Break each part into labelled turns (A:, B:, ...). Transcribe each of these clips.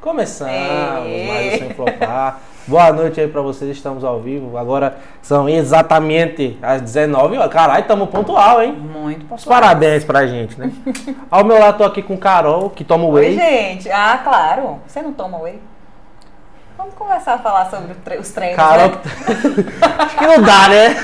A: Começamos
B: Ei.
A: mais um Sem Flopar. Boa noite aí pra vocês, estamos ao vivo. Agora são exatamente às 19 horas. Caralho, estamos pontual, hein?
B: Muito
A: Os
B: popular.
A: parabéns pra gente, né? Ao meu lado tô aqui com Carol, que toma
B: Oi,
A: whey.
B: gente. Ah, claro. Você não toma whey? Vamos conversar, falar sobre o os treinos,
A: Carol,
B: né?
A: que... acho que não dá, né?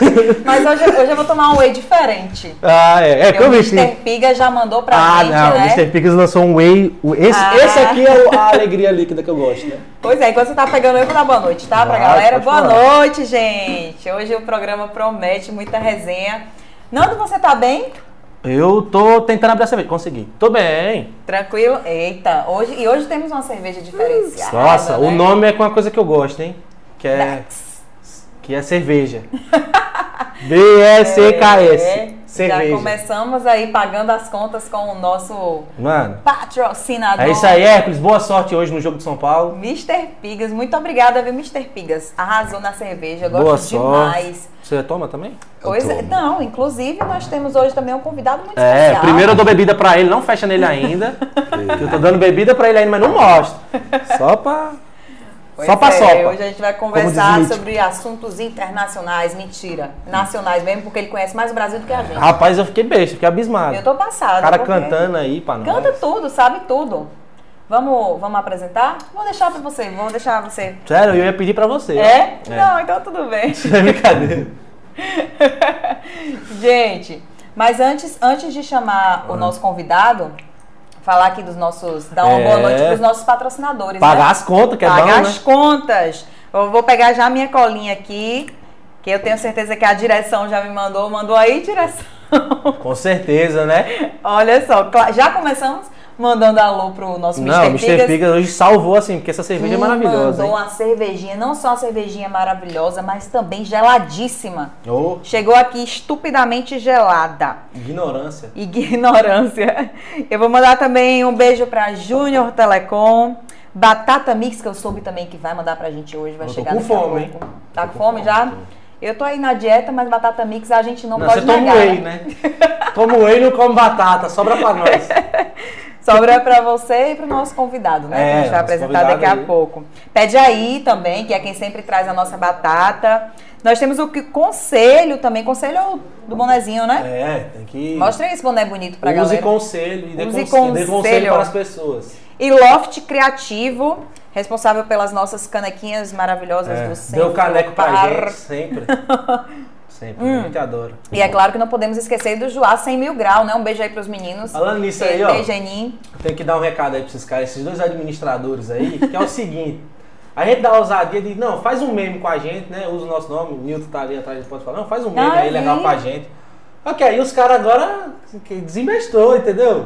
B: Mas hoje, hoje eu vou tomar um whey diferente.
A: Ah, é. É que
B: o Mr. Piga já mandou pra
A: Ah,
B: gente,
A: não, o
B: né?
A: Mr. Pickles lançou um whey. o- Esse,
B: Ah.
A: esse aqui é o- a alegria líquida que eu gosto, né?
B: Pois é, enquanto você tá pegando, eu vou dar boa noite, tá? Pra
A: Vai,
B: galera. Boa
A: falar.
B: noite, gente. Hoje o programa promete muita resenha. Nando, você tá bem?
A: Eu tô tentando abrir a cerveja. Consegui. Tô bem.
B: Tranquilo? Eita, hoje, e hoje temos uma cerveja diferenciada.
A: Nossa, o
B: né?
A: nome é com uma coisa que eu gosto, hein? Que é,
B: Dex.
A: que é cerveja. B-E-C-K-S.
B: É, Já
A: cerveja.
B: começamos aí pagando as contas com o nosso
A: Mano,
B: patrocinador.
A: é isso aí, Hércules. Boa sorte hoje no jogo de São Paulo.
B: Mr. Pigas, muito obrigada, viu, Mr. Pigas? Arrasou na cerveja, gosto
A: Boa sorte.
B: demais.
A: Você toma também?
B: Pois é, não, inclusive nós temos hoje também um convidado muito
A: É,
B: especial.
A: primeiro eu dou bebida pra ele, não fecha nele ainda. eu tô dando bebida pra ele ainda, mas não mostro. Só pra.
B: Pois
A: só pra
B: é,
A: sopa.
B: Hoje a gente vai conversar sobre assuntos internacionais, mentira. Nacionais mesmo, porque ele conhece mais o Brasil do que a gente.
A: Rapaz, eu fiquei besta, fiquei abismado.
B: Eu tô passada.
A: O cara
B: porque-
A: cantando aí pra nós.
B: Canta tudo, sabe tudo. Vamos, vamos apresentar? Vou deixar pra você, vou deixar você.
A: Sério, eu ia pedir pra você.
B: É? Não, então tudo bem.
A: É brincadeira.
B: Gente, mas antes, antes de chamar o nosso convidado, falar aqui dos nossos. dar uma
A: É.
B: boa noite pros nossos patrocinadores.
A: Pagar
B: né?
A: as contas, que é
B: Pagar
A: bom,
B: as
A: né?
B: contas. Eu vou pegar já a minha colinha aqui, que eu tenho certeza que a direção já me mandou. Mandou aí, direção?
A: Com certeza, né?
B: Olha só, já começamos mandando alô pro nosso
A: Não, o
B: Mr.
A: Mr.
B: Pigas.
A: Pigas hoje salvou, assim, porque essa cerveja é
B: que
A: maravilhosa.
B: Mandou
A: Hein?
B: uma cervejinha, não só uma cervejinha maravilhosa, mas também geladíssima.
A: Ô,
B: Chegou aqui estupidamente gelada.
A: ignorância.
B: Ignorância. Eu vou mandar também um beijo pra Júnior Telecom. Batata Mix, que eu soube também que vai mandar pra gente hoje, vai
A: Eu
B: chegar
A: com
B: a
A: fome,
B: pouco.
A: hein?
B: Tá com fome
A: fome,
B: já? Eu tô aí na dieta, mas batata mix a gente não,
A: Não,
B: pode
A: você toma
B: negar.
A: whey, né? Toma whey e não come batata, sobra pra nós.
B: Sobra pra você e pro nosso convidado, né?
A: É,
B: que a gente vai apresentar daqui a
A: aí.
B: pouco. Pede aí também, que é quem sempre traz a nossa batata. Nós temos o que- conselho também, conselho do bonezinho, né?
A: É, tem que.
B: Mostra esse boné bonito pra
A: Use
B: galera.
A: conselho e dê,
B: Use
A: conselho, dê conselho para as pessoas.
B: E Loft Criativo, responsável pelas nossas canequinhas maravilhosas
A: É,
B: do Sem
A: dê o caneco pra gente, sempre. Sempre,
B: Hum.
A: a gente adora.
B: E é claro que não podemos esquecer do Joá 100 mil grau, né? Um beijo aí pros meninos.
A: Falando nisso aí, ó.
B: Beijo, Enim.
A: Tem que dar um recado aí pra esses caras, esses dois administradores aí, que é o seguinte. A gente dá a ousadia de, não, faz um meme com a gente, né? Usa o nosso nome, o Nilton tá ali atrás, pode falar, não, faz um meme
B: Ah,
A: aí legal
B: vi.
A: pra gente. Ok, aí os caras agora desinvestou, entendeu?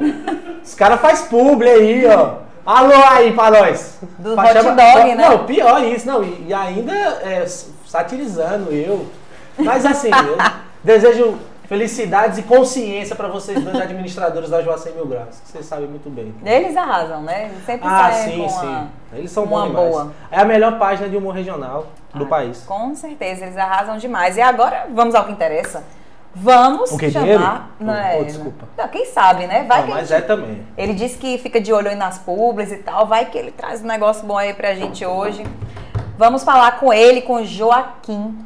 A: Os caras faz publi aí, ó. Alô aí pra nós.
B: Do
A: Faz-
B: hot dog, né?
A: Não, pior isso, não. E, e ainda é, satirizando eu. Mas assim, eu desejo felicidades e consciência pra vocês dois administradores da Joacim Mil Graus. que Vocês sabem muito bem.
B: Eles arrasam, né? Eles sempre
A: Ah, sim,
B: com
A: sim. Eles são
B: uma
A: bons
B: boa.
A: É a melhor página de humor regional do
B: Ah,
A: país.
B: Com certeza, eles arrasam demais. E agora, vamos ao que interessa. Vamos
A: O que,
B: chamar...
A: dinheiro?
B: Não, é,
A: oh, desculpa.
B: Não, quem sabe, né? Vai
A: Não,
B: que
A: mas
B: gente-
A: é também.
B: Ele disse que fica de olho aí nas publis e tal. Vai que ele traz um negócio bom aí pra gente hoje. Vamos falar com ele, com o Joaquim.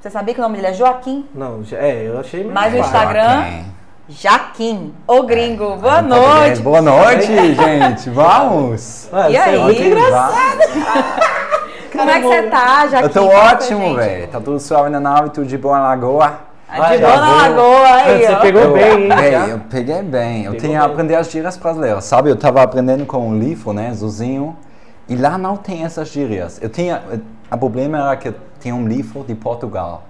B: Você sabia que o nome dele é Joaquim?
A: Não, é, eu achei meio
B: Mas o. Instagram-
C: Quem?
B: Jaquim, o gringo. Boa
C: Em português.
B: noite.
C: Boa noite, gente. Vamos.
A: Ah,
B: E
A: é
B: aí?
A: muito
B: Engraçado. Como é que você tá, Jaquim?
C: Eu tô ótimo, velho. Tá tudo suave na nave, tudo de boa na lagoa.
B: Ah, De boa na lagoa aí,
A: Você
B: ó.
A: pegou
C: Eu,
A: bem, hein?
C: véi,
A: já?
C: eu peguei bem. Eu
A: Pegou
C: tinha
A: bem.
C: aprender as gírias brasileiras. Sabe, eu tava aprendendo com o livro, né, Zuzinho. E lá não tem essas gírias. Eu tinha... O problema era que eu tinha um livro de Portugal.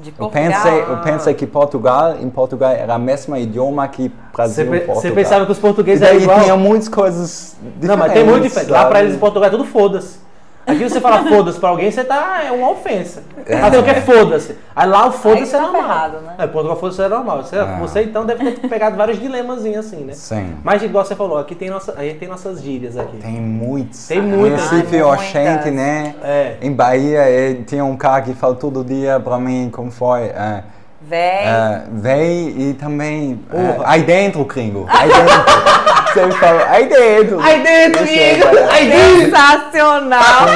B: De
C: Eu
B: Portugal.
C: pensei, eu pensei que Portugal, em Portugal, era o mesmo idioma que Brasil e Portugal.
A: você pensava que os
C: E
A: portugueses eram igual?
C: tinha muitas coisas diferentes.
A: Não, mas tem muito diferente. Lá pra
C: sabe?
A: eles em Portugal é tudo foda-se. Aqui você fala foda-se pra alguém, você tá. É uma ofensa.
C: É.
A: Aí você quer foda-se. Aí lá o foda-se é
B: tá
A: normal.
B: ferrado, né?
A: É, Portugal foda-se é normal. Você,
C: Ah.
A: você então deve ter pegado vários dilemazinhos assim, né?
C: Sim.
A: Mas igual você falou, aqui tem, nossa, aí tem nossas gírias aqui.
C: Tem muitos.
A: Tem muitas.
C: Recife, Oxente, né?
A: É.
C: Em Bahia, eh, tinha um cara que fala todo dia pra mim como foi. eh,
B: Véi.
C: É, véi e também. é,
A: Porra.
C: aí dentro, gringo. Aí dentro. Sempre falo, aí dentro.
A: Aí dentro,
C: Isso,
A: gringo.
C: é,
A: Aí dentro.
B: Sensacional!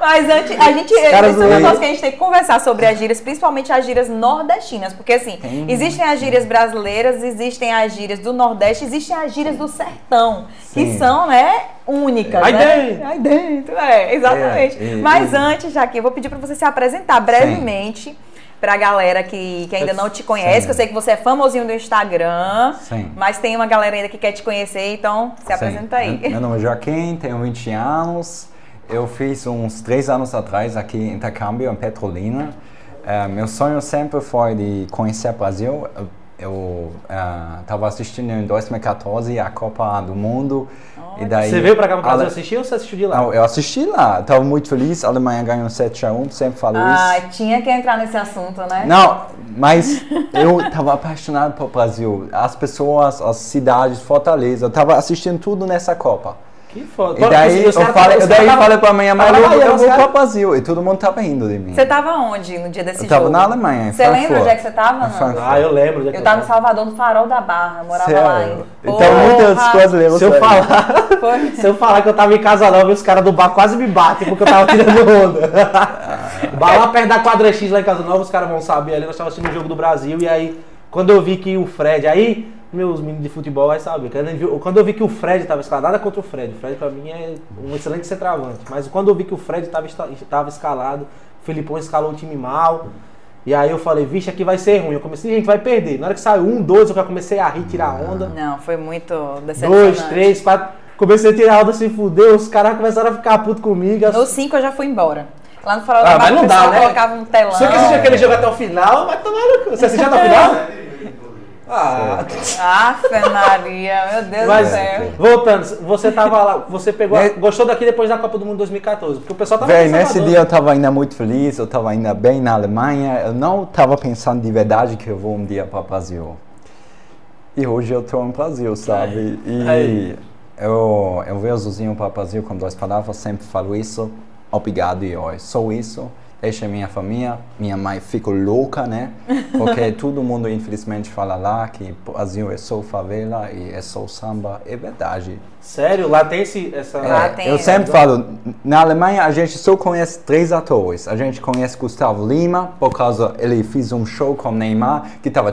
B: Mas antes, a gente. Esse é um negócio que a gente tem que conversar sobre as gírias, principalmente as gírias nordestinas. Porque assim,
C: Tem.
B: existem as gírias brasileiras, existem as gírias do Nordeste, existem as gírias do sertão, que
C: Sim.
B: são, né, únicas.
A: Aí
B: né?
A: dentro.
B: Aí dentro, é, exatamente.
C: É, e-
B: Mas
C: e-
B: antes, já que eu vou pedir pra você se apresentar brevemente. Pra galera que, que ainda não te conhece,
C: Sim.
B: que eu sei que você é famosinho do Instagram,
C: Sim.
B: mas tem uma galera ainda que quer te conhecer, então se
C: Sim.
B: apresenta aí.
C: Meu, nome é Joaquim, tenho 20 anos. Eu fiz uns três anos atrás aqui intercâmbio em Petrolina. Eh, meu sonho sempre foi de conhecer o Brasil. Eu estava assistindo em 2014 a Copa do Mundo. E daí,
A: Você veio pra cá no Brasil
C: Ale-
A: assistir ou você assistiu de lá?
C: Não, eu assisti lá. Estava muito feliz. A Alemanha ganhou 7 a 1 sempre falo
B: Ah,
C: isso.
B: tinha que entrar nesse assunto, né?
C: Não, mas eu estava apaixonado pelo Brasil. As pessoas, as cidades, Fortaleza. Eu estava assistindo tudo nessa Copa.
A: Que foda.
C: E daí eu falei, eu daí
A: caras-
C: falei pra minha mãe,
A: tava na
C: eu, eu vou pro Brasil. E todo mundo tava rindo de mim.
B: Você tava onde no dia desse
C: Eu tava
B: jogo?
C: na Alemanha, em
B: Você lembra onde é que você tava.
A: Ah, eu lembro. é
B: Eu tava em
A: tava.
B: Salvador, no Farol da Barra, eu morava lá
C: Sério?
B: ainda.
C: Então
B: Porra!
C: muitos brasileiros
A: Se eu falar,
B: Foi.
A: se eu falar que eu tava em casa nova, os caras do bar quase me batem porque eu tava tirando onda. bar lá perto da quadra X lá em Casa Nova, os caras vão saber ali, nós tava assistindo o jogo do Brasil e aí quando eu vi que o Fred, aí meus meninos de futebol vai saber, quando eu vi- que o Fred tava escalado, nada contra o Fred, o Fred pra mim é um excelente centroavante, mas quando eu vi que o Fred tava, esta- tava escalado, o Filipão escalou o time mal, e aí eu falei, vixe, aqui vai ser ruim, eu comecei, a gente vai perder, na hora que saiu um, dois, eu já comecei a rir, tirar onda,
B: Não, foi muito decepcionante.
A: Dois, três, quatro. Comecei a tirar a onda, se fudeu, os caras começaram a ficar puto comigo.
B: No 5 eu já fui embora. Lá no Farol
A: Ah,
B: da
A: mas
B: Barra
A: não
B: o
A: dá,
B: pessoal
A: né?
B: colocava um telão.
A: Se eu que assistir aquele jogo até o final, vai tomar no cu. Você assistiu até o final? Ah,
B: Afe Maria, meu Deus
A: mas
B: do céu.
A: voltando, você tava lá, você pegou, a-
C: Né?
A: gostou daqui depois da Copa do Mundo 2014, porque o pessoal tava
C: Véi,
A: em
C: nesse dia eu tava ainda muito feliz, eu tava ainda bem na Alemanha. Eu não tava pensando de verdade que eu vou um dia para o Brasil. E hoje eu tô no Brasil, sabe? E
A: Aí.
C: eu, eu vejo sozinho para o Brasil com duas palavras, sempre falo isso. Obrigado e oi. Só isso. Deixa minha família, minha mãe ficou louca, né? Porque todo mundo infelizmente fala lá que o Brasil é só favela e é só samba. É verdade.
A: Sério, lá tem esse, essa...
B: Lá
C: É,
B: tem
C: eu
B: essa.
C: sempre falo, na Alemanha a gente só conhece três atores. A gente conhece Gustavo Lima, por causa ele fez um show com Neymar, que tava.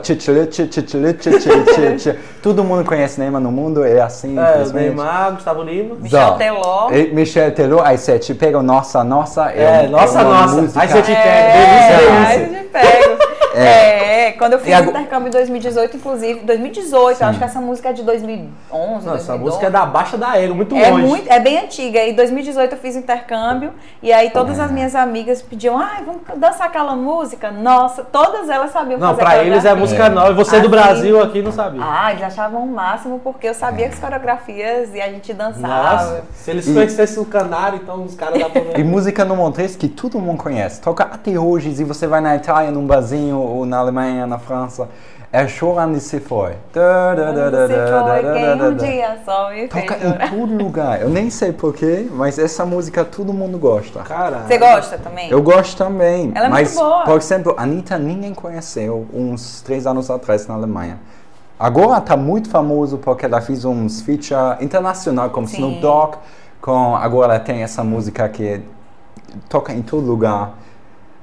C: Todo mundo conhece Neymar no mundo, é assim,
A: É. Neymar, Gustavo Lima.
B: Michel. Teló.
C: E Michel Teló, aí você te pega o Nossa Nossa.
A: É,
C: um-
A: Nossa
C: uma
A: Nossa.
C: música-
A: Aí você te pega,
B: É, aí eu te pego. É. quando eu fiz
C: E
B: o intercâmbio em 2018, inclusive, 2018, eu acho que essa música é de 2011,
A: Nossa, a
B: 2012.
A: música é da Baixa da Ego, muito
B: É,
A: longe.
B: muito, é bem antiga. Em 2018 eu fiz intercâmbio e aí todas
A: É.
B: as minhas amigas pediam, ai, vamos dançar aquela música. Nossa, todas elas sabiam
A: Não,
B: fazer
A: pra eles é música nova. E você do
B: Assim.
A: Brasil aqui não sabia.
B: Ah, eles achavam o máximo porque eu sabia as coreografias e a gente dançava.
A: Nossa, se eles
C: E-
A: conhecessem o canário, então os caras dá pra
C: E música no Montreux que todo mundo conhece. Toca até hoje, se você vai na Itália, num barzinho, ou na Alemanha, na França. É chorando e se foi.
B: Um dia só me
C: Toca em todo lugar. Eu nem sei porquê, mas essa música todo mundo gosta.
A: Caralho.
B: Você gosta também?
C: Eu gosto também.
B: Ela é
C: mas,
B: muito boa.
C: por exemplo, a Anitta ninguém conheceu uns três anos atrás na Alemanha. Agora está muito famoso porque ela fez uns feature internacional com
B: Sim.
C: Snoop Dogg. Com, agora ela tem essa música que toca em todo lugar.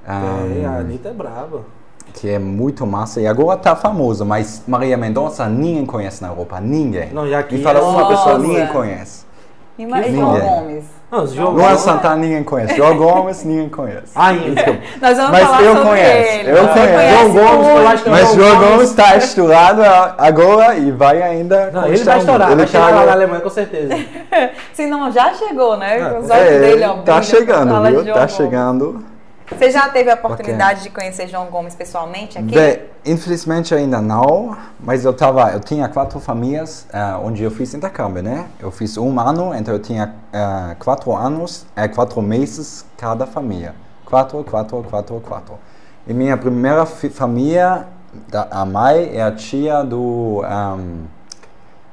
A: É,
C: um,
A: a Anitta é brava.
C: Que é muito massa e agora tá famoso, mas Maria Mendonça ninguém conhece na Europa, ninguém.
A: Não, aqui
C: Me fala
A: é-
C: uma pessoa, ninguém conhece.
B: E mais
C: Ninguém.
B: João Gomes.
A: Não, jogos.
C: Luan Santana ninguém conhece, João Gomes ninguém conhece.
A: Ainda.
B: Nós vamos
C: Mas
B: falar
C: eu
B: sobre
C: conheço,
B: ele.
C: eu conheço.
A: João Gomes, eu acho que
C: Mas
A: João
C: João
A: Gomes-
C: Gomes está estourado agora e vai ainda.
A: Não, ele vai estourar,
C: Ele
A: vai chegar
C: tá-
A: lá na Alemanha com certeza.
B: Se não, já chegou, né? Os olhos
C: É,
B: dele, ó.
C: tá chegando, viu?
B: João
C: Tá
B: Gomes.
C: chegando.
B: Você já teve a oportunidade de conhecer João Gomes pessoalmente aqui?
C: Bem, infelizmente ainda não, mas eu tava, eu tinha quatro famílias ah, onde eu fiz intercâmbio, né? Eu fiz um ano, então eu tinha ah, quatro anos, é quatro meses cada família. Quatro, quatro, quatro, quatro. E minha primeira família, da, a mãe é a tia do... ahm,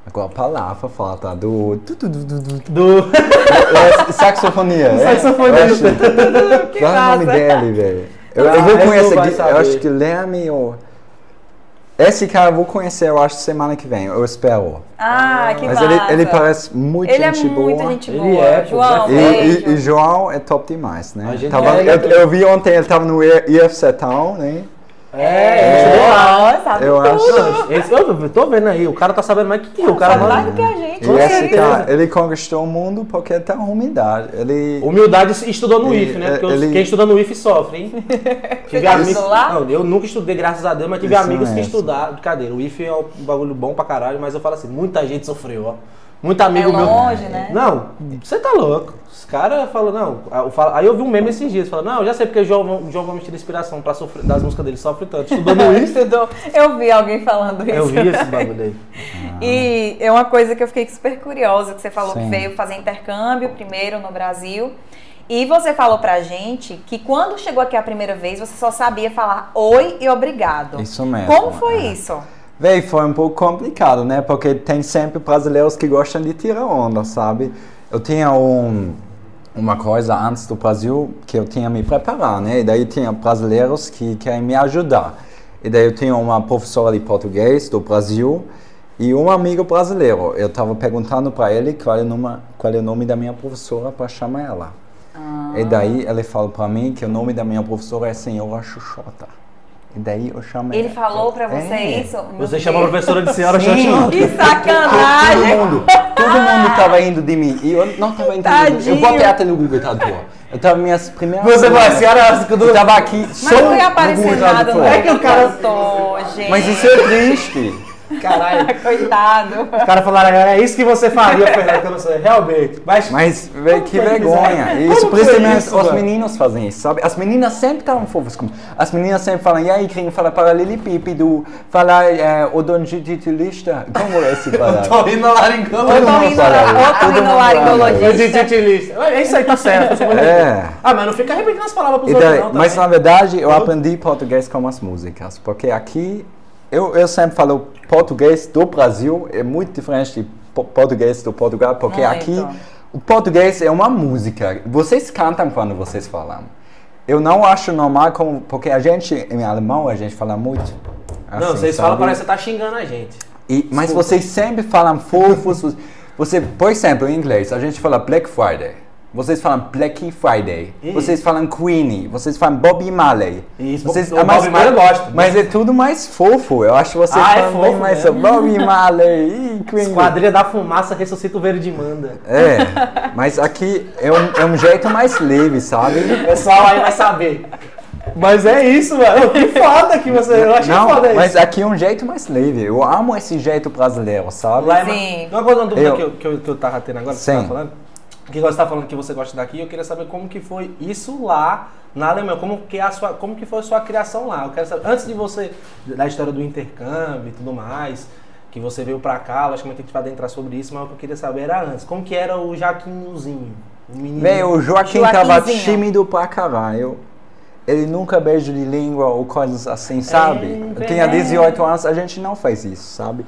C: agora a palavra falta, do... du- du- du- du- du-
A: Do.
C: é, saxofonia, é?
A: saxofonista.
C: Acho-
B: Que
C: Qual é o nome dele, velho? Eu,
A: Ah,
C: eu vou aqui, eu acho que Guilherme ou... Esse cara eu vou conhecer, eu acho, semana que vem, eu espero.
B: Ah, que
C: Mas
B: massa.
C: ele, ele parece muito
B: Ele é
C: gente
B: muito
C: boa.
B: gente
A: Ele
B: boa.
A: é,
B: João,
C: E, e, e João é top demais, né?
A: A gente
C: Tava-
A: é,
C: eu,
A: eu-
C: eu vi ontem, ele tava no IFC Town, né?
A: É, ele estudou lá.
B: Nossa, sabe
C: Eu
B: tudo.
C: acho.
A: Esse, eu tô vendo aí, o cara tá sabendo mais que eu. O cara
B: Sabe mais do que a gente.
C: E esse cara, ele conquistou o mundo porque tem humildade. Ele,
A: Humildade estudou no
C: Ele-
A: IF, né? Porque os-
C: ele-
A: quem estuda no IF sofre, hein? tive
B: já
A: amigos.
B: lá?
A: Não, eu nunca estudei, graças a Deus, mas tive
C: Isso
A: amigos que
C: mesmo.
A: estudaram. Brincadeira, o IF é um bagulho bom pra caralho, mas eu falo assim, muita gente sofreu, ó. Muito amigo
B: É
A: meu.
B: longe, né?
A: Não, você tá louco. Os caras falam, não. eu falo- Aí eu vi um meme esses dias, falando, não, eu já sei porque o João, o João Gomes tira inspiração pra sofrer, das músicas dele, sofre tanto. Estudou no IF,
B: Estudou. Eu vi alguém falando isso.
A: eu vi esse bagulho aí.
B: E é uma coisa que eu fiquei super curiosa, que você falou que
C: Sim.
B: veio fazer intercâmbio primeiro no Brasil. E você falou pra gente que quando chegou aqui a primeira vez, você só sabia falar oi e obrigado.
C: Isso mesmo,
B: Como foi
C: é.
B: isso?
C: Véi, foi um pouco complicado, né? Porque tem sempre brasileiros que gostam de tirar onda, sabe? Eu tinha um, uma coisa antes do Brasil que eu tinha me preparar, né? E daí tinha brasileiros que querem me ajudar. E daí eu tinha uma professora de português do Brasil e um amigo brasileiro. Eu estava perguntando para ele qual é, nome, qual é o nome da minha professora para chamar ela. E daí ele falou para mim que o nome da minha professora é Senhora Xuxota. E daí eu chamei
B: Ele falou pra você
C: É.
B: isso? Meu
A: Você
B: Deus.
A: chama a professora de senhora. Xoxota.
B: Que
C: Todo
B: sacanagem!
C: mundo, todo mundo tava indo de mim. E eu não tava entendendo. Eu botei até no Google Tradutor. Eu tava minhas primeiras.
A: Você vai, senhora,
C: Eu tava aqui
B: Mas
C: só
B: não
C: no
B: ia aparecer
C: Google
B: nada no
C: Tradutor.
A: É que o cara-.
C: Mas isso é triste.
A: Caralho.
B: Coitado.
A: Os caras falaram, é isso que você faria, Fernando, que eu não sei. Realmente. Mas,
C: Mas, que
A: Como
C: vergonha.
A: isso?
C: Isso,
A: Como
C: por isso
A: isso,
C: os meninos fazem isso, sabe? As meninas sempre estavam fofas comigo. As meninas sempre falam, e aí, Crinho, fala paralelepípedo, fala é, odontologista. Como é esse palavra? mundo fala.
B: Otorrinolaringologista.
A: É isso aí, tá certo.
C: É.
A: Ah, mas não fica repetindo as palavras pros outros, não, tá?
C: mas na verdade eu aprendi português com as músicas, porque aqui eu, eu sempre falo português do Brasil é muito diferente de po- português do Portugal, porque
B: Muito.
C: aqui o português é uma música. Vocês cantam quando vocês falam. Eu não acho normal como porque a gente em alemão a gente fala muito.
A: Não,
C: assim,
A: vocês
C: sabe?
A: falam, parece que você tá xingando a gente.
C: E- mas vocês sempre falam fofos. Você, por exemplo, em inglês, a gente fala Black Friday. Vocês falam Black Friday.
A: Ih.
C: Vocês falam Queenie. Vocês falam Bobby Marley.
A: Isso,
C: vocês,
A: o Bob Marley eu gosto.
C: Mas é tudo mais fofo. Eu acho que vocês
A: Ah, é
C: falam bem
A: fofo
C: mais
A: mesmo.
C: Bobby Marley e Queenie.
A: Esquadrilha da fumaça ressuscita o verde manda.
C: É, mas aqui é um, é um jeito mais leve, sabe?
A: O pessoal aí vai saber. Mas é isso, mano. Que foda que você. Eu achei
C: Não,
A: foda isso.
C: mas aqui é um jeito mais leve. Eu amo esse jeito brasileiro, sabe?
A: É
B: Sim.
A: Uma coisa, uma dúvida
C: Eu-
A: que, eu, que, eu, que eu tava tendo agora, que
C: Sim.
A: você tava falando, que você tá falando que você gosta daqui, eu queria saber como que foi isso lá na Alemanha, como que, é a sua, como que foi a sua criação lá. Eu quero saber, antes de você, da história do intercâmbio e tudo mais, que você veio pra cá, logicamente a gente vai adentrar sobre isso, mas o que eu queria saber era antes, como que era o Jaquinhozinho, o menino...
C: Véi, o Joaquim tava tímido pra caralho. Ele nunca beijo de língua ou coisas assim, sabe?
A: É,
C: Eu tinha
A: é.
C: 18 anos, a gente não faz isso, sabe?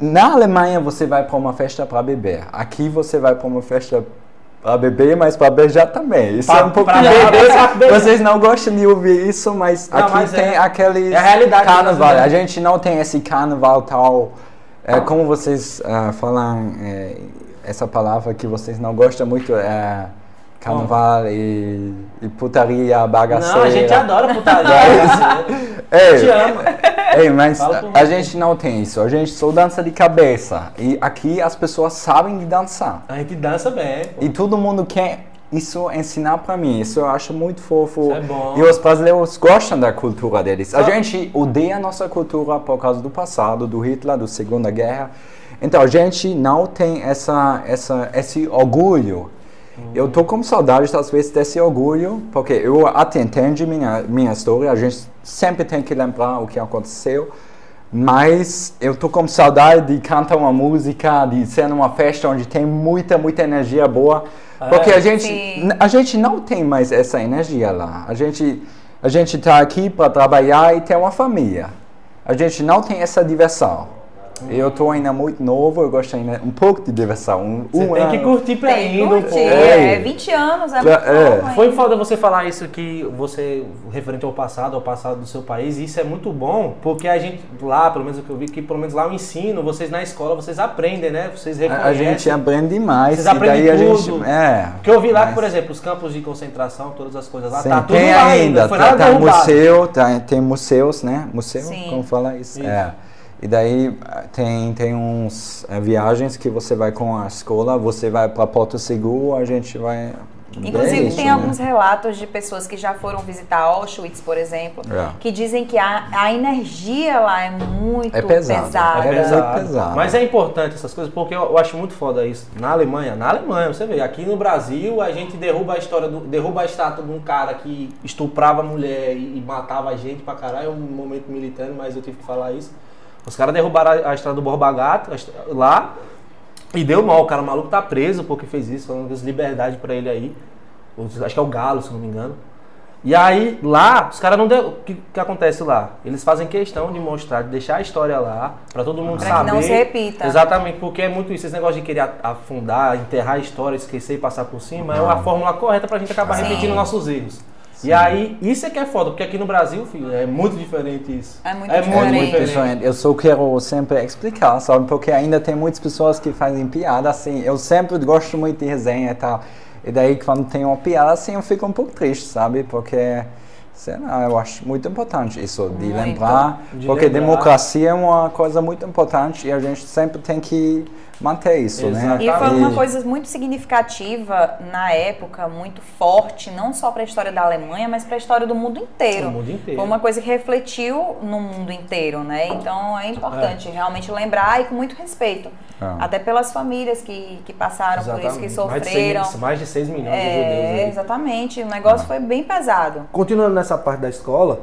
C: Na Alemanha você vai pra uma festa pra beber. Aqui você vai pra uma festa pra beber, mas pra beijar também. Isso
A: Pra-
C: é um pouco
A: beber.
C: Vocês não gostam de ouvir isso, mas
A: Não,
C: aqui
A: mas
C: tem
A: é-
C: aqueles
A: é a
C: carnaval. A gente não tem esse carnaval tal. É, como vocês ah, falam é, essa palavra que vocês não gostam muito é carnaval e, e putaria, bagaceira.
A: Não, a gente adora putaria.
C: Ei,
A: Te ama.
C: Ei, mas a gente não tem isso. A gente só dança de cabeça. E aqui as pessoas sabem de dançar.
A: A gente dança bem. pô.
C: E todo mundo quer isso ensinar pra mim. Isso eu acho muito fofo.
A: Isso é bom.
C: E os brasileiros gostam da cultura deles. A gente odeia a nossa cultura por causa do passado, do Hitler, da Segunda Guerra. Então a gente não tem essa, essa, esse orgulho. Eu tô com saudade, vezes, desse orgulho, porque eu até entendo minha, minha história, a gente sempre tem que lembrar o que aconteceu, mas eu tô com saudade de cantar uma música, de ser numa festa onde tem muita, muita energia boa, porque a gente,
B: Sim.
C: a gente não tem mais essa energia lá. A gente, a gente tá aqui para trabalhar e ter uma família. A gente não tem essa diversão. Eu tô ainda muito novo, eu gosto ainda um pouco de diversão. Um,
A: Você
C: um
A: tem que
C: ano.
A: curtir pra
B: Tem que
A: ainda um
B: curtir.
A: pouco.
B: É, 20 anos, é muito
C: É.
B: bom,
A: Foi foda você falar isso que você, referente ao passado, ao passado do seu país, e isso é muito bom, porque a gente lá, pelo menos o que eu vi, que pelo menos lá o ensino, vocês na escola, vocês aprendem, né? Vocês
C: A,
A: reconhecem.
C: a gente aprende mais.
A: Vocês
C: e daí
A: aprendem
C: a
A: tudo.
C: gente. É.
A: Porque eu vi lá que,
C: mas-
A: por exemplo, os campos de concentração, todas as coisas lá,
C: Sim,
A: tá tudo
C: tem
A: lá
C: ainda,
A: Foi
C: tá, tá museu, tá, tem museus, né? Museu,
B: Sim.
C: como fala isso?
A: Isso.
C: É. E daí ah, tem, tem uns eh, viagens que você vai com a escola, você vai para Porto Seguro, a gente vai.
B: Inclusive,
C: É isso,
B: tem
C: né?
B: alguns relatos de pessoas que já foram visitar Auschwitz, por exemplo,
C: É.
B: que dizem que a, a energia lá é muito
C: É pesado,
B: pesada.
A: É
C: É
A: pesado.
C: pesado.
A: Mas é importante essas coisas porque eu, eu acho muito foda isso. Na Alemanha, na Alemanha, você vê, aqui no Brasil a gente derruba a história, do, derruba a estátua de um cara que estuprava a mulher e, e matava a gente pra caralho. É um momento militante, mas eu tive que falar isso. Os caras derrubaram a, a estrada do Borba Gato lá e deu mal. O cara maluco tá preso porque fez isso, falando que liberdade pra ele aí. Acho que é o Galo, se não me engano. E aí, lá, os caras não deu. O que, que acontece lá? Eles fazem questão de mostrar, de deixar a história lá, pra todo mundo
B: Pra que
A: saber.
B: não se repita.
A: Exatamente, porque é muito isso. Esse negócio de querer afundar, enterrar a história, esquecer e passar por cima, é a fórmula correta pra gente acabar
B: Sim.
A: repetindo nossos erros. E aí, isso é que é foda, porque aqui no Brasil, filho, é muito diferente isso.
B: É muito
C: É
B: diferente.
C: muito diferente. Eu só quero sempre explicar, sabe? Porque ainda tem muitas pessoas que fazem piada assim. Eu sempre gosto muito de resenha e tal. E daí, quando tem uma piada assim, eu fico um pouco triste, sabe? Porque, sei lá, eu acho muito importante isso, de
B: Muito.
C: lembrar.
A: De
C: porque
A: lembrar.
C: democracia é uma coisa muito importante e a gente sempre tem que manter isso, né?
A: Exatamente.
B: E foi uma coisa muito significativa na época, muito forte, não só para a história da Alemanha, mas para a história do mundo inteiro.
A: No mundo inteiro.
B: Foi uma coisa que refletiu no mundo inteiro, né? Então é importante realmente lembrar e com muito respeito.
C: Ah.
B: Até pelas famílias que, que passaram por isso, que
A: Mais de
B: sofreram.
A: seis- Mais de 6 milhões de
B: É,
A: judeus. aí.
B: exatamente. O negócio foi bem pesado.
A: Continuando nessa parte da escola,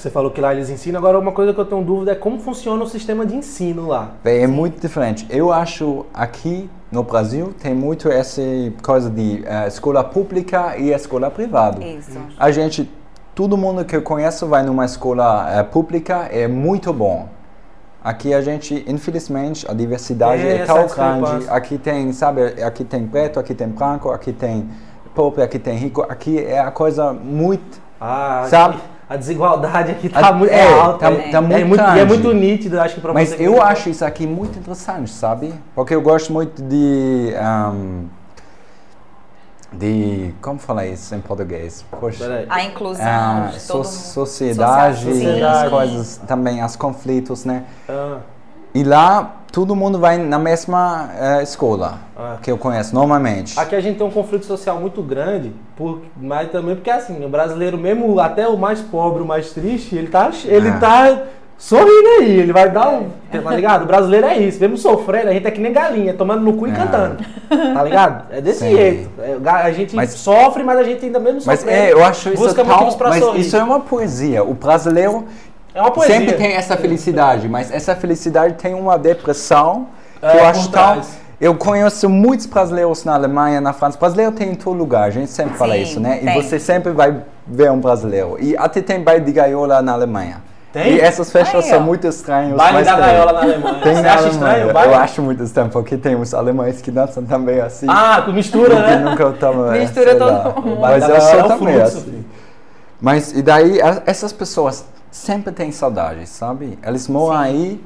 A: você falou que lá eles ensinam. Agora, uma coisa que eu tenho dúvida é como funciona o sistema de ensino lá.
C: É muito diferente. Eu acho aqui no Brasil tem muito essa coisa de eh, escola pública e escola privada.
B: Isso.
C: A gente, todo mundo que eu conheço vai numa escola eh, pública, é muito bom. Aqui a gente, infelizmente, a diversidade é
A: essa
C: tão grande. Aqui tem, sabe, aqui tem preto, aqui tem branco, aqui tem pobre, aqui tem rico. Aqui é a coisa muito
A: Ah,
C: Sabe?
A: A desigualdade aqui tá
C: A-
A: muito
C: é,
A: alta.
C: tá-
A: é,
C: tá muito
A: é muito, e é muito nítido, acho que pra
C: Mas
A: você.
C: eu acho isso aqui muito interessante, sabe? Porque eu gosto muito de. ahm, de. Como falar isso em português? Poxa.
B: A inclusão
C: Ah, so- sociedade,
A: Sociedade.
C: as coisas, também as conflitos, né?
A: Ah,
C: E lá todo mundo vai na mesma eh, escola
A: Ah.
C: que eu conheço normalmente.
A: Aqui a gente tem um conflito social muito grande, por, mas também porque assim, o brasileiro, mesmo até o mais pobre, o mais triste, ele tá, ele
C: Ah.
A: tá sorrindo aí, ele vai dar um. Tá ligado? O brasileiro é isso, mesmo sofrendo, a gente é que nem galinha, tomando no cu e
C: Ah.
A: cantando. Tá ligado? É desse
C: Sim.
A: jeito. É, a gente
C: Mas-
A: sofre, mas a gente ainda mesmo
C: Mas
A: sofrendo.
C: é, eu acho isso
A: busca pra
C: mas
A: sorrir.
C: isso é uma poesia. O brasileiro
A: É uma poesia.
C: sempre tem essa felicidade, mas essa felicidade tem uma depressão que
A: É,
C: eu acho tão...
A: trás.
C: Eu conheço muitos brasileiros na Alemanha, na França. Brasileiro tem em todo lugar, a gente sempre fala
B: Sim,
C: isso, né?
B: tem.
C: E você sempre vai ver um brasileiro. E até tem baile de gaiola na Alemanha.
A: Tem?
C: E essas festas
B: Aí,
C: são muito estranhas.
A: Baile da gaiola na Alemanha.
C: Tem
A: Você
C: na
A: acha
C: Alemanha.
A: estranho o baile?
C: Eu acho muito estranho, porque tem os alemães que dançam também assim.
A: Ah, com mistura,
C: que
A: né?
C: nunca eu tava, é,
B: Mistura todo
C: lá.
B: mundo.
C: Mas eu sou
A: é
C: também
A: fluxo,
C: assim. Mas e daí essas pessoas sempre têm saudades, sabe? Eles moram aí.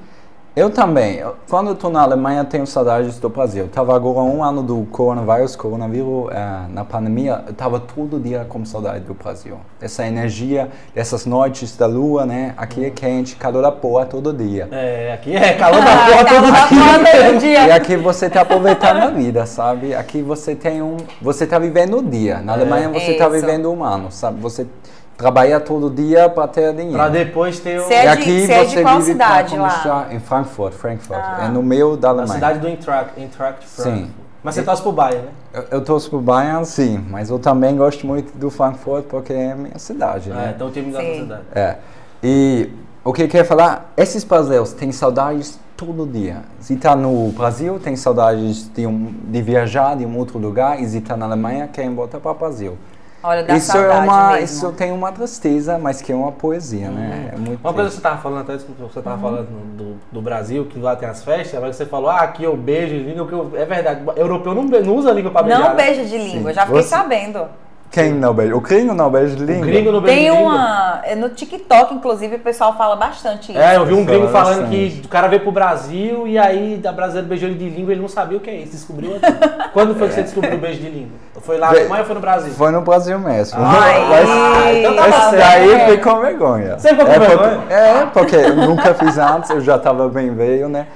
C: Eu também. Eu- Quando eu estou na Alemanha, tenho saudades do Brasil. Tava agora um ano do coronavírus, coronavírus eh, na pandemia. Eu tava todo dia com saudade do Brasil. Essa energia, dessas noites da lua, né? Aqui é quente, calor da porra todo dia.
A: É, aqui é calor da porra todo dia.
B: todo dia.
C: E aqui você está aproveitando a vida, sabe? Aqui você tem um, você está vivendo o dia. Na Alemanha você está
B: Isso.
C: vivendo um ano, sabe? Você trabalha todo dia para ter dinheiro.
A: Pra depois ter o,
B: Cê é
C: e
B: de-
C: aqui
B: você é de qual
C: vive
B: cidade lá?
C: em Frankfurt, Frankfurt.
B: Ah.
C: É no meio da
A: na
C: Alemanha.
A: cidade do Eintracht, Eintracht Frankfurt.
C: Sim.
A: Mas você torce pro Bayern, né?
C: Eu, eu torço pro Bayern, sim, mas eu também gosto muito do Frankfurt porque é a minha cidade,
A: É,
C: né?
A: então o time da sua cidade.
C: É. E o que eu quero falar, esses brasileiros têm saudades todo dia. Se está no Brasil, tem saudades de, um, de viajar de um outro lugar, e se está na Alemanha, querem voltar para o Brasil.
B: Olha, dá
C: Isso é uma,
B: mesmo.
C: isso tem uma tristeza, mas que é uma poesia, né? É muito
A: Uma coisa que você tava falando até, desculpa, você
B: Uhum.
A: tava falando do, do Brasil, que lá tem as festas, agora que você falou, ah, aqui eu beijo de língua, que eu, é verdade, europeu não, não usa língua pra beijar.
B: Não
A: né?
B: beija de língua,
C: Sim.
B: já fiquei
C: Você-
B: sabendo.
C: Quem não beija? O gringo não beija de
A: O
C: língua?
A: gringo não beija
B: Tem
A: de língua.
B: uma. é, No TikTok, inclusive, o pessoal fala bastante isso.
A: É, eu vi um gringo
C: Fala
A: falando
C: bastante.
A: que o cara veio pro Brasil e aí a brasileira beijou ele de língua ele não sabia o que é isso, descobriu aqui. Quando foi que você descobriu o beijo de língua? Foi lá na ou foi no Brasil?
C: Foi no Brasil mesmo.
B: Ai,
C: mas
A: então tá
C: esse daí
B: É.
C: foi com vergonha.
A: Você ficou com
C: é porque-
A: vergonha?
C: é, porque eu nunca fiz antes, eu já estava bem velho, né?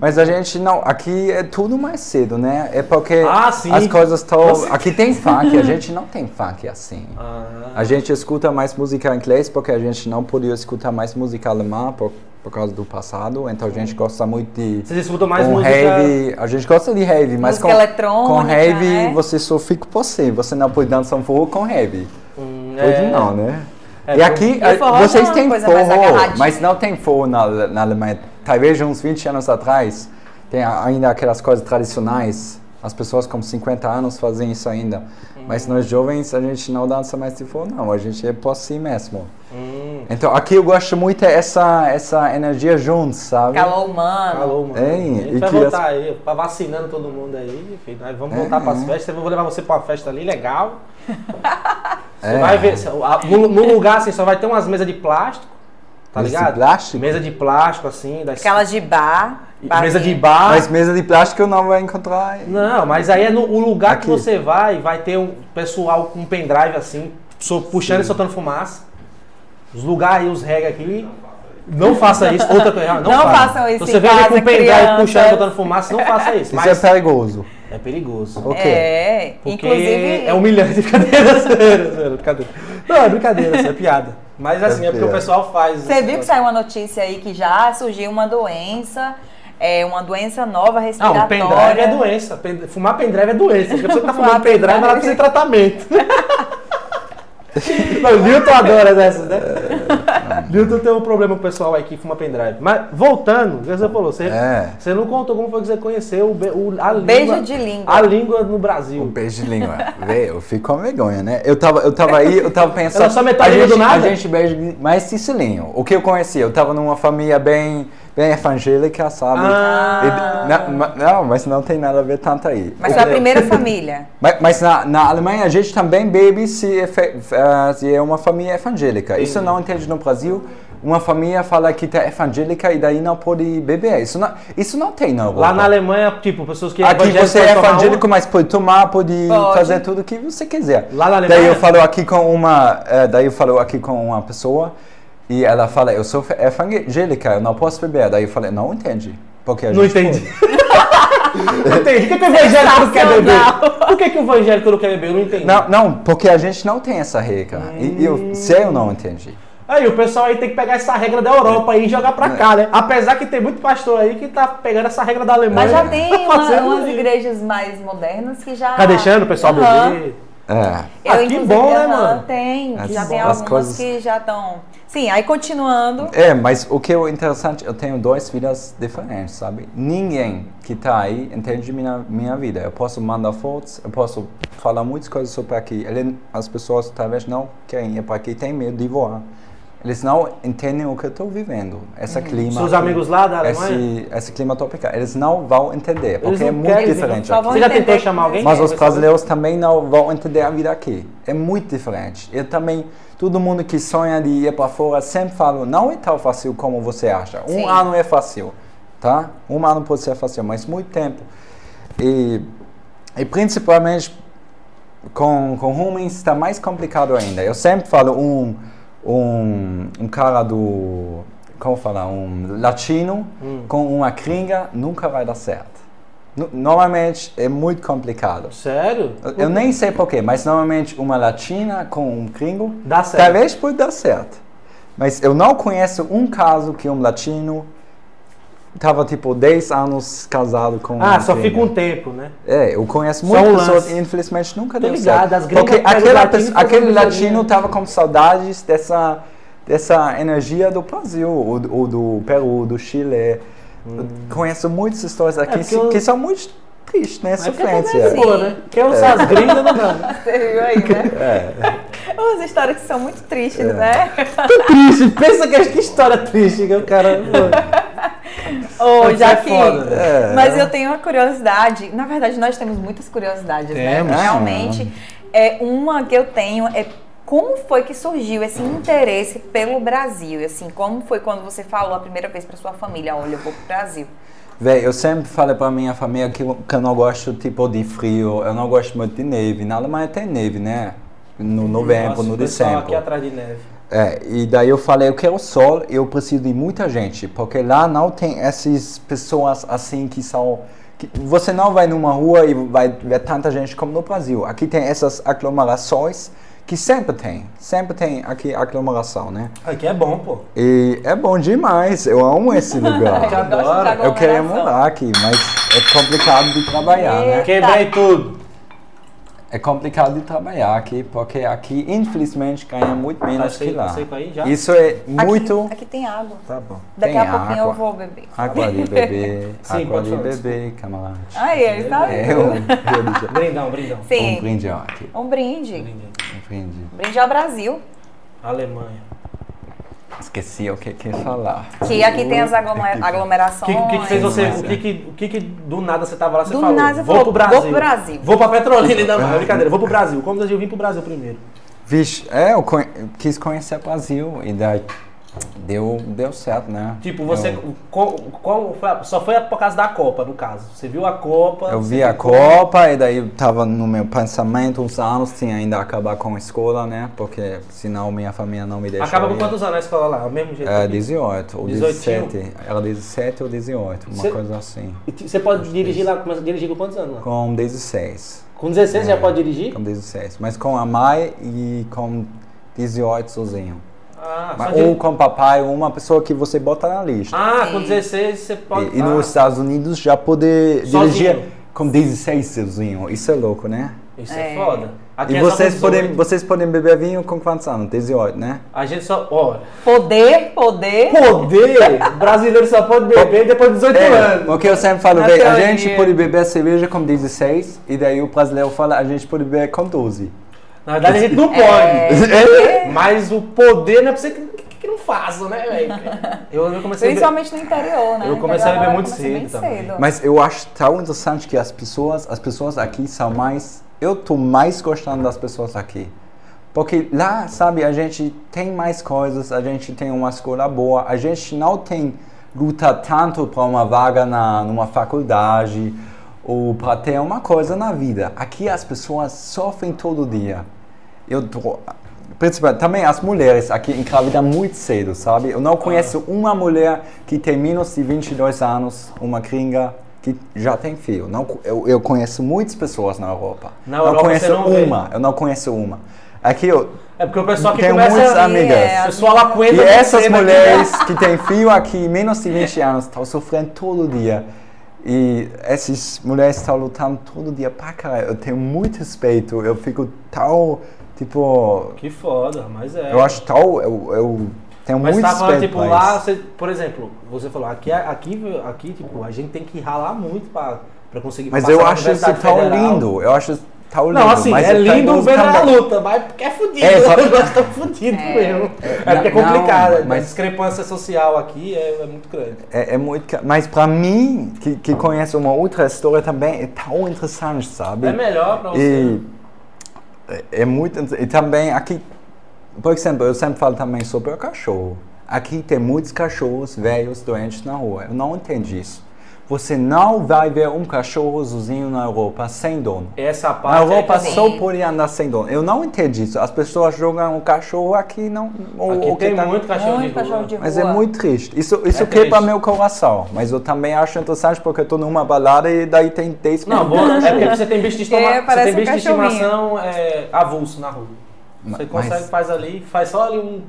C: Mas a gente não, aqui é tudo mais cedo, né? É porque
A: Ah, sim.
C: as coisas estão. Aqui tem funk, a gente não tem funk assim.
A: Ah,
C: A gente escuta mais música em inglês porque a gente não podia escutar mais música alemã por, por causa do passado. Então a gente gosta muito de.
A: vocês escutam mais
C: com
A: música...
C: heavy, a gente gosta de heavy, mas
B: Música
C: com,
B: eletrônica,
C: com heavy
B: né?
C: você só fica por si. Você não pode dançar um forró com heavy.
A: Hum,
C: Pode
A: é.
C: não, né?
A: É,
C: e aqui, vocês
B: é
C: têm forró, mas não tem forró na, na Alemanha. Talvez uns 20 anos atrás, tem ainda aquelas coisas tradicionais. As pessoas com 50 anos fazem isso ainda. Mas nós jovens, a gente não dança mais de forró, não. A gente é por si mesmo.
A: Hum,
C: Então, aqui eu gosto muito dessa essa energia juntos, sabe?
B: Calor humano.
A: Falou, mano.
C: Hein?
A: A gente
C: E
A: vai
C: que
A: voltar aí, tá vacinando todo mundo aí, enfim, nós vamos
C: É,
A: voltar pras
C: é.
A: festas, eu vou levar você pra uma festa ali, legal. Você
C: É.
A: vai ver, cê- a- no, no lugar assim, só vai ter umas mesas de plástico, tá
C: Mesa de
A: ligado?
C: plástico?
A: Mesa de plástico, assim, das...
B: Aquelas de bar.
A: mesa de bar.
C: Mas mesa de plástico eu não vou encontrar.
A: Não, mas aí é no o lugar que
C: Aqui.
A: você vai, vai ter um pessoal com um pendrive assim, so- puxando e soltando fumaça. Os lugares aí, os reggae aqui. Não faça isso. Outra coisa, não,
B: Não
A: faça.
B: façam isso
A: Se você
B: em
A: vê alguém
B: casa,
A: com um pendrive puxando e soltando fumaça, não faça isso.
C: Isso
A: Mas
C: é perigoso.
A: é perigoso.
C: Ok.
B: É,
A: Porque
B: inclusive.
A: é humilhante, brincadeira, sério, sério, brincadeira. Não, é brincadeira, isso é piada. Mas assim, é porque o pessoal faz.
B: Você viu que saiu uma notícia aí que já surgiu uma doença, é uma doença nova
A: Não,
B: respiratória.
A: pendrive é doença. Pen- Fumar pendrive é doença. Porque a pessoa que tá fumando pendrive, ela precisa de tratamento. Não, Newton adora dessas, né? Newton tem um problema o pessoal aí que fuma pendrive. Mas voltando, o que você falou, você,
C: É.
A: você não contou como foi que você conheceu o, o- a língua.
B: Beijo de língua.
A: A língua no
C: Um
A: Brasil.
C: beijo de língua. Vê, eu fico com vergonha, né? Eu tava, eu tava aí, eu tava pensando.
A: Ela só metade
C: a
A: língua
C: gente,
A: do nada?
C: A gente beija mais sicilino. O que eu conhecia, eu tava numa família bem, bem evangélica, sabe?
A: Ah.
C: E- na- ma- não, mas não tem nada a ver tanto aí.
B: Mas foi a primeira família.
C: Mas, mas na, na Alemanha a gente também bebe se é, eh, se é uma família evangélica. Isso eu não entende no Brasil. Uma família fala que tá evangélica e daí não pode beber. Isso não, isso não tem na Europa.
A: Lá na Alemanha, tipo, pessoas que
C: Aqui
A: evangélicos
C: você é evangélico,
A: uma-
C: mas pode tomar, pode,
B: Pode.
C: fazer tudo o que você quiser.
A: Lá na
C: Daí
A: Alemanha?
C: eu falo aqui com uma, eh, daí eu falo aqui com uma pessoa e ela fala, eu sou evangélica, eu não posso beber. Daí eu falei, não entende. Porque a
A: Não
C: gente
A: entendi. não entendi. Por que, que o evangélico não quer beber? Por que, que o evangélico não quer beber? Eu não entendi.
C: Não, não, porque a gente não tem essa regra. E eu, se eu não entendi.
A: Aí o pessoal aí tem que pegar essa regra da Europa aí e jogar pra cá, né? Apesar que tem muito pastor aí que tá pegando essa regra da Alemanha.
B: Mas já tem uma- umas igrejas mais modernas que já.
A: Tá deixando o pessoal
B: Aham.
A: beber?
C: É.
B: Eu,
A: Ah, que bom, né, mano?
B: Tem, já tem
C: as
B: algumas
C: coisas-
B: que já estão. Sim, aí continuando.
C: É, mas o que é interessante, eu tenho duas vidas diferentes, sabe? Ninguém que tá aí entende minha, minha vida. Eu posso mandar fotos, eu posso falar muitas coisas sobre aqui. Ele, as pessoas talvez não querem ir para aqui, têm medo de voar. Eles não entendem o que eu estou vivendo. Esse clima.
A: Seus amigos lá da Alemanha?
C: Esse, esse clima tropical. Eles não vão entender, porque é muito diferente aqui.
A: Você já tentou chamar alguém?
C: Mas os brasileiros também não vão entender a vida aqui. É muito diferente. Eu também, todo mundo que sonha de ir para fora sempre fala, não é tão fácil como você acha. Um
B: Sim.
C: ano é fácil, tá? Um ano pode ser fácil, mas muito tempo. E, e principalmente com, com homens está mais complicado ainda. Eu sempre falo um, um, um cara do, como falar, um latino
A: Hum.
C: com uma gringa nunca vai dar certo. No- Normalmente é muito complicado.
A: Sério?
C: Eu- nem sei porquê, mas normalmente uma latina com um gringo
A: Dá certo.
C: talvez pode dar certo. Mas eu não conheço um caso que um latino tava tipo 10 anos casado com
A: Ah,
C: uma
A: só
C: gringa.
A: fica um tempo, né?
C: É, eu conheço muitas
A: um
C: pessoas
A: lance.
C: e infelizmente nunca
A: Tô
C: deu
A: ligado,
C: certo. Porque aquele,
A: fazem
C: aquele latino tava com saudades dessa, dessa energia do Brasil, ou, ou do Peru, do Chile. Eu Conheço muitas histórias aqui
A: Hum. É, eu-
C: que são muito triste, né?
A: Porque também é
C: Sofrência.
A: boa, né? Quer usar as gringas, não dá.
B: Você viu aí, né?
C: É.
B: Umas histórias que são muito tristes,
C: É.
B: né?
A: triste. Pensa que, que história triste que o cara.
B: Ô,
A: Isso é foda, né?
C: É.
B: mas eu tenho uma curiosidade. Na verdade, nós temos muitas curiosidades,
A: Temos.
B: né? Realmente. É, uma que eu tenho é como foi que surgiu esse interesse pelo Brasil? Assim, como foi quando você falou a primeira vez para sua família, olha, eu vou pro Brasil?
C: Véi, eu sempre falei pra minha família que, eu- que eu não gosto tipo de frio, eu não gosto muito de neve. Na Alemanha tem neve, né? No novembro,
A: Nossa,
C: no dezembro.
A: aqui atrás de neve.
C: É, e daí eu falei, eu quero sol, eu preciso de muita gente, porque lá não tem essas pessoas assim que são... Que você não vai numa rua e vai ver tanta gente como no Brasil. Aqui tem essas aglomerações que sempre tem, sempre tem aqui aglomeração, né?
A: Aqui é bom, pô.
C: E é bom demais, eu amo esse lugar.
B: Eu
A: adoro.
C: eu queria morar aqui, mas é complicado de trabalhar, né?
A: Quebrei tudo.
C: É complicado de trabalhar aqui, porque aqui, infelizmente, ganha muito menos
A: seco-
C: que lá.
A: tá seco aí já?
C: Isso é muito...
B: Aqui, aqui tem água.
A: Tá bom.
B: Daqui
C: Tem
B: a pouquinho eu
C: água.
B: vou beber.
C: Água de beber,
A: Sim,
C: água de beber, camarada.
B: Aí, ele tá
C: É um,
A: Brindão, brindão.
C: um
B: Sim,
C: brinde ó, aqui.
B: um brinde.
C: Um brinde.
B: Brinde ao Brasil.
A: Alemanha.
C: Esqueci o que que ia falar.
B: Que aqui tem as aglome-
A: O
B: aglomerações.
A: que, o que que fez você. O que que, o que que do nada você tava lá, você
B: Do
A: falou?
B: nada você
A: vou
B: falou,
A: pro Brasil.
B: vou pro Brasil.
A: Vou pra Petrolina ainda mais. Brincadeira, vou pro Brasil. Como eu vim pro Brasil primeiro?
C: Vixe, é, eu conhe- quis conhecer o Brasil e daí deu, deu certo, né?
A: Tipo, você.
C: Eu,
A: qual- qual foi a- só foi por causa da Copa, no caso. Você viu a Copa.
C: eu vi a
A: ficou-
C: Copa e daí tava no meu pensamento uns anos, tinha ainda acabar com a escola, né? Porque senão minha família não me deixa.
A: Acaba com quantos anos a escola lá? O mesmo jeito?
C: É,
A: que-
C: 18 ou
A: 18?
C: 17. Era 17 ou 18, uma
A: Cê-
C: coisa assim.
A: Você pode dirigir lá, começa a dirigir com quantos anos lá?
C: Com 16.
A: Com 16 você
C: É.
A: já pode dirigir?
C: Com 16. Mas com a mãe e com 18 sozinho.
A: Ah,
C: Mas,
A: de-
C: ou com o papai, ou uma pessoa que você bota na lista.
A: Ah,
B: Sim.
A: com 16 você pode.
C: e, e nos Estados Unidos já poder
A: Sozinho.
C: dirigir com 16 sozinho. Isso é louco, né?
A: Isso é,
B: É.
A: foda. Aqui
C: e
A: é
C: vocês
A: 18.
C: podem, vocês podem beber vinho com quantos anos? 18, né?
A: A gente só. Ó,
B: Poder, poder.
A: poder! brasileiro só pode beber depois de 18
C: É,
A: anos.
C: porque eu sempre falo, véi, a gente pode beber cerveja com 16 e daí o brasileiro fala, a gente pode beber com 12.
A: Na verdade a gente não pode.
B: É.
A: Mas o poder não é pra você que, que- que não faça, né, velho? Eu, eu comecei
B: Principalmente no interior, né?
A: Eu comecei a beber muito cedo também.
B: cedo.
C: Mas eu acho tão interessante que as pessoas, as pessoas aqui são mais. Eu tô mais gostando das pessoas aqui. Porque lá, sabe, a gente tem mais coisas, a gente tem uma escola boa, a gente não tem luta tanto para uma vaga na numa faculdade ou para ter uma coisa na vida. Aqui as pessoas sofrem todo dia. Eu principalmente também as mulheres aqui engravidam muito cedo, sabe? Eu não conheço uma mulher que tem menos de 22 anos, uma gringa que já tem filho. Não, eu, eu conheço muitas pessoas na Europa.
A: Na
C: não
A: Europa
C: conheço
A: você não vê.
C: uma, eu não conheço uma. Aqui eu
A: É porque o pessoal que começa.
C: muitas
A: a-
C: amigas.
B: É,
A: O pessoal lá aguenta
C: E essas
A: cedo aqui,
C: mulheres que têm filho aqui, menos de 20 anos, estão sofrendo todo dia. E essas mulheres estão lutando todo dia pra caralho. Eu tenho muito respeito. Eu fico tão, tipo...
A: Que foda, mas é.
C: Eu acho tão... Eu, eu tenho
A: Mas
C: muito
A: tá falando, tipo, lá, você, por exemplo, você falou, aqui, aqui, aqui, tipo, a gente tem que ralar muito pra, pra conseguir
C: Mas eu acho isso tão lindo. Eu acho tão lindo.
A: Não, assim,
C: mas
A: é lindo ver na
C: também.
A: luta, mas porque é fudido.
C: É, só-
A: Nós estamos fudidos mesmo. É porque é
C: Não,
A: complicado. a
C: mas-
A: discrepância social aqui é, é muito grande.
C: É, é muito... Mas pra mim, que, que conhece uma outra história também, é tão interessante, sabe?
A: É melhor pra você.
C: E é- é muito. E também aqui, por exemplo, eu sempre falo também sobre o cachorro. Aqui tem muitos cachorros velhos doentes na rua. Eu não entendo isso. Você não vai ver um cachorro sozinho na Europa sem dono.
A: Essa
C: Na
A: parte
C: Europa
A: é que, assim,
C: só pode andar sem dono. Eu não entendo isso. As pessoas jogam o cachorro aqui não. ou-
A: Aqui
C: que
A: tem
C: tá-
A: muito cachorro
B: Muito
A: de
B: cachorro de rua.
C: Mas é muito triste. Isso, isso
A: É
C: quebra
A: triste.
C: meu coração. Mas eu também acho interessante porque eu tô numa balada e daí tem 10
A: Não, bom, é porque você tem bicho de, estoma-
B: É,
A: você tem
B: um
A: bicho de
B: cachorrinho.
A: estimação é, avulso na rua. Você
C: Mas-
A: consegue, faz ali, faz só ali um.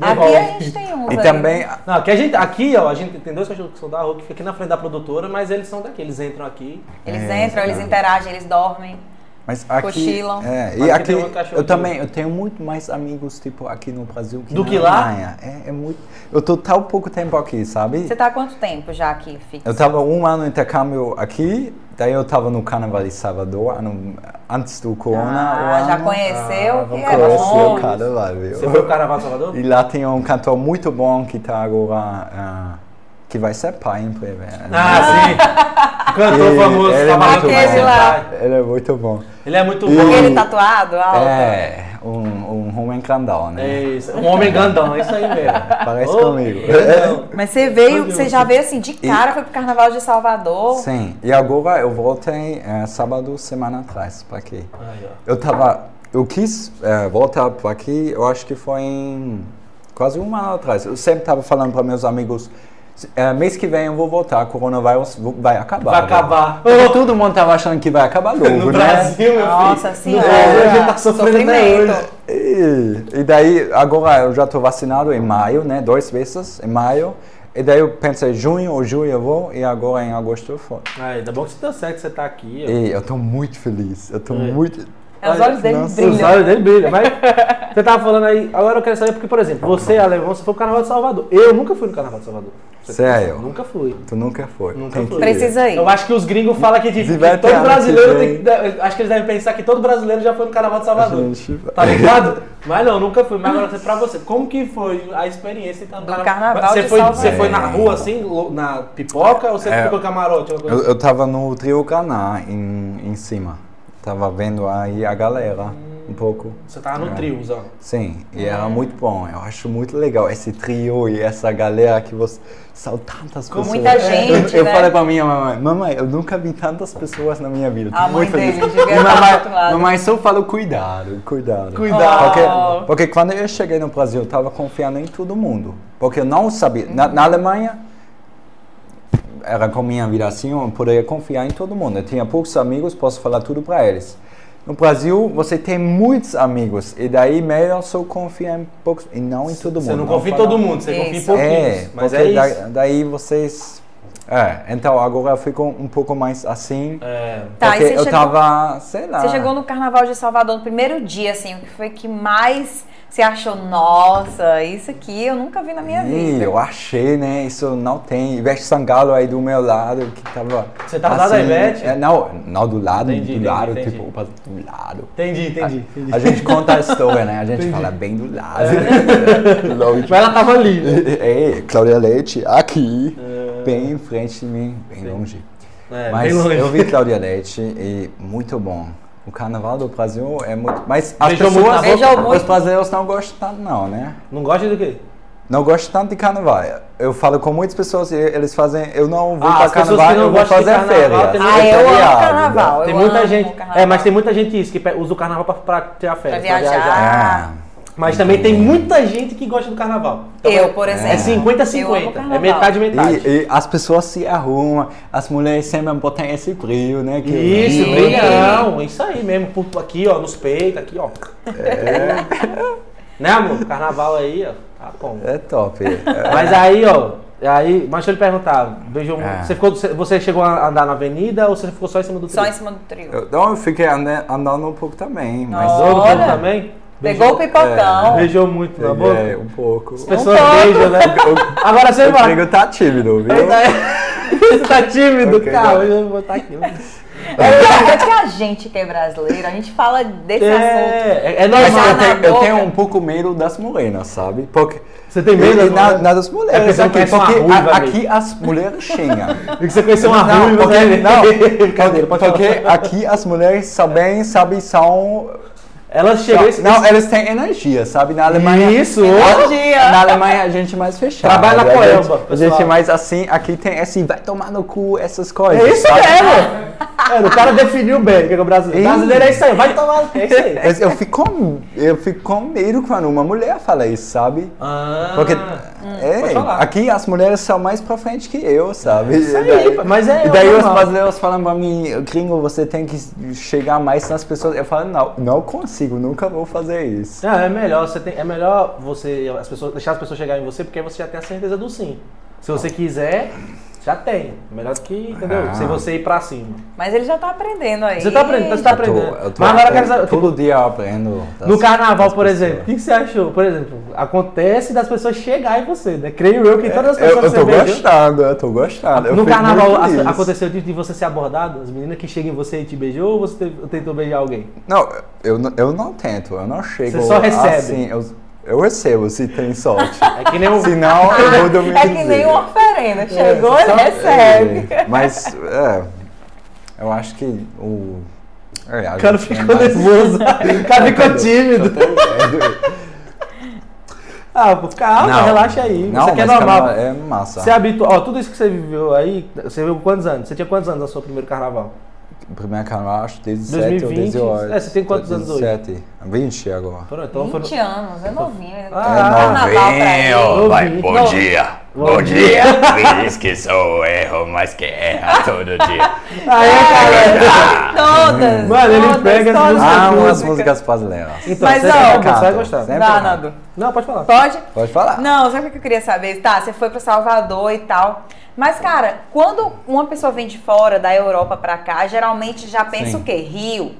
B: Aqui a gente tem uns
C: E
B: aí.
C: também
A: Não, aqui a gente, aqui, ó, a gente tem dois cachorros que são da rua, que ficam aqui na frente da produtora, mas eles são daqui, eles entram aqui.
B: Eles
C: É,
B: entram, eles
C: é.
B: interagem, eles dormem.
C: Mas aqui,
B: Cochilam.
C: é,
A: Mas
C: e
A: aqui um
C: eu também eu tenho muito mais amigos tipo aqui no Brasil que
A: Do
C: na
A: que lá?
C: Alemanha. É, é muito. Eu tô tão pouco tempo aqui, sabe?
B: Você tá há quanto tempo já aqui, fixo?
C: Eu tava um ano no intercâmbio aqui, daí eu tava no Carnaval de Salvador, ano, antes do Corona.
B: Ah,
C: o
B: já
C: ano.
B: conheceu?
A: Ah,
B: que é
C: Conheci
B: bom.
C: o Carnaval, viu?
A: Você foi pro Carnaval de Salvador?
C: E lá tem um cantor muito bom que tá agora, ah, que vai ser pai em né?
A: Ah, sim. Cantor
C: Ele-
A: famoso,
C: ele é
A: tava
C: muito
A: Brasil,
B: lá.
A: tá?
C: Ele é muito bom.
A: Ele é muito
C: E-
A: bom.
B: Aquele tatuado, alto.
C: É, um, um homem grandão, né?
A: É isso. Um homem grandão, é isso aí mesmo.
C: Parece
A: Ô,
C: comigo.
B: Mas você veio, você já veio assim de cara, foi pro Carnaval de Salvador.
C: Sim, e agora eu voltei eh, sábado, semana atrás, pra aqui.
A: Ó.
C: Eu tava, eu quis eh, voltar pra aqui, eu acho que foi em quase um ano atrás. Eu sempre tava falando para meus amigos, eh, mês que vem eu vou voltar, o coronavírus vai acabar.
A: Vai
C: né?
A: acabar.
C: Porque todo mundo tava achando que vai acabar logo,
A: No
C: né?
A: Brasil, meu filho.
B: Nossa
A: No
B: senhora.
A: Brasil, a gente tá sofrendo.
C: E, e daí, agora eu já tô vacinado em maio, né? Duas vezes em maio. E daí eu pensei, junho ou julho eu vou, e agora em agosto eu vou.
A: Ai, ainda bom que você deu certo, que você tá aqui. ó.
C: E eu tô muito feliz, eu tô
A: É.
C: muito...
B: É, Os olhos dele
C: Nossa,
A: Os
B: brilham.
A: olhos dele brilham. Mas você tava falando aí, agora eu quero saber porque, por exemplo, você, Alemão, você foi pro Carnaval de Salvador. Eu nunca fui no Carnaval de Salvador. Você
C: Sério?
A: Nunca fui.
C: Tu nunca foi.
A: Nunca
C: Tem
A: fui.
B: Precisa ir.
A: Eu acho que os gringos falam que,
C: vai
A: que todo brasileiro
C: que
A: tem que. Acho que eles devem pensar que todo brasileiro já foi no Carnaval de Salvador.
C: Gente,
A: Tá ligado? Mas não, nunca fui. Mas agora pra você, como que foi a experiência então, no
B: Do Carnaval
A: Você
B: de
A: foi,
B: Salvador.
A: você foi na rua assim, na pipoca, ou você
C: É.
A: ficou camarote?
C: Eu, eu tava no Trio Caná, em, em cima. Tava vendo aí a galera, um pouco.
A: Você tava no
C: É.
A: triozão.
C: Sim, e era muito bom. Eu acho muito legal esse trio e essa galera que você. São tantas
B: Com
C: pessoas.
B: muita gente,
C: Eu, eu
B: né?
C: falei pra minha mamãe, mamãe, eu nunca vi tantas pessoas na minha vida. Tô
B: A mãe
C: muito feliz.
B: dele
C: E mamãe, mamãe só falou cuidado, cuidado.
A: Cuidado.
C: Porque, porque quando eu cheguei no Brasil, eu tava confiando em todo mundo. Porque eu não sabia. Na, na Alemanha, era com minha vida assim, eu poderia confiar em todo mundo. Eu tinha poucos amigos, posso falar tudo para eles. No Brasil, você tem muitos amigos, e daí melhor só confiar em poucos, e não em todo mundo.
A: Você não confia em todo mundo, você confia em
B: Isso.
A: pouquinhos.
C: É,
A: mas é
C: da-
A: isso.
C: daí vocês... É, então agora ficou um pouco mais assim,
A: É.
B: Tá,
C: porque eu
B: chegou-
C: tava, sei lá...
B: Você chegou no Carnaval de Salvador no primeiro dia, assim, o que foi que mais você achou? Nossa, isso aqui eu nunca vi na minha
C: Ih,
B: vida.
C: eu achei, né? Isso não tem. Ivete Sangalo aí do meu lado, que tava.
A: Você tava do lado da Ivete?
C: é, não, não do lado,
A: Entendi,
C: do
A: entendi,
C: lado,
A: entendi.
C: tipo, opa, do lado.
A: Entendi, entendi. entendi.
C: A gente conta a história, né? A gente
A: Entendi.
C: fala bem do lado. Longe.
A: Mas ela tava ali. né?
C: É, Cláudia Leite, aqui,
A: É.
C: bem em frente de mim, bem
A: Sim.
C: longe.
A: É,
C: Mas
A: bem longe.
C: eu vi Cláudia Leite e muito bom. O carnaval do Brasil é muito. Mas as
A: Beijou
C: pessoas.
B: boca? Muito?
C: Os brasileiros não gostam, tanto, não, né?
A: Não gosta do quê?
C: Não gosto tanto de carnaval. Eu falo com muitas pessoas e eles fazem. Eu não vou
A: Ah,
C: para
A: as pessoas
C: carnaval,
A: que não
C: eu vou
A: gostam
C: fazer
A: carnaval,
C: férias.
A: tem
B: Ah, eu amo carnaval.
A: Tem
B: eu
A: muita gente. É, mas tem muita gente isso, que usa o carnaval pra, pra tirar férias.
B: Pra
A: pra
B: viajar.
C: É.
A: Mas também tem muita gente que gosta do carnaval. Então,
B: Eu,
A: é-
B: por exemplo.
A: É
B: Eu
A: 50-50.
B: amo
A: É metade, metade.
C: E, e as pessoas se arrumam, as mulheres sempre botam esse brilho, né? que-
A: Isso, brilhão. Isso aí mesmo. por- Aqui, ó, nos peitos, aqui, ó. né, amor? Carnaval aí, ó. Tá bom.
C: É top. É.
A: Mas aí, ó. Aí, mas deixa eu lhe perguntar, beijou
C: É.
A: você, ficou, você- chegou a andar na avenida ou você ficou só em cima do
B: Só
A: trio?
B: em cima do trio.
C: Eu, não, eu fiquei ande- andando um pouco também, mas.
B: Olha.
A: corpo também?
B: Pegou o pipocão.
A: Beijou muito na boca?
C: É, um pouco.
A: As pessoas
B: pouco.
A: beijam, né? Agora você
C: O
A: vai.
C: Trigo tá tímido, viu?
A: Você tá tímido,
C: Ok,
A: cara.
C: vai.
A: Eu vou botar aqui.
B: É que a gente que é brasileiro, a gente fala desse assunto.
A: É, é, é
C: Mas
A: normal.
C: Eu tenho, eu
B: boca.
C: tenho um pouco medo das morenas, sabe? Porque.
A: Você tem medo das
C: na-
A: mulheres?
C: na das
A: É
C: mulheres
A: porque você não
C: aqui, porque
A: ruiva,
C: a- aqui as mulheres xingam.
A: E que você conheceu uma
C: Não,
A: ruiva,
C: porque,
A: né?
C: não,
A: Brincadeira, pode
C: porque aqui as mulheres sabem, sabe, são...
A: Elas chegam... esse-
C: Não, elas têm energia, sabe? Na Alemanha...
A: Isso,
B: Energia.
C: Na Alemanha a gente é mais fechado.
A: Trabalha na
C: a
A: Coelba,
C: gente, a gente é mais assim, aqui tem esse vai tomar no cu, essas coisas.
A: É isso
C: sabe?
A: mesmo. É, o cara definiu bem o que é o brasileiro.
C: Ih.
A: Brasileiro é isso aí, vai tomar... É isso aí.
C: Mas eu fico, com, eu fico com medo quando uma mulher fala isso, sabe?
A: Ah,
C: Porque é,
A: pode falar.
C: aqui as mulheres são mais pra frente que eu, sabe?
A: Isso aí,
C: E daí-
A: mas é
C: E daí os brasileiros falam pra mim, gringo, você tem que chegar mais nas pessoas. Eu falo, não, não consigo, nunca vou fazer isso.
A: Não, é melhor, você tem, é melhor você as pessoas, deixar as pessoas chegarem em você, porque aí você já tem a certeza do sim. Se você quiser, Já tem. Melhor do que, entendeu?
C: Ah.
A: Se você ir pra cima.
B: Mas ele já tá aprendendo aí.
A: Você tá aprendendo, você tá
C: Eu tô-
A: aprendendo.
C: eu tô-
A: Mas agora eu quero
C: eu-
A: saber.
C: Todo dia eu aprendo. das-
A: No carnaval, por
C: pessoas.
A: exemplo, o que você achou? Por exemplo, acontece das pessoas chegarem em você, né? Creio eu que todas as
C: Eu,
A: pessoas
C: eu
A: que
C: tô
A: você beijou-
C: gostando, eu tô gostando. eu
A: No carnaval
C: feliz.
A: aconteceu de, de você ser abordado? As meninas que chegam em você e te beijou ou você te- tentou beijar alguém?
C: Não, eu, não- eu não tento, eu não chego
A: Você só recebe?
C: assim. Eu, eu recebo se tem sorte.
A: É que nem o.
C: Se não, eu vou dormir.
B: É que nem uma oferenda. Chegou, ele
A: só-
B: recebe.
C: É, mas, é, eu acho que o... É,
A: O cara
C: é
A: ficou
C: mais-
A: nervoso. O cara ficou tímido. Ah, calma,
C: Não.
A: relaxa aí.
C: Não,
A: isso aqui é normal.
C: é massa.
A: Você habitua. Ó, tudo isso que você viveu aí, você viveu com quantos anos? Você tinha quantos anos no seu primeiro carnaval?
C: Primeiro canal, acho 17 ou
A: 2020.
C: 18.
A: É, você tem quantos anos hoje?
C: 17. 20 agora.
A: Pronto, então foram.
B: 20 anos, é novinho.
A: Ah,
B: Carnaval pra ele.
A: novinho.
D: vai, bom
A: Não.
D: dia.
A: Bom
D: Bom dia. Me diz que sou erro, mas que erra todo dia.
A: Aí, cara.
B: Todas.
A: Mano, ele
B: todas,
A: pega as
B: todas
A: músicas
C: Ah,
B: as
C: umas
B: músicas.
C: brasileiras.
A: Então,
B: Mas,
A: você,
B: ó,
A: vai- você vai
C: canto,
A: gostar.
C: canto.
B: Nando.
A: Não, pode falar.
B: Pode?
C: Pode falar.
B: Não, sabe o que eu queria saber? Tá, você foi pro Salvador e tal. Mas, cara, quando uma pessoa vem de fora, da Europa pra cá, geralmente já pensa
C: Sim.
B: o quê? Rio.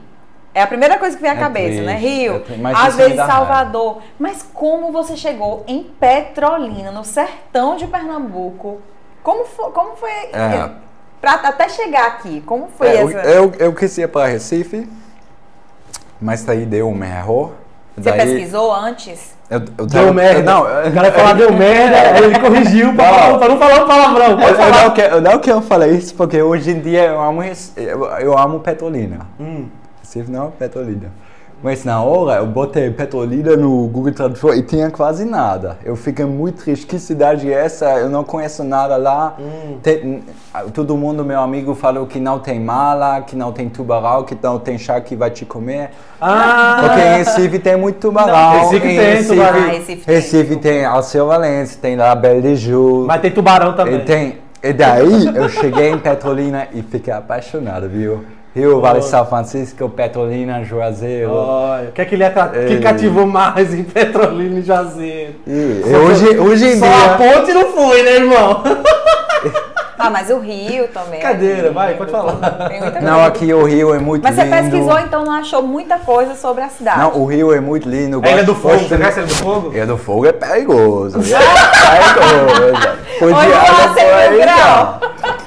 B: É a primeira coisa que vem à
C: É
B: cabeça, né?
C: triste,
B: Rio.
C: é
B: Às vezes Salvador. Mas como você chegou em Petrolina, no sertão de Pernambuco? Como foi? Como foi
C: É.
B: pra até chegar aqui? Como foi
C: É, eu,
B: essa?
C: eu, eu quis ir para Recife, mas daí deu um erro.
B: Você
C: Daí
B: pesquisou antes?
C: Eu, eu
A: Deu merda.
C: Não,
A: o cara falar deu merda, aí ele corrigiu pra,
C: Não.
A: falar- pra não falar um palavrão.
C: Eu,
A: Pode
C: eu
A: falar.
C: não quero, eu não quero falar isso porque hoje em dia eu amo, eu, eu amo Petrolina.
A: Hum.
C: Recife não é Petrolina. Mas na hora eu botei Petrolina no Google Tradutor e tinha quase nada. Eu fiquei muito triste. Que cidade é essa? Eu não conheço nada lá.
A: Hum.
C: Tem- todo mundo, meu amigo, falou que não tem mala, que não tem tubarão, que não tem chá que vai te comer.
A: Ah,
C: Porque em Recife tem muito tubarão.
A: Não, Recife
C: em
A: tem tubarão.
B: Ah, Recife tem.
C: Recife tem Alceu Valença, tem La Belle de Joux.
A: mas tem tubarão também.
C: E, tem, e daí eu cheguei em Petrolina e fiquei apaixonado, viu? Rio, Vale de São Francisco, Petrolina, Juazeiro.
A: Olha, o que é que ele que cativou mais em Petrolina e Jazeiro?
C: E, e hoje, hoje em
A: Só a
C: dia.
A: ponte não foi, né, irmão?
B: Ah, mas o Rio também. é
A: Cadeira,
B: lindo,
A: vai, pode falar.
B: Tem muita
C: Não, aqui o Rio é muito
B: Mas você
C: lindo.
B: pesquisou, então não achou muita coisa sobre a cidade.
C: Não, o Rio é muito lindo.
A: A Ilha do
C: gosto-
A: Fogo, você conhece a Ilha do Fogo?
C: Ilha do Fogo é perigoso. é perigoso. Podia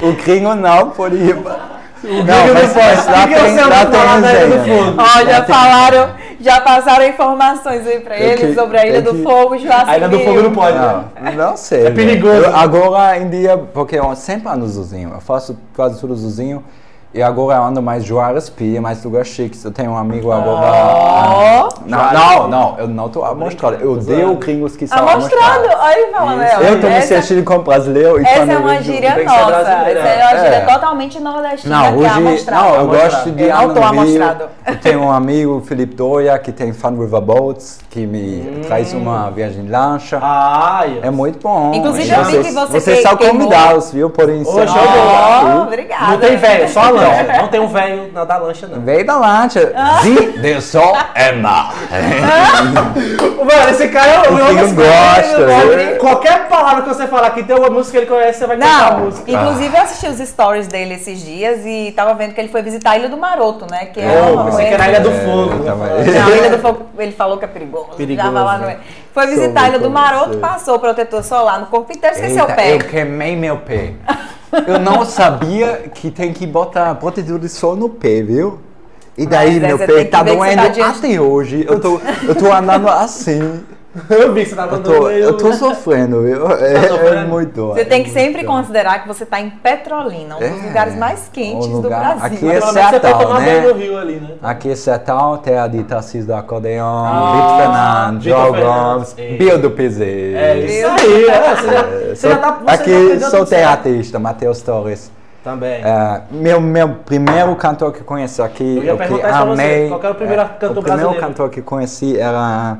C: não. O gringo não pode ir. pra- Não, mas,
A: não pode.
C: mas lá
A: O que que
C: tem,
A: do
C: resenha. Tem-
B: falaram, já passaram informações aí pra eles
C: que-
B: sobre a Ilha do
C: que-
B: Fogo, Joacim.
A: A Ilha do Fogo não pode, né?
C: Não, não sei.
A: É perigoso.
C: Eu- agora em dia, porque eu sempre ando sozinho, eu faço quase tudo sozinho. E agora eu ando mais Juarez Pia, mais lugar chiques. Eu tenho um amigo agora.
B: Ó.
C: Não, não, não, eu não tô amostrado. Eu odeio gringos que são
B: Amostrado,
C: amostrados.
B: olha ele falando.
A: Isso.
B: ó,
C: Eu tô me sentindo como brasileiro e
B: Essa é uma gíria nossa. Essa é uma gíria
C: É.
B: totalmente nordestina
C: Não,
B: que é
C: hoje,
B: amostrado.
C: não, eu
A: Amostrado.
C: gosto de
B: Eu não
C: andar
B: tô
C: no Rio.
B: amostrado.
C: Eu tenho um amigo, Felipe Doia, que tem Fun River Boats, que me
B: Hum.
C: traz uma viagem de lancha.
A: Ah, aí.
C: É muito bom.
B: Inclusive, eu vi
C: vocês-
B: que você
C: Vocês são convidados, viu? Podem ser.
A: Oxe,
B: Ó,
A: Não
B: obrigada.
A: tem velho, só a lancha. Não tem um velho na da lancha, não.
C: Veio da lancha.
B: Ah.
C: Sim, deu sol.
D: É mal.
A: Mano, esse cara é o
C: O Kiko gosta, né?
A: Qualquer palavra que você falar que tem uma música que ele conhece, você vai cantar a
B: Não,
A: música.
B: inclusive eu assisti os stories dele esses dias e tava vendo que ele foi visitar a Ilha do Maroto, né? Que é
A: Oh,
B: uma
A: que era a Ilha do
C: É,
A: Fogo.
C: também.
B: Não, a Ilha do Fogo, ele falou que é perigoso.
A: Perigoso,
B: lá,
A: né?
B: não é. Foi visitar a Ilha do Maroto, passou protetor solar no corpo inteiro, esqueceu o pé.
C: eu queimei meu pé. Eu não sabia que tem que botar protetor de sol no pé, viu? E daí
B: Mas,
C: meu pé tá doendo
B: tá
C: até hoje. Eu tô, eu tô andando assim.
A: Eu vi que você tava
C: Eu tô, eu tô sofrendo, viu? É,
A: sofrendo?
C: é muito.
B: Você
C: é
B: tem que
C: muito.
B: sempre considerar que você está em Petrolina, um dos
C: É,
B: lugares mais quentes
C: um
B: do
C: lugar-
B: Brasil.
C: aqui é sertão,
A: tomar
C: né?
A: ali, né?
C: Aqui é sertão, terra de Tarcísio do Acordeão,
A: Ah,
C: Vitor Fernandes, João. Gomes,
A: Ei.
C: Bia do Piseiro.
A: É isso aí. é, você já, você
C: Sou-
A: já tá.
C: Aqui sou teatrista, Matheus Torres.
A: Também.
C: É, meu, meu primeiro cantor que conheci aqui,
A: Eu ia
C: que
A: pra você,
C: amei.
A: qual era o primeiro
C: é,
A: cantor
C: O primeiro
A: brasileiro?
C: cantor que conheci era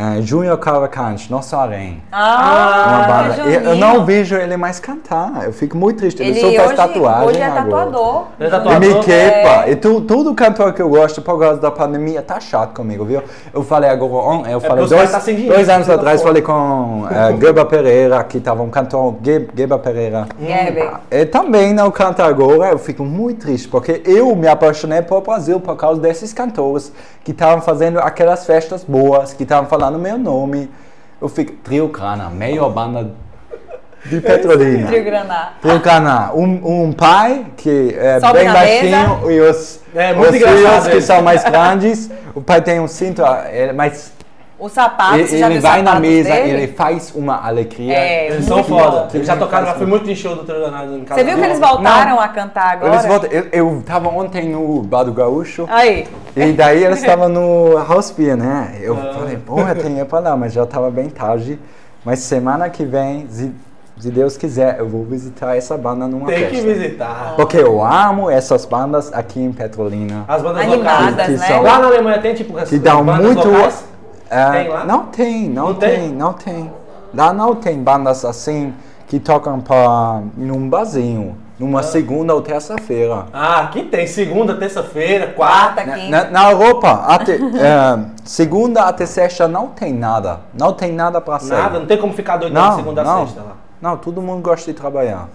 C: É, Junior Cavalcante, Nosso Arém.
B: Ah,
C: Uma banda. Eu, eu não vejo ele mais cantar. Eu fico muito triste. Ele,
B: Ele
C: só faz
B: hoje,
C: tatuagem
B: hoje é
C: agora.
B: tatuador.
A: Ele é
C: E
A: tatuador.
C: me quepa.
B: É.
C: E tu, todo cantor que eu gosto, por causa da pandemia, tá chato comigo, viu? Eu falei agora, eu falei
A: porque os
C: dois,
A: tá dinheiro,
C: dois anos
A: tá
C: atrás, falei com uh, Geba Pereira, que tava um cantor, Ge- Geba Pereira.
B: Gerber.
C: Ele também não canta agora, eu fico muito triste, porque eu me apaixonei por Brasil por causa desses cantores que estavam fazendo aquelas festas boas, que estavam falando meu nome. Eu fico, Trio Crana, melhor banda de Petrolina.
B: Trio Graná.
C: Trio um, um pai que é
B: Sobe
C: bem baixinho e os,
A: É, muito
C: os que são mais grandes. O pai tem um cinto, é, mas
B: O sapato,
C: ele,
B: você já
C: ele
B: viu
C: vai na mesa,
B: dele?
C: ele faz uma alegria.
B: É,
A: Eles são foda. Eles já tocaram, já foi muito em show do Trilionário em casa.
B: Você viu que eles voltaram a cantar agora?
C: Eles voltam, eu, eu tava ontem no Bar do Gaúcho.
B: Aí,
C: E daí eles estavam no House Beer, né? Eu
A: Ah.
C: falei, porra, tem que pra lá, mas já tava bem tarde. Mas semana que vem, se, se Deus quiser, eu vou visitar essa banda numa
A: Tem
C: festa.
A: que visitar.
C: Porque eu amo essas bandas aqui em Petrolina.
A: As bandas
B: Animadas,
A: locais.
C: Que
B: né?
C: são-
A: Lá na Alemanha tem tipo
C: Que dão
A: bandas
C: muito.
A: locais?
C: É,
A: Tem lá?
C: Não tem, não,
A: Não
C: tem?
A: tem?
C: não tem. Lá não tem bandas assim que tocam pra, num barzinho, numa segunda ou terça-feira.
A: Ah, aqui tem segunda, terça-feira,
B: quarta, quinta.
C: Na, na Europa, até, é, segunda até sexta não tem nada. Não tem nada para sair.
A: Nada, não tem como ficar doidão
C: Não,
A: de segunda a
C: não.
A: sexta lá.
C: Não, todo mundo gosta de trabalhar.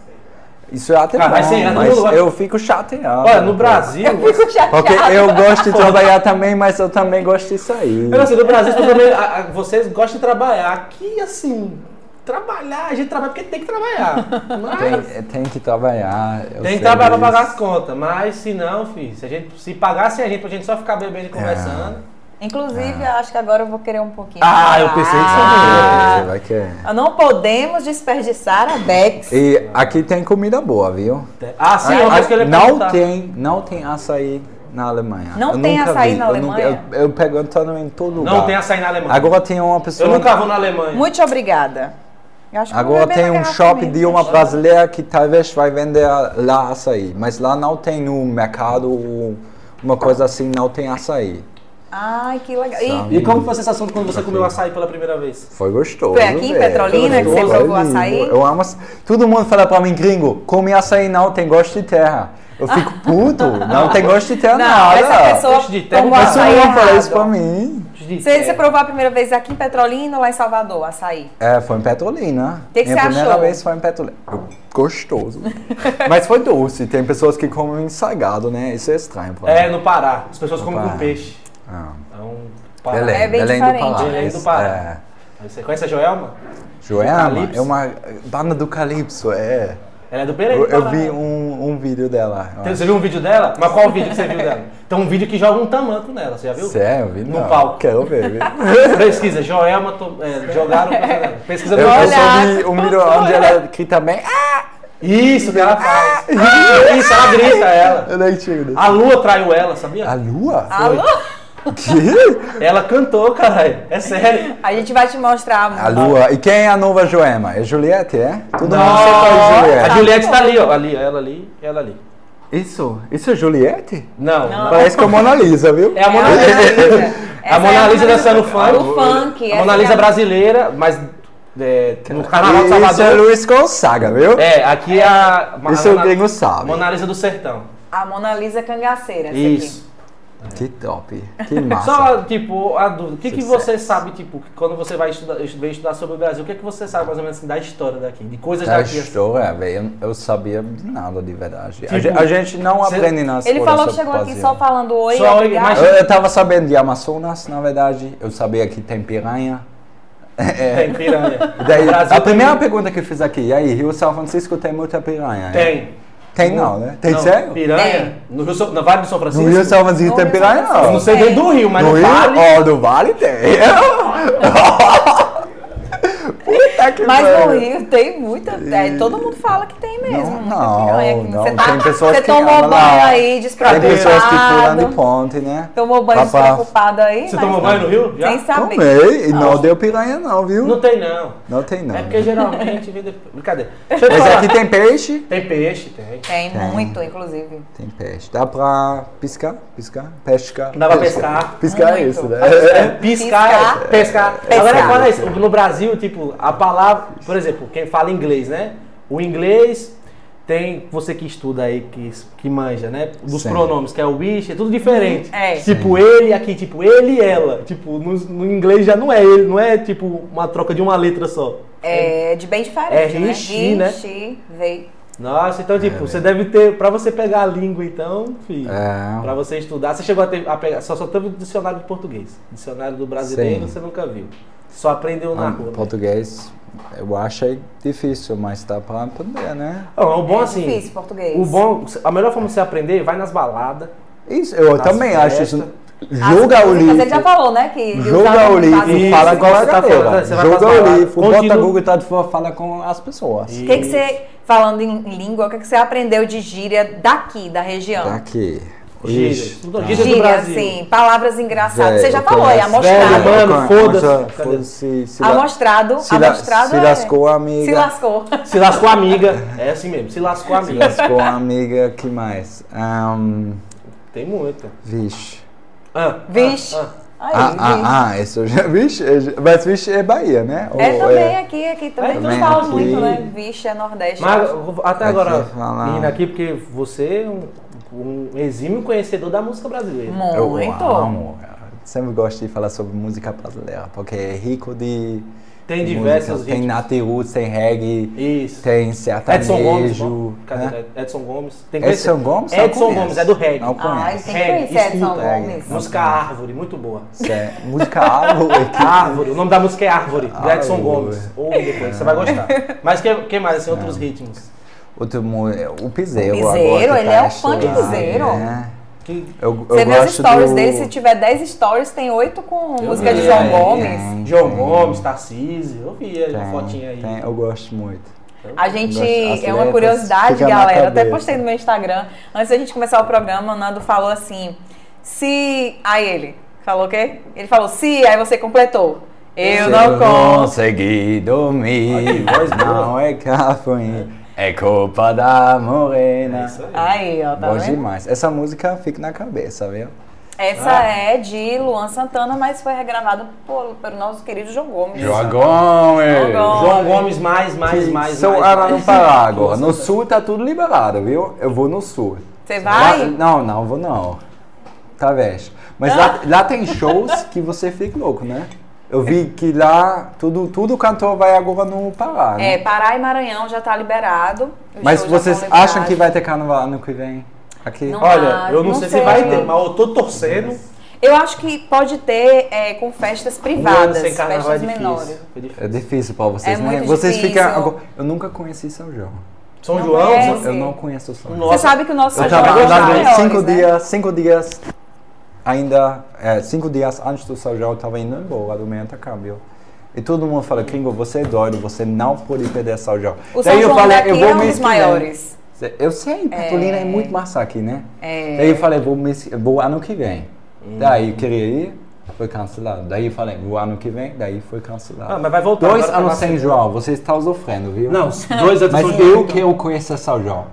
C: Isso é até
A: Ah,
C: bom,
A: mas sim, todo
C: mas
A: gosta.
C: eu fico chateado.
A: Olha, no Brasil.
B: eu fico chateada.
C: Porque eu gosto de trabalhar também, mas eu também gosto de sair.
A: Eu não sei, no Brasil vocês também, a- a- vocês gostam de trabalhar. Aqui, assim, trabalhar, a gente trabalha porque tem que trabalhar. Mas
C: Tem, tem que trabalhar. eu
A: tem que trabalhar pra
C: disso.
A: pagar as contas. Mas se não, filho, se, a gente, se pagasse a gente pra gente só ficar bebendo e conversando.
B: Inclusive, eu acho que agora eu vou querer um pouquinho.
A: Ah, eu pensei que você
B: Ah,
C: É, vai que-
B: Não podemos desperdiçar a Bex.
C: E aqui tem comida boa, viu?
A: Ah, sim,
C: Ah,
A: uma coisa que eu ia
C: não tem, não tem açaí na Alemanha.
B: Não
C: Eu
B: tem açaí
C: vi.
B: na
C: Eu nunca-
B: Alemanha?
C: Eu, eu perguntando em todo lugar.
A: Não tem açaí na Alemanha.
C: Agora tem uma pessoa.
A: Eu nunca vou na Alemanha.
B: Muito obrigada. Eu acho eu
C: Agora
B: beber
C: tem um shopping de uma brasileira que talvez vai vender lá açaí, mas lá não tem no mercado uma coisa assim, não tem açaí.
B: Ai, que legal. E?
A: E como foi a sensação quando você comeu açaí pela primeira vez?
C: Foi gostoso.
B: Foi aqui em. Petrolina
A: que você
B: provou açaí?
C: Eu amo aç- Todo mundo fala pra mim, gringo, come açaí não, tem gosto de terra. Eu fico puto, não tem gosto de terra
B: não,
C: nada.
B: essa pessoa
A: Gosto de terra,
B: tomou açaí
C: mundo fala
B: errado.
C: isso pra mim.
B: Você, você provou a primeira vez aqui em Petrolina ou lá em Salvador, açaí?
C: É, foi em Petrolina.
B: Que que
C: Minha
B: você
C: primeira
B: achou?
C: vez foi em Petrolina. Gostoso. Mas foi doce. Tem pessoas que comem salgado, né? Isso é estranho pra
A: É,
C: mim.
A: no Pará. As pessoas
C: No
A: comem com
C: Pará.
A: peixe.
C: Ah.
A: Então, Pará.
C: Belém,
B: É bem
C: Belém do
B: diferente.
C: Pará.
A: Belém do Pará.
C: é.
A: Você conhece a Joelma?
C: Joelma é uma banda do Calypso, é.
A: Ela é do Belém
C: Eu,
A: do
C: eu
A: Pará.
C: vi um, um vídeo dela. eu
A: Tem- Você viu um vídeo dela? Mas qual vídeo que você viu dela? Tem um vídeo que joga um tamanco nela, você já viu?
C: Sério, eu vi?
A: No
C: não.
A: palco.
C: Quero ver?
A: Pesquisa, Joelma, to- é, jogaram. Pesquisa no
C: Eu, eu vi um vídeo onde ela grita bem. Ah!
A: Isso que ela faz. Isso, ela grita ela.
C: Eu tiro desse.
A: A lua traiu ela, sabia?
C: A lua?
B: Alô?
C: Que?
A: Ela cantou, caralho. É sério.
B: A gente vai te mostrar.
C: A lua. E quem é a nova Joelma? É Juliette, é? Todo
A: Não.
C: mundo qual é
A: A
C: Juliette.
A: Juliette tá ali, ó. Ali, ela ali, ela ali.
C: Isso, isso é Juliette?
A: Não,
B: Não.
C: Parece com a Mona Lisa, viu?
A: É a Mona
B: É a
A: Lisa.
B: Mona Lisa.
A: A Mona
B: é
A: Lisa dançando funk.
B: O funk.
A: A Mona
B: é
A: Lisa
B: a-
A: brasileira, mas é, no Carnaval de
C: Isso é
A: Salvador.
C: Luiz Gonzaga, viu?
A: É, aqui é a. a
C: Isso o
A: Mona-
C: gringo sabe.
A: Mona Lisa do Sertão.
B: A Mona Lisa cangaceira. essa
A: Isso.
C: Que top, que massa.
A: Só, tipo, a dúvida. O que, que você sabe, tipo, quando você vai estudar, vem estudar sobre o Brasil, o que, que você sabe mais ou menos assim, da história daqui? De coisas
C: Da
A: daqui. assim?
C: história, velho, eu, eu sabia de nada de verdade. a,
A: Tipo,
C: gente, a gente não
A: você-
C: aprende na
B: Ele falou que chegou aqui só falando oi,
A: Só oi, mas-
C: Eu, eu tava sabendo de Amazonas, na verdade. Eu sabia que tem piranha.
A: Tem piranha.
C: Daí, a primeira
A: tem-
C: pergunta que eu fiz aqui, e aí, Rio São Francisco tem muita piranha?
A: Tem.
C: Tem não, né? Tem
A: Não,
C: sério?
A: Piranha?
B: Tem.
A: No, Rio, São- no Vale do São Francisco?
C: No Rio São Francisco tem piranha não.
A: Eu não sei dentro do Rio, mas
C: no
A: no,
C: Rio?
A: Vale.
C: Ó, no Vale tem. Que
B: Mas no. Rio tem muita. é, todo mundo fala que tem mesmo.
C: Não, não,
B: aqui.
C: não.
B: Você, tá,
C: Tem pessoas
B: você
C: que
B: tomou banho
C: lá.
B: aí
C: Tem
B: despreocupado.
C: pessoas que pulam de ponte, né?
B: Tomou banho
C: Papá.
B: despreocupado aí.
A: Você tomou banho no Rio? Já?
B: Sem saber.
C: Tomei, e não deu piranha não, viu?
A: Não tem, não.
C: Não tem não.
A: É porque geralmente. Brincadeira.
C: Mas aqui tem peixe.
A: Tem peixe, tem.
B: Tem,
C: Tem.
B: muito, inclusive.
C: Tem peixe. Dá pra piscar? Piscar? Pescar?
A: Dá pra pescar.
C: Piscar é isso, né?
A: Piscar, pescar.
B: Pescar.
A: Agora é fala isso. No Brasil, tipo, a palavra, por exemplo, quem fala inglês, né? O inglês tem, você que estuda aí, que, que manja, né? Dos
C: Sim.
A: pronomes, que é o wish, é tudo diferente.
B: É.
A: Tipo, ele aqui, tipo, ele e ela. Tipo, no, no inglês já não é ele, não é tipo uma troca de uma letra só.
B: É de bem diferente,
A: É
B: né?
A: Rishi, né?
B: Rishi, veio.
A: Nossa, então, tipo, você deve ter, pra você pegar a língua, então, filho,
C: É.
A: pra você estudar, você chegou a, ter, a pegar, só, só teve o dicionário de português. Dicionário do brasileiro
C: Sim.
A: você nunca viu. Só aprendeu na
C: Ah,
A: rua. né?
C: português, eu achei difícil, mas dá pra aprender, né?
A: Não, o bom
B: é
A: assim,
B: difícil português.
A: o bom, a melhor forma de você aprender, vai nas baladas.
C: Isso, eu também acho isso.
A: festas.
C: Joga o
B: músicas, Ele já
C: livro.
B: falou, né? Que
C: Joga o livro,
A: Isso,
C: fala com a
A: tá
C: galera. Joga
A: pras
C: o livro, bota Google tá de fora, fala com as pessoas.
A: E-
B: O que, que você, falando em em língua, o que, que você aprendeu de gíria daqui, da região?
C: Daqui.
A: Gírias. Tudo
C: tá.
A: gírias do Brasil.
B: assim, palavras engraçadas. Você já falou, é amostrado.
A: Velho, mano, foda-se.
C: foda-se, se
B: Amostrado,
C: se la-
B: amostrado
C: se
B: é-
C: lascou a amiga.
B: Se lascou.
A: Se lascou a amiga, é assim mesmo, se lascou a
C: Se
A: amiga.
C: lascou a amiga, que mais? Ahn,
A: Tem muita.
C: vixe.
A: Ah,
B: Vixe.
A: ah,
B: Aí,
C: Ah,
B: vixe.
C: ah, ah, isso eu já. Vixe, é- mas vixe é Bahia, né?
B: É
C: Ou
B: também aqui, aqui também
A: É,
B: tu
C: também
B: fala
C: aqui.
B: muito, né? Vixe, é Nordeste.
A: Mas até
C: Aqui
A: agora,
C: fala-
A: menina aqui, porque você é um, um exímio conhecedor da música brasileira.
C: Eu
B: Muito.
C: amo. eu Sempre gosto de falar sobre música brasileira, porque é rico de.
A: Tem
C: de
A: diversos.
C: Tem
A: ritmos.
C: nat roots, tem reggae,
A: Isso.
C: tem
A: Edson Gomes.
C: sertanejo.
A: bom. Cadê
C: né?
A: Edson Gomes? Tem
C: Edson Gomes?
A: Edson
C: conheço.
A: Gomes, é do reggae.
C: Não
B: Ah,
C: conheço.
B: tem que Edson
A: escuta.
B: Gomes.
A: Música Árvore, muito boa.
C: É música árvore.
A: Árvore, o nome da música é Árvore, do Edson. Gomes. Ou depois, você vai gostar. Mas que, que mais, assim, outros ritmos?
C: Outro, o Piseiro.
B: O
C: agora
B: Piseiro, ele
C: tá
B: é um fã de Piseiro.
C: né?
A: Que
C: Eu,
B: Você
C: eu
B: vê os
C: gosto
B: stories
C: do...
B: dele, se tiver 10 stories, tem 8 com
A: Eu
B: música de
A: vi,
B: João
A: é,
B: Gomes.
C: tem,
A: João
C: tem,
A: Gomes, Tarcísio, eu vi a
C: tem,
A: fotinha aí.
C: tem, eu gosto muito.
B: A gente,
C: Gosto-
B: é uma curiosidade, galera, até postei no meu Instagram, antes da gente começar o programa, o Nando falou assim, se... Aí ele, falou o quê? Ele falou, se, aí você completou. Eu
C: Se
B: não
D: consegui dormir.
A: Boa.
C: Não é café,
D: É culpa da morena.
A: É isso aí.
B: Aí, ó, tá
C: Bom
B: vendo?
C: demais. Essa música fica na cabeça, viu?
B: Essa
A: Ah.
B: é de Luan Santana, mas foi regravada por, pelo nosso querido João Gomes.
D: João Gomes.
B: João
A: Gomes mais, mais, mais,
C: Sou
A: mais. mais.
C: no Pará agora. No sul tá tudo liberado, viu? Eu vou no sul.
B: Você vai?
C: Lá- não, não, vou não. Tá veste. Mas lá, lá tem shows que você fica louco, né? Eu vi que lá tudo, tudo cantor vai agora no Pará, né?
B: É, Pará e Maranhão já tá liberado.
C: Mas
B: já
C: vocês acham que vai ter carnaval ano que vem? Aqui?
B: Não.
A: Olha, eu não,
B: não
A: sei,
B: sei.
A: se vai ter, mas eu tô torcendo.
B: Eu acho que pode ter é, com festas privadas,
A: sem é
B: festas
A: difícil.
B: menores.
A: É difícil.
C: É difícil pra vocês,
B: É
C: né?
B: muito
C: vocês
B: difícil.
C: ficam. Eu nunca conheci São João.
A: São
B: Não
A: João,
B: conhece?
C: Eu não conheço São João.
B: Você sabe que o nosso
C: Eu
B: São
C: tava
B: João é dos
C: andando
B: maiores,
C: cinco
B: né?
C: dias, cinco dias ainda, é, cinco dias antes do São João, eu tava indo embora do meu intercâmbio. E todo mundo fala, Kingo, você é doido, você não pode perder São João.
B: O São
C: Daí eu
B: João
C: falei, eu vou
B: é um dos
C: que
B: maiores.
C: Eu sei, Petrolina é. muito massa aqui, né?
B: É.
C: Daí eu falei, vou, mês, vou ano que vem. Daí eu queria ir, foi cancelado. Daí eu falei, vou ano que vem, daí foi cancelado.
A: Ah, mas vai voltar.
C: Dois
A: tá
C: anos sem. João, você está sofrendo, viu?
A: Não, dois anos
C: Mas
A: sem
C: eu
A: João.
C: quero conhecer São João.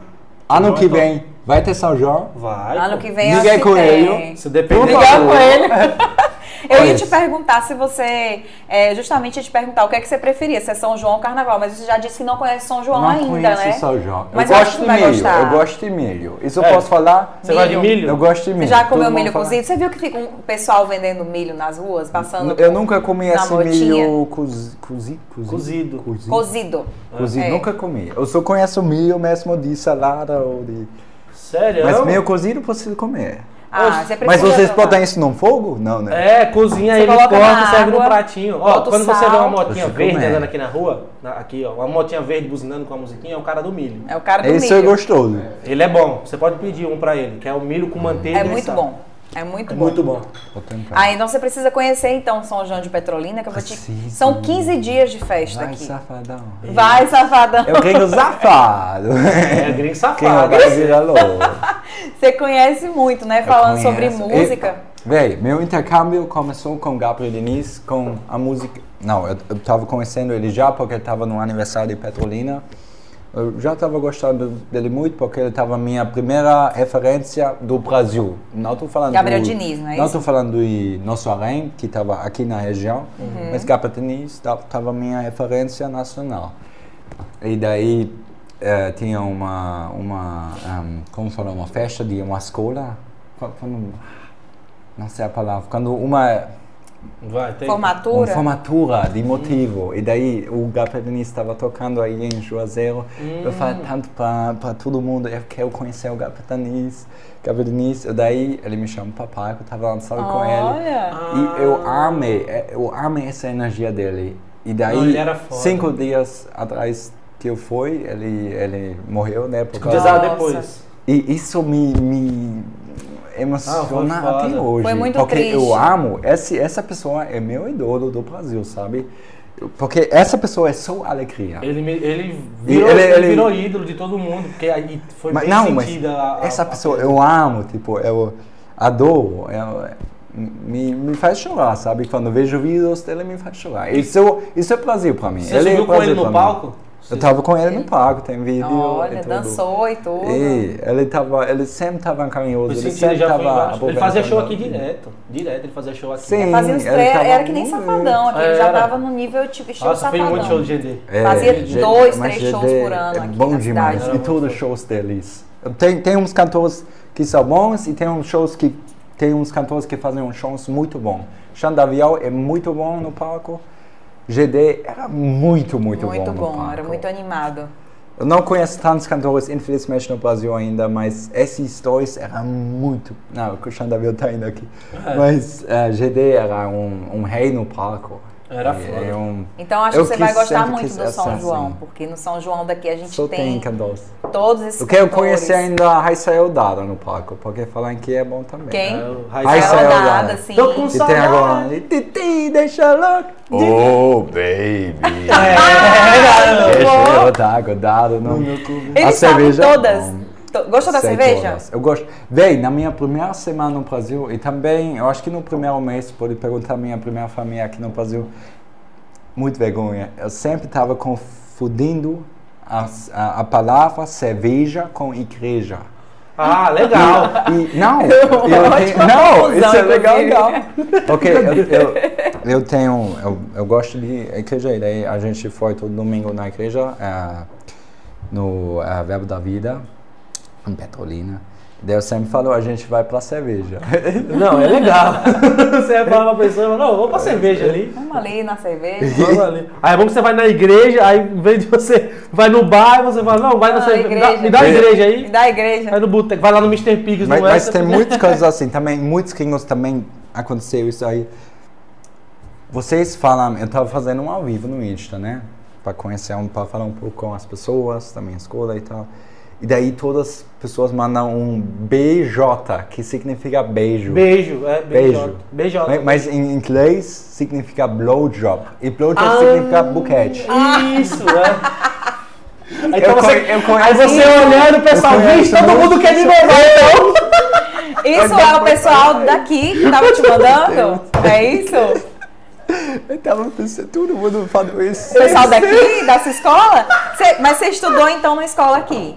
C: Ano
A: João,
C: que
A: então.
C: vem, vai ter São João?
A: Vai.
B: Ano que vem
C: Miguel
B: acho que
C: Coelho.
B: tem.
A: Isso depende.
C: Por
B: Miguel
C: favor.
B: Coelho. Eu ia te perguntar se você, é, justamente ia te perguntar o que é que você preferia, se é São João ou Carnaval, mas você já disse que não conhece São João
C: não
B: ainda,
C: conheço
B: né?
C: São João.
B: Mas
C: eu
B: eu
C: gosto de milho,
B: gostar.
C: eu gosto de milho. Isso eu
A: É.
C: posso falar?
A: Você gosta de milho?
C: Eu gosto de
B: Você
C: milho.
B: já
C: Todo
B: comeu
C: mundo
B: milho cozido? Você viu que fica um pessoal vendendo milho nas ruas, passando
C: Eu
B: com-
C: nunca comi esse
B: motinha?
C: milho cozi, cozi, cozi,
A: Cozido.
C: Cozido.
B: Cozido.
C: Cozido,
B: É.
C: nunca comi. Eu só conheço milho mesmo de salada ou de...
A: Sério?
C: Mas milho cozido posso comer.
B: Ah, você
C: Mas vocês
B: provar.
C: botam isso no fogo? Não, né?
A: É, cozinha,
B: Você
A: ele corta
B: na
A: e serve no pratinho. Ó, quando você vê
B: sal.
A: uma motinha
C: Você
A: verde andando aqui na rua, aqui ó, uma motinha verde buzinando com a musiquinha, é o cara do milho.
B: É o cara do
C: Isso é
B: milho.
C: gostoso.
A: Ele é bom, você pode pedir um pra ele, que é o milho com manteiga
B: É muito
A: sal.
B: bom. É muito
A: É
B: bom.
A: muito bom.
C: Vou tentar.
B: Ah, então você precisa conhecer então São João de Petrolina, que eu vou te...
C: Preciso.
B: São 15 dias de festa
C: Vai,
B: aqui.
C: safadão.
B: Vai, safadão.
C: Eu quero safado.
A: É, gringo
C: Quem
A: safado.
C: vai virar louco.
B: Você conhece muito, né? Falando sobre
C: conheço.
B: música.
C: Véi, meu intercâmbio começou com Gabriel Diniz, com a música... Não, eu, eu tava conhecendo ele já porque eu tava no aniversário de Petrolina. Eu já estava gostando dele muito porque ele estava minha primeira referência do Brasil. Não estou falando
B: Gabriel
C: do,
B: Diniz, não é
C: Não estou falando do nosso Arém, que estava aqui na região,
B: Uhum.
C: mas Gabriel Diniz estava minha referência nacional. E daí eh, tinha uma, uma ehm, como falar, uma festa de uma escola. Quando- não sei a palavra. Quando uma
A: Vai, tem.
C: uma
B: Formatura?
C: formatura de motivo. E daí o Gabriel Diniz estava tocando aí em Juazeiro. Eu falei
B: Hum.
C: tanto para todo mundo, eu quero conhecer o. Gabriel Diniz. E daí ele me chamou para palco, eu estava dançando com ele.
B: Olha.
C: E eu amei, eh, eu amei essa energia dele. E daí,
A: Não, ele era foda.
C: cinco dias atrás que eu fui, ele, ele morreu, né? Por
A: Cinco
C: causa-
A: dias depois.
C: e isso me, me emociona
A: Ah, foi
C: até hoje.
B: Foi muito
C: porque
B: triste.
C: eu amo, esse, essa pessoa é meu ídolo do Brasil, sabe? Porque essa pessoa é só alegria.
A: Ele, ele, virou,
C: ele-
A: ele
C: ele-
A: virou ídolo de todo mundo, porque aí foi
C: Mas
A: bem
C: não, mas
A: sentida a, a-
C: essa
A: a-
C: pessoa eu amo, tipo, eu adoro. eu- me, me faz chorar, sabe? Quando vejo vídeos dele, me faz chorar. Isso, isso é Brasil pra mim.
A: Você
C: ele é
A: subiu com
C: Brasil
A: ele no
C: pra mim. Eu tava com ele no palco, tem vídeo.
B: Olha,
C: e tudo.
B: dançou e tudo.
C: E ele, tava, ele sempre estava carinhoso,
A: Eu
C: ele sempre
A: embaixo. Ele fazia show aqui direto. Direto, ele fazia show aqui.
C: Sim.
B: Fazia uns
C: ele tava
B: era que nem
C: muito-
B: safadão aqui, ele já
A: Era.
B: tava no nível tipo estilo
A: Nossa, fez
B: safadão.
A: muito show de GD.
C: É,
B: Fazia
C: GD,
B: dois, três shows
C: GD
B: por ano
C: É bom demais. E todos os shows deles. Tem, tem uns cantores que são bons e tem uns shows que tem uns cantores que fazem uns shows muito bons. Xandavial é muito bom no palco. GD era muito, muito,
B: Muito
C: bom. no
B: bom,
C: palco.
B: era muito animado.
C: Eu não conheço tantos cantores, infelizmente, no Brasil ainda, mas esses dois eram muito. Não, o Xandavial tá indo aqui.
A: É.
C: Mas eh, GD era um, um rei no palco.
A: Era
C: E
A: foda.
C: É um,
B: Então acho
C: Eu
B: que você vai gostar muito do São João,
C: assim.
B: porque no São João daqui a gente
C: só tem
B: tem todos esses
C: Eu quero
B: cantores.
C: conhecer ainda a Raíssa Eldada no palco, porque falam que é bom também.
B: Quem?
A: É, o
C: Raíssa Eldada.
B: Sim.
A: Tô com
C: E tem
A: saudade.
C: agora. Titi, deixa louco.
D: Oh, baby.
A: É,
C: Deixa eu dar cuidado. Não.
B: Ele
C: A
B: sabe
C: cerveja é
B: todas.
C: bom.
B: To- Gostou da cerveja?
C: todas. Eu gosto. Véi, na minha primeira semana no Brasil, e também, eu acho que no primeiro mês, pode perguntar a minha primeira família aqui no Brasil, muito vergonha. Eu sempre estava confundindo as- a, a palavra cerveja com igreja.
A: Ah, legal.
C: E, não, eu
B: Ótima
C: tenho, não, isso é legal, não. Porque eu, eu, eu tenho, eu, eu gosto de igreja, e daí a gente foi todo domingo na igreja, eh, no eh, Verbo da Vida, em Petrolina. Daí eu sempre falo, a gente vai pra cerveja.
A: Não, é legal. Você vai falar pra pessoa, não, vamos pra cerveja ali.
B: Vamos ali na cerveja.
A: Vamos ali. Aí é bom que você vai na igreja, aí em vez de você vai no bar, você fala, não, vai na
B: Ah,
A: cerveja. Me dá,
B: igreja.
A: me dá a igreja
B: Me
A: aí.
B: dá a igreja.
A: Vai no boteco, vai lá no Mr. Pigs,
C: mas,
A: não é?
C: mas tem muitas coisas assim, também, muitos gringos também aconteceu isso aí. Vocês falam, eu estava fazendo um ao vivo no Insta, né? Para conhecer, um, para falar um pouco com as pessoas, também escola e tal. E daí todas as pessoas mandam um BJ, que significa beijo.
A: Beijo, é,
C: Beijo.
A: beijo.
C: Mas- Mas em inglês significa blowjob. E blowjob
A: Ah.
C: significa buquete.
A: Isso, é. Aí,
C: Eu
A: então você,
C: conhe- eu conheço-
A: aí você olhando, o pessoal, vixe, todo mundo quer me beijar, então.
B: Isso é o pessoal daqui que tava te mandando? É isso?
C: Eu tava pensando, todo mundo falou isso.
B: O pessoal daqui, da sua escola? Cê- mas você estudou então na escola aqui?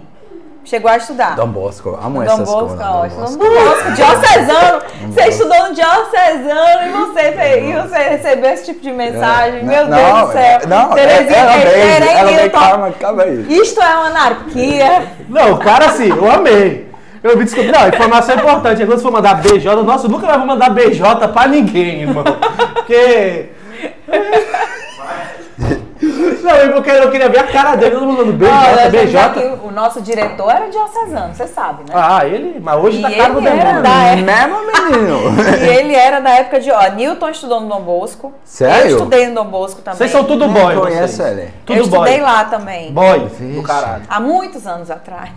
B: Chegou a estudar?
C: Dom Bosco, amo
B: Dom
C: essa
B: Bosco,
C: escola. Dom
B: ótimo.
C: Bosco.
B: Dom Bosco, diocesano. Você estudou no diocesano e você, fez, e você recebeu esse tipo de mensagem.
C: É,
B: Meu
C: não,
B: Deus do céu.
C: Não,
B: Terezinha
C: ela
B: hein,
C: ela veio,
B: Milton?
C: calma, calma aí.
B: Isto é uma anarquia.
A: Não, cara, assim, eu amei. Eu vi descobrir, não, informação é importante. Quando você for mandar BJ, nossa, nunca vou mandar BJ pra ninguém, irmão. Porque. Não, eu queria, eu queria ver a cara dele, todo mundo falando BJ,
B: Olha,
A: BJ.
B: o nosso diretor era diocesano, você sabe, né?
A: Ah, ele. Mas hoje
B: E
A: tá cara do demônio.
B: da- É.
C: Mesmo menino.
B: E ele era da época de, ó, Newton estudou no Dom Bosco.
C: Sério?
B: Eu estudei no Dom Bosco também.
A: Vocês são tudo
C: Não
A: boy,
C: conhece
A: vocês.
C: ele.
A: Tudo
B: Eu estudei
A: boy.
B: lá também.
A: Boy, do
C: Vixe.
A: caralho.
B: Há muitos anos atrás.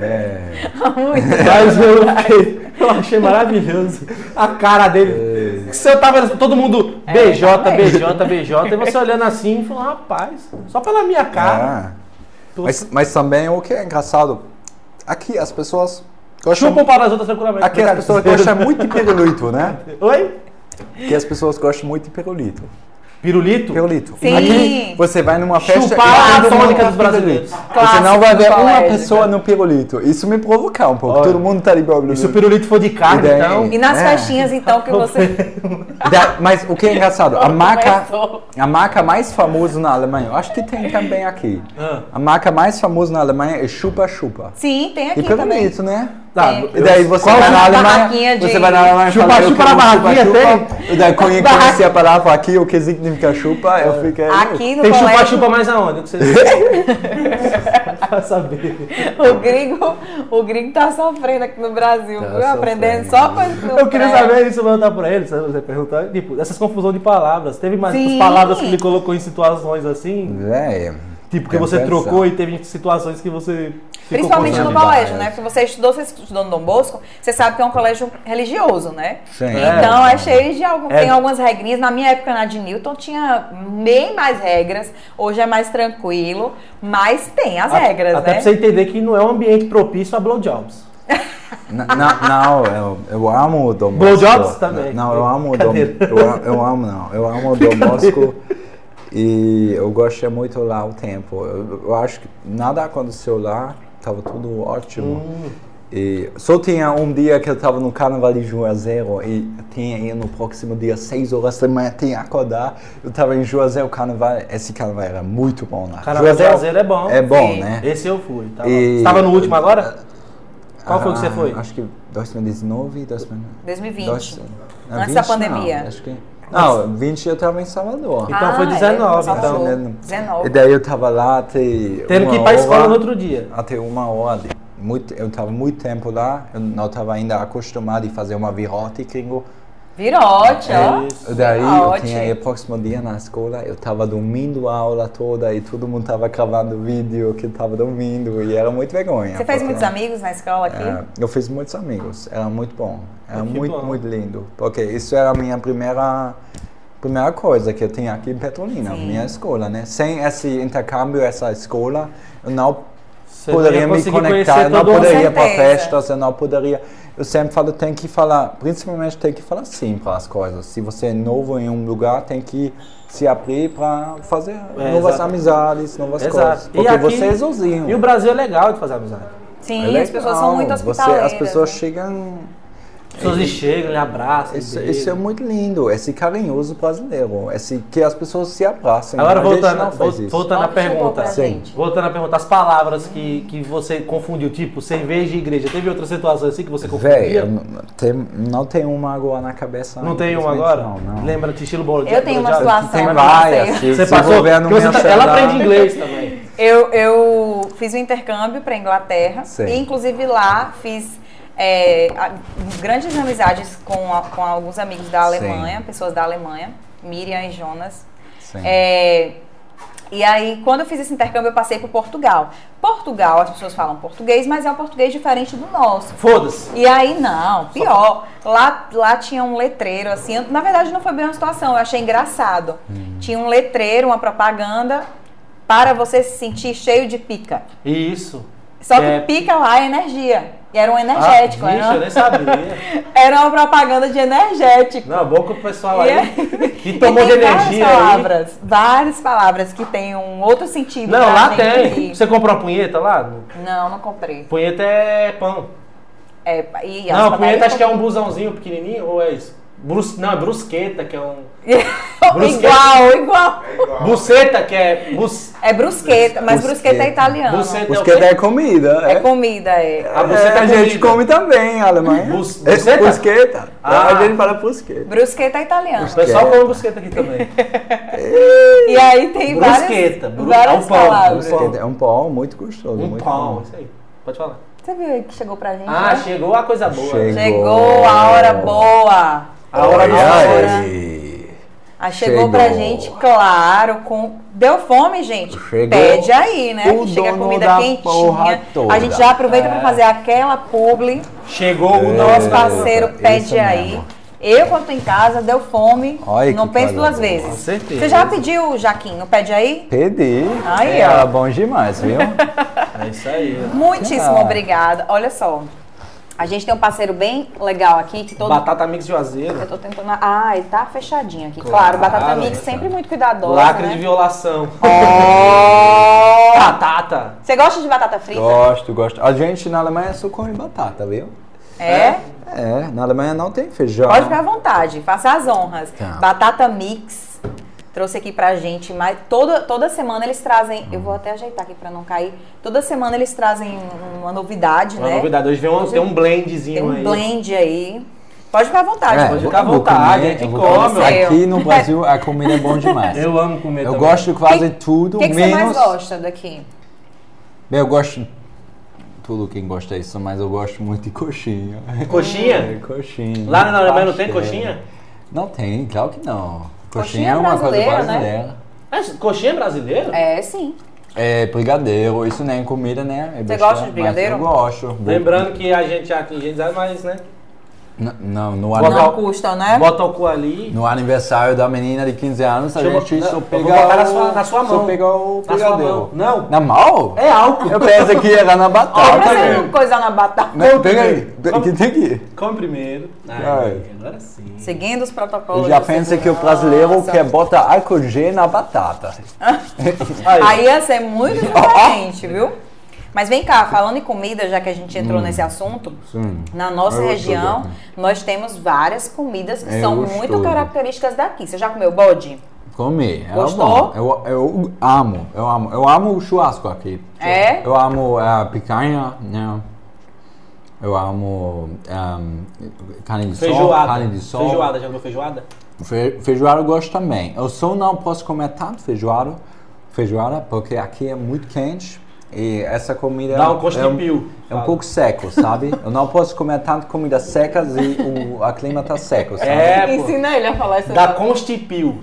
C: É.
B: Há muitos
A: Mas eu, fiquei- eu achei maravilhoso a cara dele. Você tava todo mundo BJ,
B: também.
A: BJ, BJ, e você olhando assim e falando, rapaz, só pela minha cara.
C: Ah. Mas, mas também o que é engraçado, aqui as pessoas gostam,
A: um para as outras tranquilamente.
C: aqui as pessoas gostam muito de pirulito, né?
A: Oi?
C: Aqui as pessoas gostam muito de pirulito.
A: Pirulito?
C: Pirulito.
B: Sim.
C: Aqui você vai numa festa
A: Chupar
C: e
A: a tônica
C: tá
A: dos brasileiros.
C: Você não vai ver uma pessoa no pirulito. Isso me provoca um pouco.
A: Olha,
C: todo mundo tá de pirulito.
A: E se o pirulito for de carne,
C: E
A: então.
B: E nas
C: É.
B: festinhas, então, que você.
C: Da- Mas o que é engraçado, a marca, a marca mais famosa na Alemanha, eu acho que tem também aqui.
A: Ah.
C: A marca mais famosa na Alemanha é Chupa Chupa.
B: Sim, tem
C: E
B: aqui também.
C: pirulito, né?
A: Tá,
B: Tem.
C: E daí você
A: Qual
C: vai na Alemanha,
B: de-
C: você vai na Alemanha
A: Chupa
C: fala,
A: chupa na barraquinha,
C: chupa. E daí quando eu conheci a palavra aqui, o que significa chupa, eu fiquei...
B: Aqui no
A: Tem
B: colégio.
A: chupa-chupa mais aonde? Que você... Pra saber.
B: O gringo, o gringo tá sofrendo aqui no Brasil,
C: Tá
B: viu? Aprendendo só não
A: Eu queria saber isso, perguntar pra ele, sabe? Você perguntar, tipo, essas confusões de palavras. Teve mais
B: Sim.
A: palavras que ele colocou em situações assim?
C: Véi,
A: Tipo, que
C: tem
A: você
C: que
A: trocou
C: pensar.
A: e teve situações que você. Ficou
B: Principalmente no colégio, né? Porque você estudou, você estudou no Dom Bosco, você sabe que é um colégio religioso, né?
C: Sim.
B: Então é, cheio de algum,
A: É.
B: tem algumas regrinhas. Na minha época na de Newton tinha bem mais regras. Hoje é mais tranquilo, mas tem as
A: A-
B: regras,
A: Até
B: né?
A: pra você entender que não é um ambiente propício a blowjobs.
C: Não, não, eu, eu amo o Dom Bosco.
A: Blowjobs também.
C: Não, eu amo o Dom eu, eu amo, não. Eu amo o Dom Bosco e eu gostei muito lá o tempo. Eu, eu acho que nada aconteceu lá, tava tudo ótimo.
A: Hum.
C: E só tinha um dia que eu tava no carnaval de Juazeiro e tinha aí no próximo dia, 6 horas da manhã, tinha que acordar. Eu tava em Juazeiro, carnaval, esse carnaval era muito bom lá.
A: Carnaval de Juazeiro é bom.
C: É bom,
B: Sim.
C: né?
A: Esse eu fui. Tava...
C: E-
A: Você tava no último agora? Qual foi que você
C: Ah,
A: foi?
C: Acho que 2019, 2020.
B: 2020.
C: Dois- não,
B: Antes da
C: 20 não,
B: pandemia.
C: acho que... Não, 20 eu tava em Salvador.
A: Então foi
B: Ah,
A: 19,
B: é,
A: então.
B: Salvador.
C: Né?
B: 19.
C: E daí eu tava lá até.
A: Tendo que ir pra escola no outro dia.
C: Até uma hora. Muito, eu tava muito tempo lá, eu não tava ainda acostumado a fazer uma virote gringo.
B: Virote, ó.
C: E daí eu
B: Virote.
C: tinha aí o próximo dia na escola, eu tava dormindo a aula toda e todo mundo tava gravando vídeo que eu tava dormindo e era muito vergonha.
B: Você fez muitos amigos na escola aqui?
C: é, eu fiz muitos amigos, era muito bom. Era
A: que
C: muito,
A: bom.
C: muito lindo. Porque isso era a minha primeira, primeira coisa que eu tinha aqui em Petrolina,
B: Sim.
C: minha escola, né? Sem esse intercâmbio, essa escola, eu não
A: Você
C: poderia
A: ia
C: me conectar, eu não poderia ir para festas, eu não poderia. Eu sempre falo, tem que falar, principalmente tem que falar sim para as coisas. Se você é novo em um lugar, tem que se abrir para fazer
A: É,
C: novas
A: exato.
C: amizades, novas
A: Exato.
C: coisas. Porque
A: aqui-
C: você é sozinho.
A: E o Brasil é legal de fazer amizade.
B: Sim,
C: É
B: as pessoas são muito
C: legal. Você-
B: hospitaleiras.
C: As pessoas
B: né?
C: chegam.
A: As pessoas chegam, lhe abraçam.
C: Isso, é muito lindo, esse carinhoso brasileiro, esse que as pessoas se abraçam.
A: Agora voltando,
C: não faz
A: vol-
C: isso.
A: voltando à pergunta. Voltando à pergunta, as palavras que, que você confundiu, tipo cerveja e igreja. Teve outras situações assim que você confundia?
C: Véi, tem, não tem uma agora na cabeça.
A: Não tem uma agora?
C: Não, não.
A: Lembra de estilo bolo
B: Eu tenho uma situação.
C: Tem várias. Se,
A: Você
C: se
A: passou. você tá- ela aprende inglês também.
B: Eu, eu fiz um intercâmbio para Inglaterra
C: Sim.
B: e inclusive lá fiz é, grandes amizades com, a- com alguns amigos da
C: Sim.
B: Alemanha, pessoas da Alemanha, Miriam e Jonas.
C: Sim.
B: É, e aí, quando eu fiz esse intercâmbio, eu passei por Portugal. Portugal, as pessoas falam português, mas é um português diferente do nosso.
A: Foda-se.
B: E aí, não, pior. Lá, lá tinha um letreiro, assim. Na verdade, não foi bem uma situação, eu achei engraçado.
C: Hum.
B: Tinha um letreiro, uma propaganda para você se sentir cheio de pica.
A: Isso.
B: Só que
A: É.
B: pica lá é energia. E era um energético,
A: Ah,
B: era,
A: vixe, eu nem sabia.
B: era uma propaganda de energético.
A: Não, bom que o pessoal aí
B: é-
A: que tomou de energia
B: várias
A: aí.
B: palavras, várias palavras que tem um outro sentido.
A: Não, lá tem.
B: que-
A: Você comprou uma punheta lá?
B: Não, não comprei.
A: Punheta é pão.
B: É, e
A: Não, punheta acho que é um busãozinho pequenininho ou é isso? Brus... Não, é brusqueta, que é um. Brusqueta.
B: igual, igual.
A: Buceta, que é. Bus...
B: É brusqueta, mas
C: Brusqueta.
B: brusqueta é italiano.
A: Buceta. É quê?
C: é comida.
B: É comida, é.
A: A buceta
C: a
A: é
C: gente
A: comida.
C: come também em Alemanha.
A: Bus-
C: É
A: buceta?
C: Brusqueta.
A: Ah.
C: A gente fala brusqueta.
B: Brusqueta é italiano.
A: O pessoal come busqueta aqui também.
B: E aí tem
A: Brusqueta,
B: várias,
A: bru-
B: várias
A: é um pão,
B: palavras.
C: Brusqueta É um pão muito gostoso.
A: Um
C: muito
A: pão,
C: bom.
A: isso aí. Pode falar.
B: Você viu aí que chegou pra gente?
A: Ah,
B: né?
A: chegou a coisa boa.
C: Chegou.
B: Chegou a hora boa.
A: A hora
C: Olha
B: hora.
C: aí.
B: Chegou,
C: Chegou.
B: pra gente, claro, com. Deu fome, gente?
C: Chegou
B: Pede aí, né?
C: o
B: Que chega comida
C: da
B: quentinha. A gente já aproveita
A: É.
B: pra fazer aquela publi.
A: Chegou o
B: O
A: nosso
B: nosso parceiro
C: isso
B: pede aí.
C: mesmo.
B: Eu, quando tô em casa, deu fome.
C: Olha
B: não penso duas
C: boa.
B: vezes.
A: Com certeza.
B: Você já pediu, Jaquinho? Pede aí?
C: Pedi.
B: Aí,
C: é
B: ó.
C: bom demais, viu?
A: É isso aí.
B: Muitíssimo
C: Ah.
B: obrigada. Olha só. A gente tem um parceiro bem legal aqui que todo.
A: Batata mix Juazeiro.
B: Eu tô tentando. Ah, ele tá fechadinho aqui.
A: Claro,
B: Claro, Batata Mix
A: é.
B: sempre muito cuidadosa.
A: Lacre
B: né?
A: de violação.
B: Oh!
A: Batata.
B: Você gosta de batata frita?
C: Gosto, gosto. A gente na Alemanha só come batata, viu?
B: É?
C: É, na Alemanha não tem feijão.
B: Pode ficar à vontade, faça as honras.
C: Tá.
B: Batata Mix trouxe aqui pra gente, mas toda, toda semana eles trazem. Eu vou até ajeitar aqui pra não cair. Toda semana eles trazem uma novidade,
A: Uma
B: né?
A: novidade. Hoje vem um, tem um blendzinho
B: Tem um
A: aí.
B: blend aí. Pode ficar à vontade.
C: É,
A: Pode ficar à vontade,
C: comer,
A: a gente come.
C: Aqui no Brasil a comida é bom demais.
A: Eu amo comer
C: Eu
A: também.
C: gosto de quase
B: Que-
C: tudo,
B: O que, que você
C: menos...
B: mais gosta daqui?
C: Bem, eu gosto... Tudo quem gosta disso, mas eu gosto muito de coxinha.
A: Coxinha?
C: É, coxinha.
A: Lá na Alemanha não tem coxinha?
C: Não tem, claro que não. Coxinha,
B: Coxinha
C: é uma coisa
B: brasileira, né?
A: É, coxinha é brasileira?
B: É, sim.
C: É brigadeiro, isso nem é comida, né? É
B: Você gosta de brigadeiro?
C: Eu gosto.
A: Lembrando que a gente aqui em Gênesis, mas, né?
C: Não, no,
A: Bota
B: Não custa, né?
A: Bota o cu ali.
C: no aniversário da menina de 15 anos, a
A: eu
C: gente só pega
A: botar na
C: o-
A: sua- na sua
C: Só
A: mão.
C: pega o
A: mão. Não.
C: Na mão?
A: É álcool.
C: Eu pensei que era na batata.
B: você
C: né?
B: não coisar na batata.
C: Mas Pega aí,
A: Come.
C: que tem aqui.
A: Come primeiro. Ai, agora sim.
B: Seguindo os protocolos.
C: Eu já
B: de
C: pensei que o brasileiro quer botar álcool gel na batata.
A: Aí.
B: Aí ia ser muito diferente, viu? Mas vem cá, falando em comida, já que a gente entrou nesse assunto,
C: Sim.
B: na nossa
C: Eu
B: região, nós temos várias comidas que
C: É
B: são
C: gostoso.
B: muito características daqui. Você já comeu bode?
C: Comi. Era
B: Gostou?
C: Eu, eu amo, eu amo. Eu amo o churrasco aqui.
B: É?
C: Eu amo a picanha, né? Eu amo ehm, carne de sol,
A: Feijoada.
C: carne de sol.
A: Feijoada, já comeu feijoada?
C: Fe, feijoada eu gosto também. Eu só não posso comer tanto feijoada, feijoada porque aqui é muito quente e essa comida
A: Dá um
C: é, um,
A: constipio.
C: é um pouco seco, sabe? eu não posso comer tanto comida secas e o a clima tá seco, sabe?
A: É, pô.
B: Ensina ele a falar isso.
A: Dá constipio.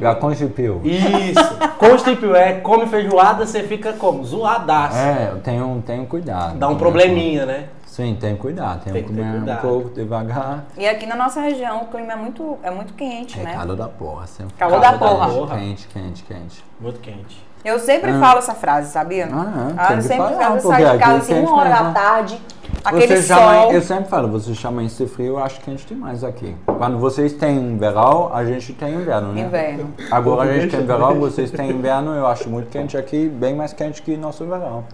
C: Já constipio.
A: Isso. constipio é come feijoada, você fica como? Zoadaço.
C: É, eu tenho, tenho cuidado.
A: Dá um probleminha, né?
C: Sim, tem cuidado. Tem,
A: Tem
C: que
A: que
C: comer
A: cuidado.
C: um pouco devagar.
B: E aqui na nossa região o clima é muito, é muito quente,
C: É
B: né?
C: calor da porra, sempre.
B: Calor da
A: Calor da
B: porra.
A: porra.
C: Quente, quente, quente.
A: Muito quente.
B: Eu sempre
C: Ah.
B: falo essa frase, sabia?
C: Ah,
B: Ah,
C: tem
B: eu
C: que
B: sempre
C: falar,
B: eu saio de casa assim, uma hora da tarde, aquele
C: Você chama,
B: sol.
C: eu sempre falo, você chama esse frio, eu acho quente demais aqui. Quando vocês têm verão, a gente tem inverno, né?
B: Inverno.
C: Agora a gente tem verão, vocês têm inverno, eu acho muito quente aqui, bem mais quente que nosso verão.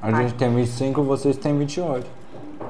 C: A gente tem 25, vocês têm 28.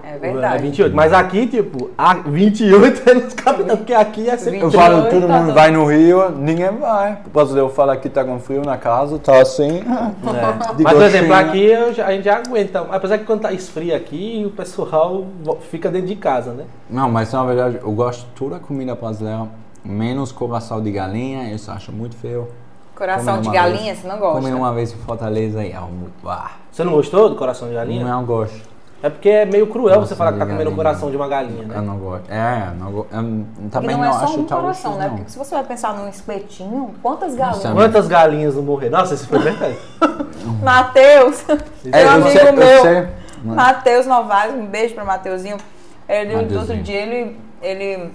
B: É
A: É
B: verdade.
A: 28. Mas aqui, tipo, a 28 é nos capital, porque aqui é sempre.
C: Eu
B: 28,
C: falo, todo
B: tá
C: mundo vai no Rio, ninguém vai. O brasileiro fala que tá com frio na casa, tá assim.
A: É.
C: de
A: Mas, por exemplo, aqui eu já- a gente já aguenta. Apesar que quando tá esfria aqui, o pessoal fica dentro de casa, né?
C: Não, mas na verdade eu gosto de toda a comida brasileira, menos coração de galinha, isso eu acho muito feio.
B: Coração de galinha,
C: vez.
B: você não gosta?
C: Comi uma vez em Fortaleza e é muito. Ah,
A: Você não gostou do coração de galinha?
C: não gosto.
A: É porque é meio cruel você
C: Coração
A: falar que tá comendo o coração de uma galinha,
C: Eu
A: né?
C: não gosto. É, não gosto.
B: E
C: também
B: não
C: não,
B: é só
C: acho
B: um coração,
C: isso,
B: né?
C: não.
B: Porque se você vai pensar num espetinho, quantas galinhas?
C: Nossa,
A: Quantas galinhas não morreram? Nossa, esse foi verdade.
B: Matheus,
C: É,
B: meu
C: eu
B: amigo
C: sei, eu
B: meu,
C: sei.
B: Matheus Novaes, um beijo pra Mateuzinho. Ele, no outro dia, ele, ele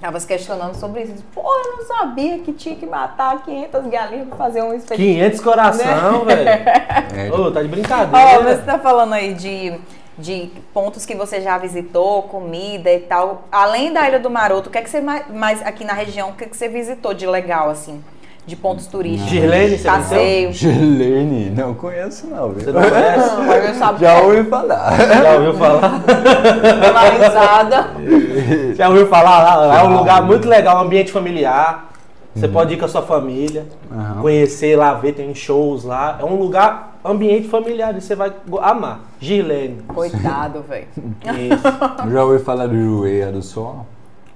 B: tava se questionando sobre isso. Ele disse, Pô, eu não sabia que tinha que matar 500 galinhas pra fazer um espetinho.
A: 500 coração, velho.
C: É,
A: Ô, tá de
B: Ó,
A: brincadeira.
B: você tá falando aí de, de pontos que você já visitou, comida e tal. Além da Ilha do Maroto, o que é que você mais, mais aqui na região, o que é que você visitou de legal, assim? De pontos turísticos?
A: Girlene, você
B: Passeio.
C: Gelene, não conheço não,
A: Você
C: viu?
A: não conhece?
B: Não, mas eu sabia.
C: Já ouvi falar.
A: Já ouviu falar?
B: Uma risada.
A: Já ouviu falar? Lá é um lugar muito legal, um ambiente familiar. Você pode ir com a sua família,
C: Aham.
A: conhecer lá, ver, tem shows lá. É um lugar, ambiente familiar, você vai amar. Girlene.
B: Coitado, velho.
A: Isso.
C: Já ouvi falar do Ilha do Sol.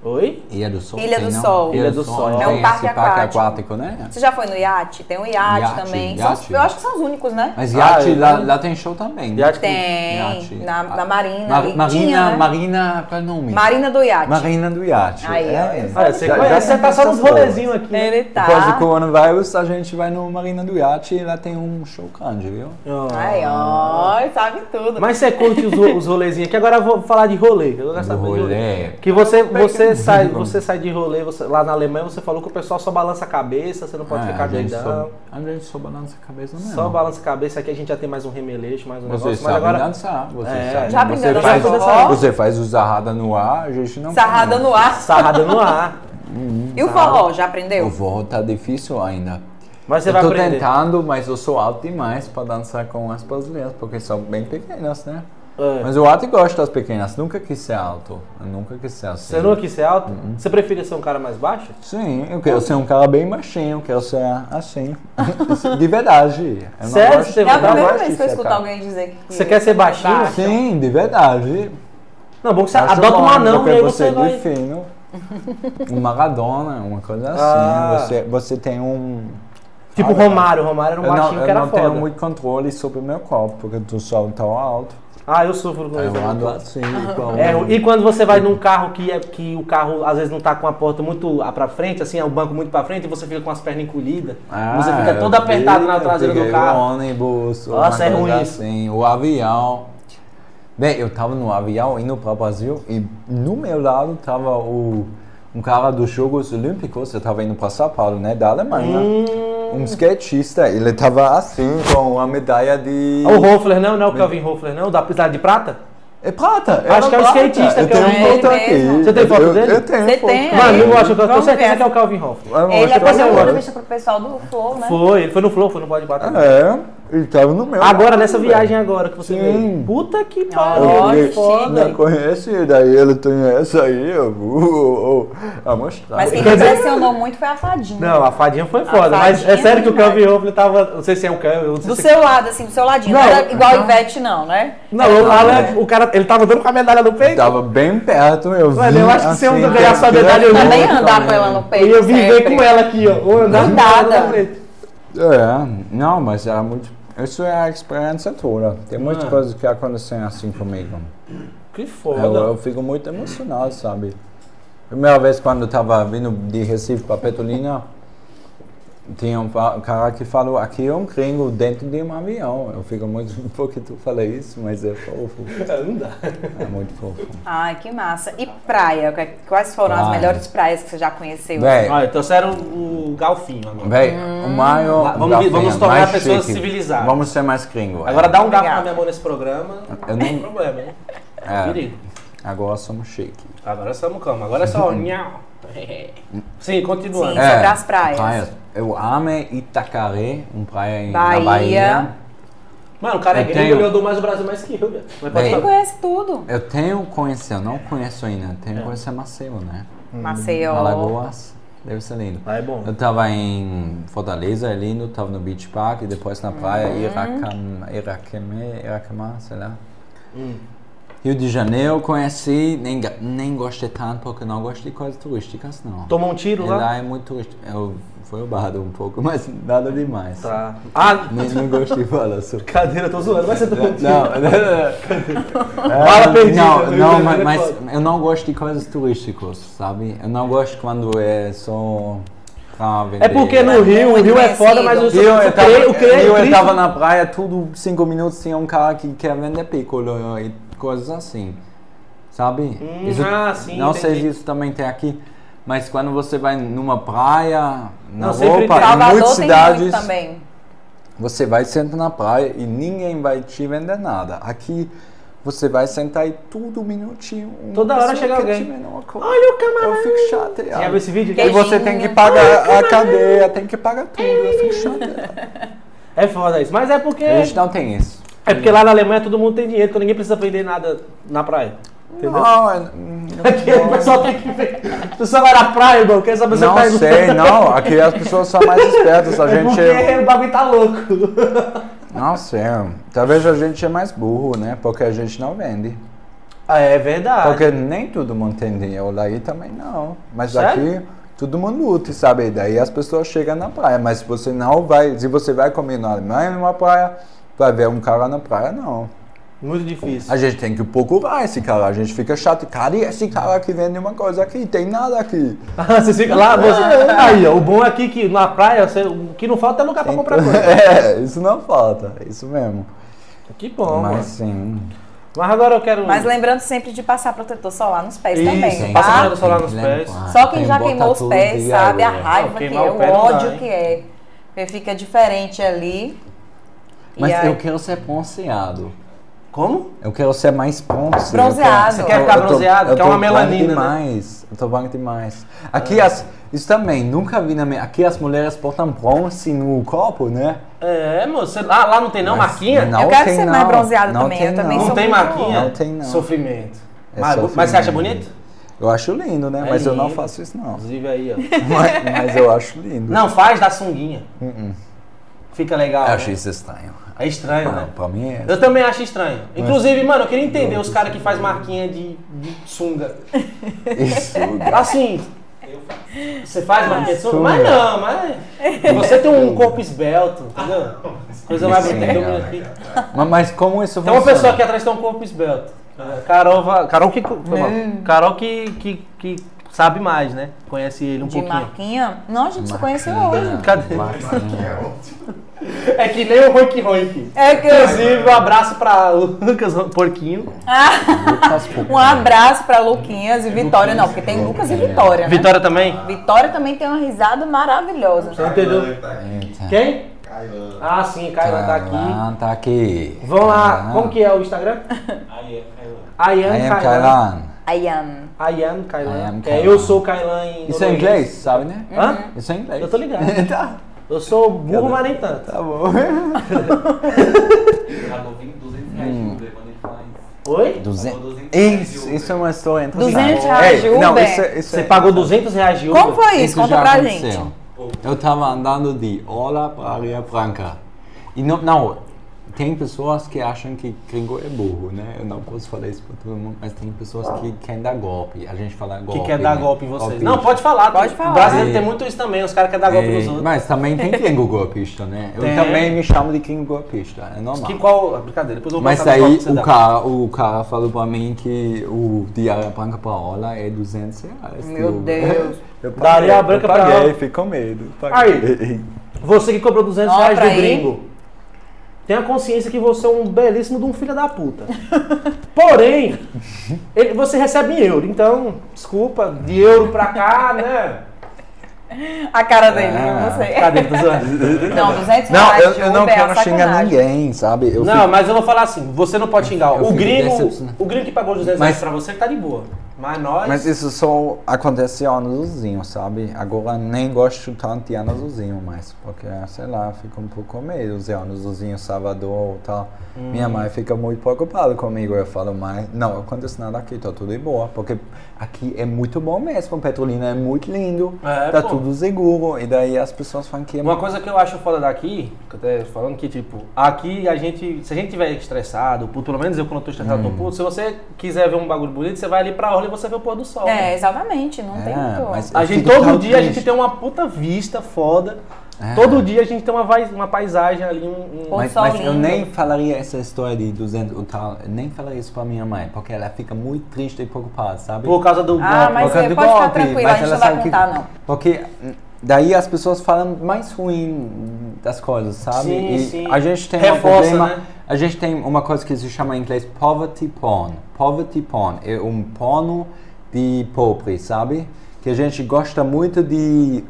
A: Oi?
C: Ilha do Sol.
B: Ilha do
C: não?
B: Sol.
A: Ilha do Sol.
B: É um
C: esse
B: parque aquático.
C: aquático, né?
B: Você já foi no iate? Tem um iate,
C: Iate,
B: também. Os-
C: iate.
B: eu acho que são os únicos, né?
C: Mas
A: Ah,
C: iate,
A: eu-
C: lá, lá tem show também. né?
A: Iate-
B: Tem.
C: Iate.
B: Na, na Marina.
C: Mar-
B: ali.
C: Marina,
B: Tinha, né?
C: Marina, qual é o nome?
B: Marina do iate.
C: Marina do Iate.
B: Aí,
C: é.
B: ó.
A: Olha, você
C: Já-
A: conhece,
C: já
A: você tá só nos
C: essas
A: rolezinhos aqui. né?
B: Ele tá.
C: Depois do coronavírus, a gente vai no Marina do Iate e lá tem um show grande, viu?
A: Ó.
B: Ai, ó, sabe tudo.
A: Mas você curte os, ro- os rolezinhos aqui. Agora eu vou falar de rolê. Eu vou
C: rolê.
A: Que você, você você sai, você sai de rolê, você- lá na Alemanha você falou que o pessoal só balança a cabeça, você não pode
C: É,
A: ficar doidão.
C: só, a gente só balança a cabeça mesmo.
A: Só balança a cabeça, aqui a gente já tem mais um remeleixo, mais um
C: Você
A: negócio. Mas
C: sabe
A: agora.
C: dançar, você
A: É.
C: sabe.
B: Já aprendeu
C: você
B: dançar
C: faz? Você faz o sarrada no ar, a gente não
B: Sarrada
C: faz.
B: no ar.
A: Sarrada no ar.
B: E o forró, já aprendeu?
C: O forró tá difícil ainda.
A: Mas você
C: eu
A: vai
C: tô
A: aprender.
C: tentando, mas eu sou alto demais para dançar com as brasileiras, porque são bem pequenas, né?
A: É.
C: Mas eu até gosto das pequenas, nunca quis ser alto. Eu nunca quis ser assim.
A: Você não quis ser alto?
C: Uhum.
A: Você preferia ser um cara mais baixo?
C: Sim, eu quero ser um cara bem baixinho, eu quero ser assim. De verdade. Eu não
A: Sério?
C: gosto-
A: Você
B: É a
A: Eu
B: primeira
C: gosto
B: vez
C: de
B: que eu escuto
C: cara.
B: alguém dizer que.
A: Você quer ser baixinho?
B: baixo.
C: Sim, de verdade.
A: Não, bom que você
C: Acho
A: adota um anão e aí
C: você
A: você
C: é
A: vai.
C: de fino. Um Maradona, uma coisa assim.
A: Ah.
C: Você, você tem um.
A: Tipo o
C: Fala.
A: Romário, o Romário era um
C: Eu
A: baixinho
C: não, eu
A: que era
C: não
A: foda.
C: tenho muito controle sobre o meu corpo, porque eu sou tão alto.
A: Ah, eu sofro com
C: Aí
A: isso.
C: eu ando assim, igual
A: É, e quando você vai num carro que, é, que o carro às vezes não tá com a porta muito pra frente, assim, é o banco muito pra frente, e você fica com as pernas encolhidas.
C: Ah,
A: você fica todo apertado na
C: vi,
A: traseira do carro.
C: O ônibus,
A: Nossa, é ruim isso.
C: assim, o avião. Bem, eu tava no avião indo para o Brasil e no meu lado tava o, um cara dos Jogos Olímpicos, eu tava indo para São Paulo, né, da Alemanha.
A: Hum.
C: Um skatista, ele tava assim com uma medalha de...
A: O Hoffler não, não é o Calvin Hoffler não, da pisada de prata?
C: É prata.
A: Acho
C: era
A: que é o skatista
C: Eu
A: que é
C: tenho
B: É
C: foto aqui.
B: mesmo.
A: Você tem foto
C: eu,
A: dele?
C: Eu tenho
B: Você
C: foto.
B: tem?
A: Mano, eu gosto, eu tenho certeza
B: ver.
A: que é o Calvin Hoffler.
C: Eu
B: Ele deu uma entrevista pro pessoal do Flow, né?
A: Foi, ele foi no Flow, foi no Pode Bater.
C: É, ele tava no meu
A: Agora,
C: lado,
A: nessa
C: velho.
A: viagem agora que você
C: Sim.
A: veio. Puta que
C: Eu
A: pariu, foda.
C: não conhece, daí ele tem essa aí, eu vou a mostrar.
B: Mas quem me impressionou muito foi a fadinha.
A: Não, a fadinha foi foda, mas
B: fadinha
A: é sério que o. Calvin Hoffler tava. Não sei se é um não sei
B: Do
A: se-
B: seu lado, assim, do seu ladinho. Não,
A: Não,
B: era igual
C: não.
B: o Ivete, não, né?
A: Não, o Lala,
C: é.
A: o cara, ele tava dando com a medalha no peito.
C: Tava bem perto, eu vi.
A: Mano, eu acho que se eu
C: assim,
A: ganhar sua medalha, eu
B: Também
A: vou
B: andar com ela no peito.
A: E eu vim ver
B: sempre.
A: com ela aqui, ó. Ou andar com
B: Andada.
A: ela na frente.
C: É, não, mas era muito. Isso é a experiência toda. Tem muitas
A: Ah.
C: coisas que acontecem assim comigo.
A: Que foda.
C: Eu, eu fico muito emocionado, sabe? Primeira vez quando eu tava vindo de Recife para Petolina, tinha um cara que falou, aqui é um gringo dentro de um avião. Eu fico muito, porque tu fala isso, mas é fofo.
A: É, Não dá.
C: É muito fofo.
B: Ai, que massa. E praia? Quais foram as
C: Praia.
B: melhores praias que você já conheceu?
C: Véi,
A: Olha, trouxeram o Galfinho agora.
C: véi, o maior.
A: Lá, vamos-
C: garfinho
A: vamos tornar
C: mais
A: pessoas
C: chique.
A: civilizadas.
C: Vamos ser mais gringo.
A: Agora dá um garfo na minha mão nesse programa.
C: Eu
A: Não tem problema, hein?
C: É,
A: Perigo.
C: agora somos chique.
A: Agora estamos calma. Agora é só. Sim, continuando.
B: Sim. Sobre as praias.
C: Eu amo Itacaré, uma praia em,
B: Bahia.
C: na Bahia.
A: Mano, o cara é
C: Eu
A: gringo,
C: tenho-
A: ele andou mais o Brasil mais que eu, velho. Mas pode
C: Bem,
B: Ele conhece tudo.
C: Eu tenho eu não conheço ainda, tenho que conhecer Maceió, né?
B: Maceió.
C: Alagoas, deve ser lindo.
A: Ah, é bom.
C: Eu tava em Fortaleza, é lindo, tava no Beach Park, e depois na praia
B: Uhum.
C: Iracam, Iracemé, Iracema, sei lá.
A: Hum.
C: Rio de Janeiro eu conheci, nem, nem gostei tanto porque não gosto de coisas turísticas, não.
A: Tomou um tiro
C: E
A: lá?
C: lá é muito turístico. Eu fui roubado um pouco, mas nada demais.
A: Tá. Ah,
C: Nem, não gosto de falar sobre.
A: cadeira, tô zoando. Vai ser tiro.
C: Não, não, não.
A: Bala perdida,
C: Não, não mas,
A: é
C: mas eu não gosto de coisas turísticas, sabe? Eu não gosto quando é só vender.
A: É porque no
B: é
A: Rio, o
B: muito
A: Rio é foda, mas o o
C: eu
A: que
C: tava,
A: é- o que é
C: Rio, eu
A: triste-
C: tava na praia, tudo cinco minutos tinha um cara que quer vender piccolo e coisas assim, sabe?
A: Hum, ah, sim,
C: Não sei
A: entendi.
C: se isso também tem aqui, mas quando você vai numa praia, na
A: Não,
C: Europa, em muitas cidades,
B: também.
C: você vai sentar na praia e ninguém vai te vender nada. Aqui você vai sentar e tudo minutinho. uma
A: Toda hora
C: pessoa
A: chega
C: quer
A: alguém.
C: te vender uma coisa.
A: Olha o camarada.
C: Eu fico chateado.
A: Já viu esse vídeo?
C: E você tem que pagar a cadeia, tem que pagar tudo. Eu fico chateado.
A: É foda isso. Mas é porque.
C: A gente não tem isso.
A: É porque lá na Alemanha todo mundo tem dinheiro, então ninguém precisa vender nada na praia. Entendeu?
C: Não, é-
A: Aqui o pessoal tem que ver. O pessoal vai na praia, irmão. Quer saber se
C: não
A: pega-
C: sei, não. Aqui as pessoas são mais espertas. A
A: É
C: gente
A: porque
C: é...
A: o bagulho tá louco.
C: Não sei. Talvez a gente é mais burro, né? Porque a gente não vende.
A: Ah, é verdade.
C: Porque nem todo mundo tem dinheiro. Daí também não. Mas
A: Sério?
C: aqui todo mundo luta, sabe? Daí as pessoas chegam na praia. Mas se você não vai... Se você vai comer na Alemanha, numa praia, vai ver um cara na praia, não.
A: Muito difícil.
C: A gente tem que procurar esse cara. A gente fica chato. Cara, e esse cara que vende uma coisa aqui? Tem nada aqui.
A: Ah, você fica lá, você... Aí, ó, o bom é aqui que na praia, você... o que não falta é lugar pra comprar coisa.
C: É, isso não falta. Isso mesmo.
A: Que bom,
C: Mas
A: mano.
C: sim.
A: Mas agora eu quero.
B: Mas lembrando sempre de passar protetor solar nos pés
A: Isso,
B: também,
A: passa
B: tá?
A: protetor solar nos pés.
B: Só quem
C: Tem
B: já
C: que
B: queimou os pés sabe a raiva
A: Não,
B: que é,
A: o
B: o
A: dá,
B: ódio que é. Porque fica diferente ali.
C: Mas
B: e aí,
C: eu quero ser bronzeado.
A: Como?
C: Eu quero ser mais bronze.
B: Bronzeado.
A: Você quer ficar
C: Eu tô-
A: bronzeado?
C: eu
A: Quer
C: tô
A: uma
C: branco
A: melanina, né?
C: demais. Eu tô branco demais. Aqui as... Isso também, nunca vi na minha... Aqui as mulheres botam bronze no corpo, né?
A: É, moço. você- Lá, lá não tem não
C: Mas
A: marquinha?
C: não
B: Eu quero
C: tem
B: ser mais
C: não.
B: bronzeado
C: Não
B: também,
C: tem
B: eu também
C: não.
A: Não tem marquinha?
C: Não tem, não.
A: Sofrimento.
C: É
A: mas,
C: sofrimento.
A: mas você acha bonito?
C: Eu acho lindo, né?
A: É
C: mas eu não
A: lindo.
C: faço isso, não.
A: Inclusive aí, ó.
C: mas, mas eu acho lindo.
A: Não, faz da sunguinha. Fica legal.
C: Eu
A: né?
C: acho isso estranho.
A: É estranho,
C: Não,
A: né?
C: pra mim é...
A: Eu também acho estranho. Inclusive, mano, eu queria entender os caras que faz marquinha de, de sunga.
C: Isso...
A: Assim. Você faz marquinha de sunga?
C: Sunga.
A: Mas não, mas. Você tem um corpo esbelto, entendeu? Coisa mais
C: Sim,
A: bonita eu
C: cara.
A: aqui.
C: mas, mas como isso
A: Tem uma
C: funciona?
A: pessoa aqui atrás que tem um corpo esbelto. É, Carol, Carol que. foi mal. Carol que, que, que sabe mais, né? Conhece ele um
B: De
A: pouquinho.
B: marquinha. Não, a gente se conheceu hoje.
A: Cadê?
C: Marquinha.
A: É que nem o Roink Roink.
B: É que
A: Inclusive, um abraço pra Lucas Porquinho.
C: Lucas Pouco.
B: um abraço pra Luquinhas e Vitória, não, porque tem Lucas e Vitória, né?
A: Vitória também?
B: Vitória também tem uma risada maravilhosa.
A: Entendeu? Quem? Ah, sim, Kailan tá aqui.
C: Kailan tá aqui.
A: Vamos lá, como que é o Instagram? Ayan
C: am
A: Kailan.
C: Kailan.
B: I am.
A: Ayan
C: I
A: Kailan.
C: am
A: É,
C: Kailan.
A: eu sou Kailan em
C: Isso é inglês, sabe, né?
A: Hã?
C: Isso é inglês.
A: Eu tô ligado.
C: tá.
A: Eu sou burro, mas nem tanto.
C: Tá bom.
E: Pagou 20, 200 reais de Uber quando ele faz.
A: Oi?
C: Duzentos.
E: Pagou 200 reais de
C: Isso,
E: Uber.
C: isso é uma história interessante.
B: 200 reais de
C: Ei, Não,
B: Uber?
C: isso, é- isso
A: Você
C: é-
A: pagou 200 reais de Uber?
B: Como foi isso?
C: Isso
B: Conta pra
C: aconteceu.
B: gente.
C: Eu tava andando de Orla para Areia Branca. E não, não, tem pessoas que acham que gringo é burro, né? Eu não posso falar isso pra todo mundo, mas tem pessoas que querem dar golpe. A gente fala golpe.
A: Que quer dar
C: né?
A: golpe em vocês.
C: Golpista.
A: Não, pode falar.
B: Pode
A: tem-
B: falar.
A: O brasileiro
C: É.
A: tem muito isso também. Os caras querem dar golpe
C: É,
A: nos outros.
C: Mas também tem gringo golpista, né? Eu
A: Tem.
C: também me chamo de gringo golpista, é normal.
A: Que qual... Brincadeira, depois eu vou
C: Mas
A: você
C: o cara, o cara falou pra mim que o de Areia Branca pra Orla é 200 reais.
B: Meu
C: de.
B: Deus.
C: Eu
A: Da Areia Branca
C: eu
A: pra
C: paguei, fiquei com medo.
A: Aí.
C: Paguei.
A: Você que cobrou 200
B: Ó,
A: reais do
B: ir.
A: gringo, tenha consciência que você é um belíssimo de um filho da puta. Porém, ele- você recebe em euro, então, desculpa, de euro pra cá, né?
B: A cara dele,
C: Ah.
B: não sei.
A: Cadê? Zoando.
B: Não, 200
C: Não, eu,
B: de
C: eu não
B: é
C: quero xingar ninguém, sabe? Eu
A: Não,
C: fico-
A: mas eu vou falar assim, você não pode xingar.
C: Eu
A: O gringo, o gringo que pagou 200
C: Mas-
A: reais pra você tá de boa. Mas nós...
C: Mas isso só acontece ano azulzinho, sabe? Agora nem gosto tanto de ano azulzinho mais, porque, sei lá, fico um pouco com medo de ano azulzinho, Salvador e tal.
A: Hum.
C: Minha mãe fica muito preocupada comigo, eu falo, mas não acontece nada aqui, tá tudo de boa, porque aqui é muito bom mesmo, Petrolina é muito lindo,
A: É,
C: tá
A: pô.
C: tudo seguro, e daí as pessoas falam que é
A: Uma coisa que eu acho foda daqui, que eu até falando que, tipo, aqui a gente, se a gente tiver estressado, puto, pelo menos eu quando eu tô estressado,
C: Hum.
A: tô puto, se você quiser ver um bagulho bonito, você vai ali pra orla e você vê o pôr do sol.
B: É,
A: né?
B: exatamente, não tem
C: É,
B: muito.
C: mas-
A: A gente, todo dia a gente
C: triste.
A: tem uma puta vista foda.
C: É.
A: Todo dia a gente tem uma, uma paisagem ali, um... um-
C: Mas,
B: sol
C: mas eu nem falaria essa história de 200 o tal, nem falaria isso pra minha mãe, porque ela fica muito triste e preocupada, sabe?
A: por causa do
B: Ah,
A: golpe.
B: mas
C: Por causa
B: você
C: do
B: pode ficar
C: golpe,
B: tranquila,
C: mas
B: a gente
C: ela
B: não vai
C: sabe que-
B: contar, não.
C: Porque daí as pessoas falam mais ruim das coisas, sabe?
A: Sim,
C: e
A: sim.
C: a gente tem
A: Reforça,
C: um problema,
A: né?
C: a gente tem uma coisa que se chama em inglês poverty porn. Poverty porn é um porno de pobre, sabe? Que a gente gosta muito de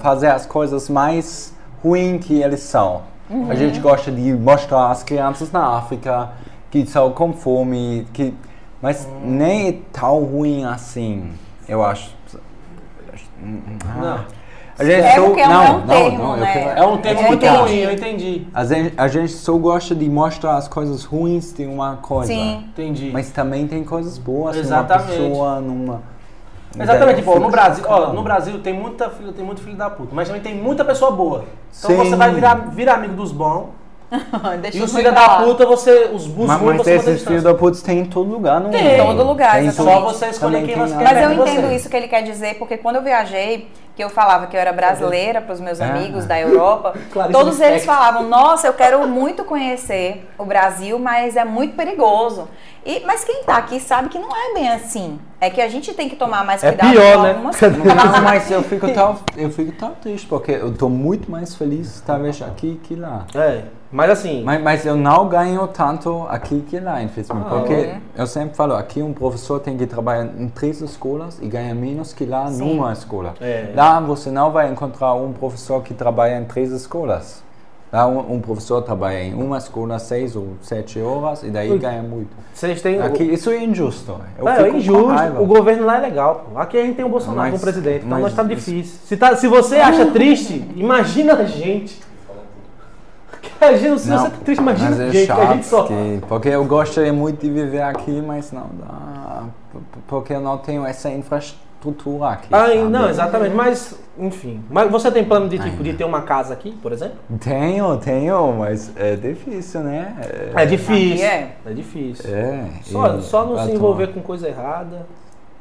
C: fazer as coisas mais ruins que eles são.
A: Uhum.
C: A gente gosta de mostrar as crianças na África que estão com fome, que mas
A: Uhum.
C: nem é tão ruim assim, eu acho.
A: Não.
C: A gente
B: É
C: só-
B: é
C: não,
B: é um
C: não,
B: termo,
C: não, eu
B: né?
C: quero-
A: É um termo
B: Eu
A: muito
B: entendi.
A: ruim, eu entendi.
C: A gente, a gente só gosta de mostrar as coisas ruins de uma coisa.
B: Sim.
A: Entendi.
C: Mas também tem coisas boas
A: Exatamente.
C: numa pessoa, numa...
A: Exatamente,
C: eu
A: pô, no Brasil, ó, no Brasil tem muita filho, tem muito filho da puta, mas também tem muita pessoa boa. Então
C: Sim.
A: você vai virar, virar amigo dos bons e os filhos da puta, você, os bus
C: Mas, mas
A: você
C: esses filhos da puta tem em todo lugar, não
B: Tem.
C: é?
B: Em todo lugar,
C: Tem.
A: Só você escolher quem você quer.
B: Mas eu
A: você.
B: entendo isso que ele quer dizer, porque quando eu viajei, que eu falava que eu era brasileira para os meus
C: Ah.
B: amigos da Europa,
A: Clarice
B: todos eles
A: Lispector.
B: falavam: Nossa, eu quero muito conhecer o Brasil, mas é muito perigoso. E, mas quem tá aqui sabe que não é bem assim. É que a gente tem que tomar mais
A: É
B: cuidado
A: pior,
B: com
A: né?
B: algumas
C: Não, mas eu fico tão, eu fico tão triste, porque eu tô muito mais feliz talvez aqui que lá.
A: É, mas assim,
C: Mas, mas eu não ganho tanto aqui que lá, infelizmente.
A: Ah,
C: porque
B: é?
C: eu sempre falo, aqui um professor tem que trabalhar em três escolas e ganha menos que lá
B: Sim.
C: numa escola.
A: É.
C: Lá você não vai encontrar um professor que trabalha em três escolas. Lá um, um professor trabalha em uma escola seis ou sete horas e daí
A: Ui.
C: ganha muito.
A: vocês têm.
C: Aqui, isso é injusto. Eu
A: é, é injusto. O governo lá é legal. Pô. Aqui a gente tem o Bolsonaro
C: Mas-
A: como presidente, então nós tá
C: isso-
A: difícil. Se, tá, se você acha triste, imagina a gente. Imagina, se você tá triste, imagina
C: mas
A: a
C: é
A: gente, que a gente só.
C: que- porque eu gostaria muito de viver aqui, mas não dá. Porque eu não tenho essa infraestrutura aqui.
A: Ah,
C: sabe?
A: não, exatamente. Mas, enfim. Mas você tem plano de, tipo, de ter uma casa aqui, por exemplo?
C: Tenho, tenho, mas é difícil, né?
A: É difícil.
B: Aqui é.
A: É difícil.
C: É,
A: Só, só não se envolver com coisa errada.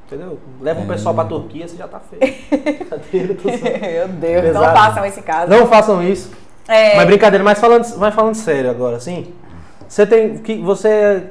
A: Entendeu? Leva um
C: É.
A: pessoal pra Turquia, você já tá feio. Zoando.
B: Meu Deus, não
A: Pesado.
B: façam esse caso.
A: Não façam isso.
B: É,
A: Mas brincadeira, mas falando, vai falando sério agora, assim. Você tem. Que você.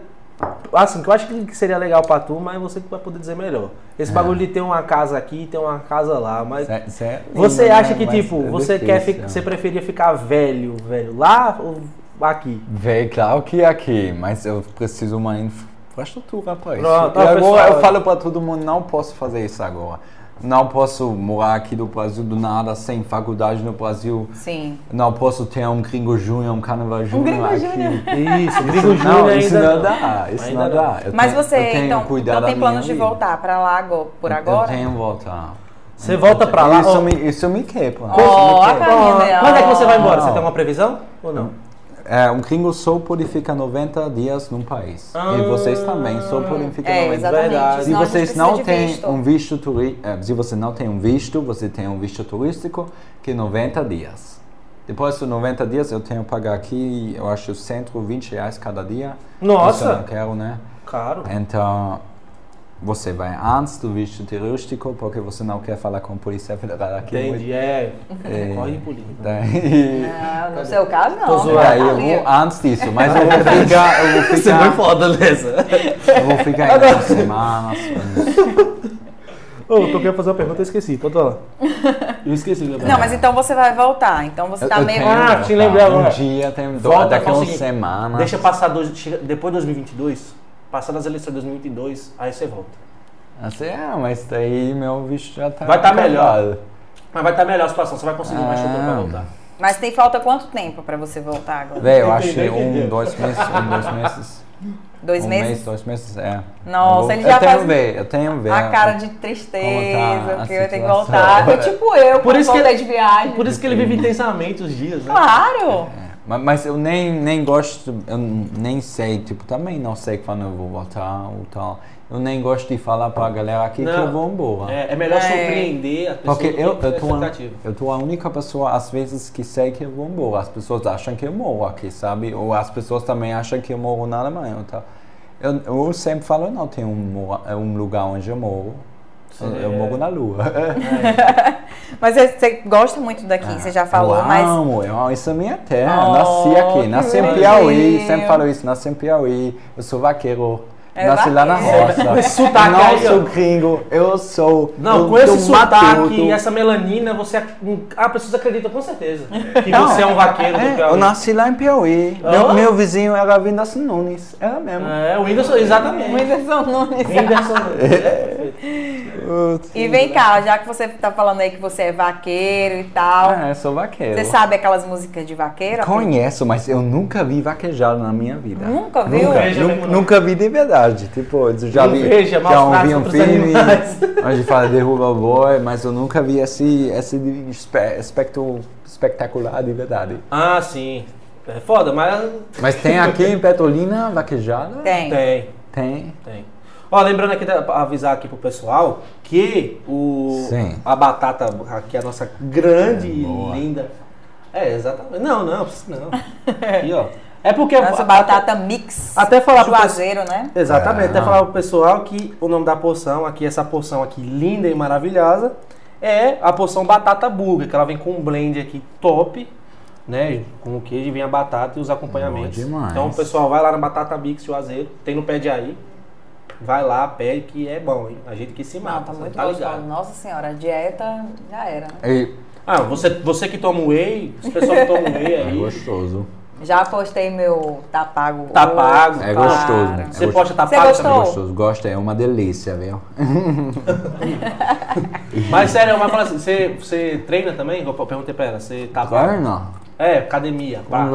A: Assim, que eu acho que seria legal pra tu, mas você que vai poder dizer melhor. Esse
C: É.
A: bagulho de ter uma casa aqui e ter uma casa lá, mas.
C: cê- cê é
A: Você
C: lindo,
A: acha
C: né?
A: que,
C: Mas
A: tipo,
C: é
A: você quer
C: difícil.
A: fi- você preferia ficar velho, velho, lá ou aqui?
C: Vê, claro que aqui, mas eu preciso uma infraestrutura para isso.
A: Pronto,
C: e agora
A: pessoal.
C: eu falo para todo mundo, não posso fazer isso agora. Não posso morar aqui no Brasil do nada, sem faculdade no Brasil.
B: sim.
C: Não posso ter um gringo júnior, um carnaval júnior
B: gringo
C: aqui.
B: júnior.
A: Isso, Gringo
C: Não,
A: Júnior
C: isso
A: ainda
C: não dá, isso
A: Ainda
C: não
A: não.
C: dá. Eu
B: Mas
C: tenho-
B: você,
C: eu tenho
B: então, não tem planos de voltar pra lá agora- por agora?
C: Eu tenho voltar.
A: Você volta pra lá.
C: Isso, me, isso me Isso me
B: a
C: quebra.
B: carinha
A: ó, Quando é que você vai embora?
C: Não.
A: Você tem uma previsão? Ou não?
C: É, um gringo só pode ficar 90 dias num país.
A: Ah.
C: e vocês também só podem ficar
B: É,
C: 90
B: exatamente.
A: Verdade.
C: Se vocês não têm
B: visto.
C: um visto turístico, se você não tem um visto, você tem um visto turístico que é 90 dias. Depois dos 90 dias eu tenho que pagar aqui, eu acho 120 reais cada dia.
A: Nossa!
C: Isso eu não quero, né?
A: Caro.
C: Então você vai antes do visto turístico porque você não quer falar com a polícia federal aqui.
A: Entendi, é.
C: É.
A: Corre de polícia.
C: Daí,
B: Não, no seu caso, não.
A: Tô zoando.
B: né?
C: daí eu vou antes disso, mas eu vou ficar, eu vou
A: Você
C: ficar,
A: foi foda, Lesa.
C: eu vou ficar em duas semanas.
A: Ô, eu querendo fazer uma pergunta e esqueci. Pode falar. Eu esqueci.
B: Não, mas então você vai voltar. Então você tá
C: Eu
B: meio.
C: tenho
A: Ah, te lembrei agora.
C: Um dia, tem,
A: Volta,
C: daqui a uma
A: seguinte,
C: semana.
A: Deixa passar dois, depois de 2022, passar nas eleições de 2022, aí você volta.
C: Assim, é, mas daí meu visto já tá
A: Vai tá melhor. Mas vai estar melhor a situação, você vai conseguir mais
C: Ah.
A: estrutura pra voltar.
B: Mas tem falta quanto tempo pra você voltar agora?
C: Véi, eu
A: Entendeu,
C: um, dois meses, um, dois meses.
B: Dois
C: um
B: meses?
C: mês, dois meses, é.
B: Nossa,
C: Eu
B: ele já
C: eu tenho
B: faz
C: ver, eu tenho ver.
B: A cara de tristeza,
C: tá
B: que eu tenho que voltar. Foi tipo eu,
A: Por
B: quando
A: isso que-
B: voltei de viagem.
A: Por isso que ele vive intensamente os dias, né?
B: Claro!
C: É, ma- Mas eu nem, nem gosto, eu nem sei, tipo, também não sei quando eu vou voltar ou tal. Eu nem gosto de falar pra galera aqui que
A: Não.
C: eu vou embora.
A: É, é melhor
B: É.
A: surpreender a pessoa
C: Porque
A: que
C: eu, eu, tô, a- eu tô a única pessoa, às vezes, que sei que eu vou embora. As pessoas acham que eu moro aqui, sabe? Ou as pessoas também acham que eu moro na Alemanha. Então, eu, eu sempre falo, não tenho um, um lugar onde eu moro. Eu, eu
A: Sim.
C: moro na lua.
B: Mas você- gosta muito daqui, você já falou,
C: eu
B: mas.
C: amo, eu amo, isso é minha terra.
B: Oh,
C: nasci aqui, nasci em Piauí, sempre falo isso, nasci em Piauí, eu sou vaqueiro.
B: É
C: nasci lá na roça.
A: Esse sotaque
C: não
A: aí,
C: sou gringo, eu sou.
A: Não, com esse
C: do
A: sotaque e essa melanina, você. Ah, pessoas acreditam com certeza. Que
C: Não,
A: você é um vaqueiro do
C: É,
A: Piauí.
C: eu nasci lá em Piauí.
A: Ah.
C: Meu, meu vizinho era Whindersson Nunes. Era mesmo.
A: É, o Whindersson, exatamente.
B: Whindersson Nunes.
A: Whindersson. É,
C: Putz.
B: E vem cá, já que você tá falando aí que você é vaqueiro e tal.
C: Ah, eu sou vaqueiro.
B: Você sabe aquelas músicas de vaqueiro?
C: Conheço, mas eu nunca vi vaquejado na minha vida.
B: Nunca viu?
C: Nunca,
A: Veja não.
C: nunca vi de verdade. Tipo, eu já vi,
A: veja,
C: já ouvi um filme onde fala derruba o boi, mas eu nunca vi esse, esse espe- aspecto espetacular de verdade.
A: Ah, sim. É foda, mas
C: Mas tem aqui em Petrolina vaquejada?
B: Tem.
A: tem.
C: Tem.
A: Tem. Ó, lembrando aqui, pra avisar aqui pro pessoal que o,
C: Sim.
A: a batata, aqui a nossa grande
C: É,
A: e
C: boa.
A: linda. É, exatamente. Não, não, não. Aqui, ó. É porque.
B: Nossa batata mix.
A: Até falar pro
B: Juazeiro, né?
A: Exatamente,
C: Ah.
A: até falar pro pessoal que o nome da porção aqui, essa porção aqui linda e maravilhosa, é a porção batata burger, que ela vem com um blend aqui top, né? Com o queijo, vem a batata e os acompanhamentos. Então o pessoal vai lá na Batata Mix Juazeiro, tem no pé de aí. Vai lá, pede que é bom, hein? A gente que se mata,
B: Não, tá muito
A: tá
B: gostoso.
A: ligado.
B: Nossa senhora, a dieta já era, né?
C: E
A: Ah, você, você que toma whey, os pessoal que tomam whey
C: é
A: aí,
C: gostoso.
B: Já postei meu tá pago.
A: Tá pago.
C: É
A: Claro.
C: gostoso. É
A: você
C: gostoso.
A: posta tá pago
B: gostou?
C: É
A: também?
C: gostoso. Gosta, é uma delícia, viu?
A: Mas sério, mas fala assim, você, você treina também? Eu perguntei pra ela, você tá pago?
C: Perna?
A: É, academia, pá.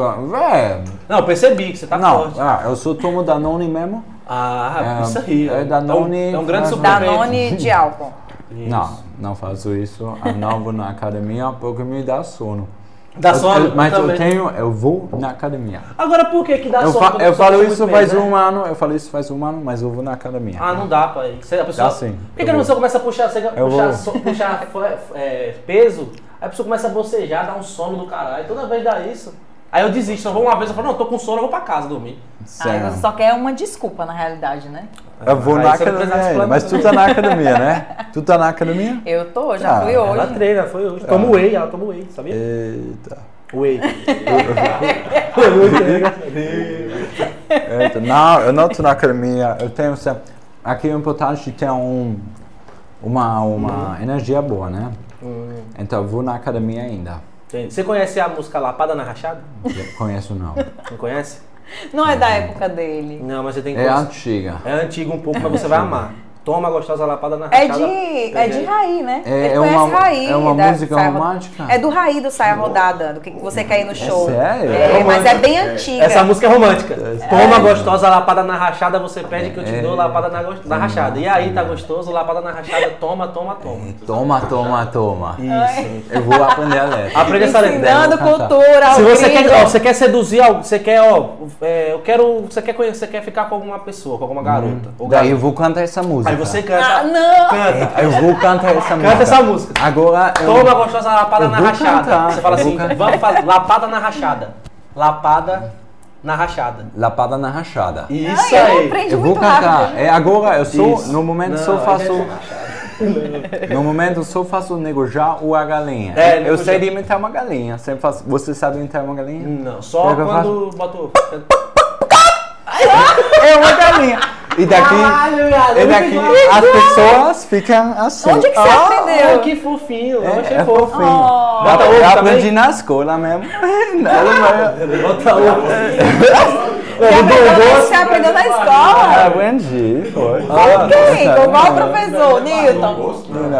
C: É.
A: Não, eu percebi que você tá
C: Não,
A: forte.
C: ah, eu só tomo Danone mesmo.
A: Ah,
C: É,
A: isso aí.
C: é Danone,
A: É um, é um grande suplemento.
B: Danone de álcool.
A: Isso.
C: Não, não faço isso. Eu não vou na academia porque me dá sono.
A: Dá
C: Eu-
A: sono?
C: eu- mas eu, tenho, eu vou na academia.
A: Agora por que que dá
C: Eu,
A: sono?
C: fa- eu falo isso faz
A: peso, né?
C: um ano, eu falo isso faz um ano, mas eu vou na academia.
A: Ah, não dá, pai. Você, a pessoa,
C: Dá sim,
A: Por que, que a pessoa começa a puxar, você,
C: Eu
A: puxar, so- puxar é, peso, aí a pessoa começa a bocejar, dá um sono do caralho. Toda vez dá isso. Aí eu desisto, eu vou uma vez, eu falo, não, tô com sono, eu vou pra casa dormir.
B: Aí
C: Sério.
B: você só quer uma desculpa, na realidade, né?
C: Eu vou
A: Aí
C: na academia, mas tu tá na academia, né? Tu tá na academia?
B: Eu tô, já
C: Ah,
B: fui
A: Ela
B: hoje.
A: treina, foi hoje. Toma whey, ela toma whey, sabia?
C: Eita.
A: Whey.
C: Eita. Não, eu não tô na academia. Eu tenho sempre... Aqui é importante ter um, uma, uma energia boa, né? Então eu vou na academia ainda.
A: Entendi. Você conhece a música Lapada na Rachada?
C: Eu Conheço não.
A: Não conhece?
B: Não é da época dele.
A: Não, mas você tem que
C: É
A: conhecer.
C: antiga.
A: É antigo um pouco, mas você vai amar. Toma a gostosa lapada na
B: É
A: rachada.
B: de, é de Raí, né?
C: É-
B: Ele
C: é
B: conhece
C: uma-
B: Raí.
C: é uma
B: da
C: música romântica?
B: É do Raí do Saia Rodada, do que você quer ir no show.
C: sério?
B: É, mas é bem antiga.
A: Essa música é romântica. Toma a gostosa lapada na rachada, você pede que eu te
C: É.
A: dou lapada na, na rachada. E aí, tá gostoso, lapada na rachada, toma, toma, toma.
C: Toma, toma, toma.
A: Isso.
C: Eu vou aprender a letra.
A: Aprende essa letra.
B: Ensinando cultura
A: Se você quer, ó, você quer seduzir algo, você quer, ó, é, eu quero, você quer conhecer, você quer ficar com alguma pessoa, com alguma garota. ou
C: Daí eu vou cantar essa música.
A: Você canta.
B: Ah, não!
A: Canta.
C: Eu vou cantar essa música.
A: Canta essa música.
C: Agora eu...
A: Toma a gostosa lapada
C: eu
A: na rachada.
C: cantar,
A: Você fala
C: eu vou
A: assim,
C: cantar.
A: vamos fazer lapada na rachada. Lapada na rachada.
C: Lapada na rachada.
A: Isso
B: Ai, eu
A: aí.
B: aprendi
C: Eu vou cantar.
B: rápido.
C: É agora, eu sou,
A: Isso.
C: no momento
A: Não,
C: só
A: aí
C: faço...
A: é
C: No momento eu só faço o negojar ou a galinha.
A: É,
C: eu sei imitar uma galinha. Sempre faço... Você sabe imitar uma galinha?
A: Não, só
C: Quer que eu
A: quando botou.
C: É uma galinha. E daqui... E daqui as pessoas ficam assim.
B: Onde que você
A: Ah,
B: aprendeu?
A: que fofinho, eu
C: É,
A: achei
C: é
A: fofo.
C: fofinho.
B: Oh.
A: Bota
C: eu
A: ovo
C: aprendi
A: também?
C: na escola mesmo. Nada mais.
A: Bota ovo.
B: Você aprendeu na escola?
C: Aprendi, foi.
B: Com quem? Com qual professor? Newton.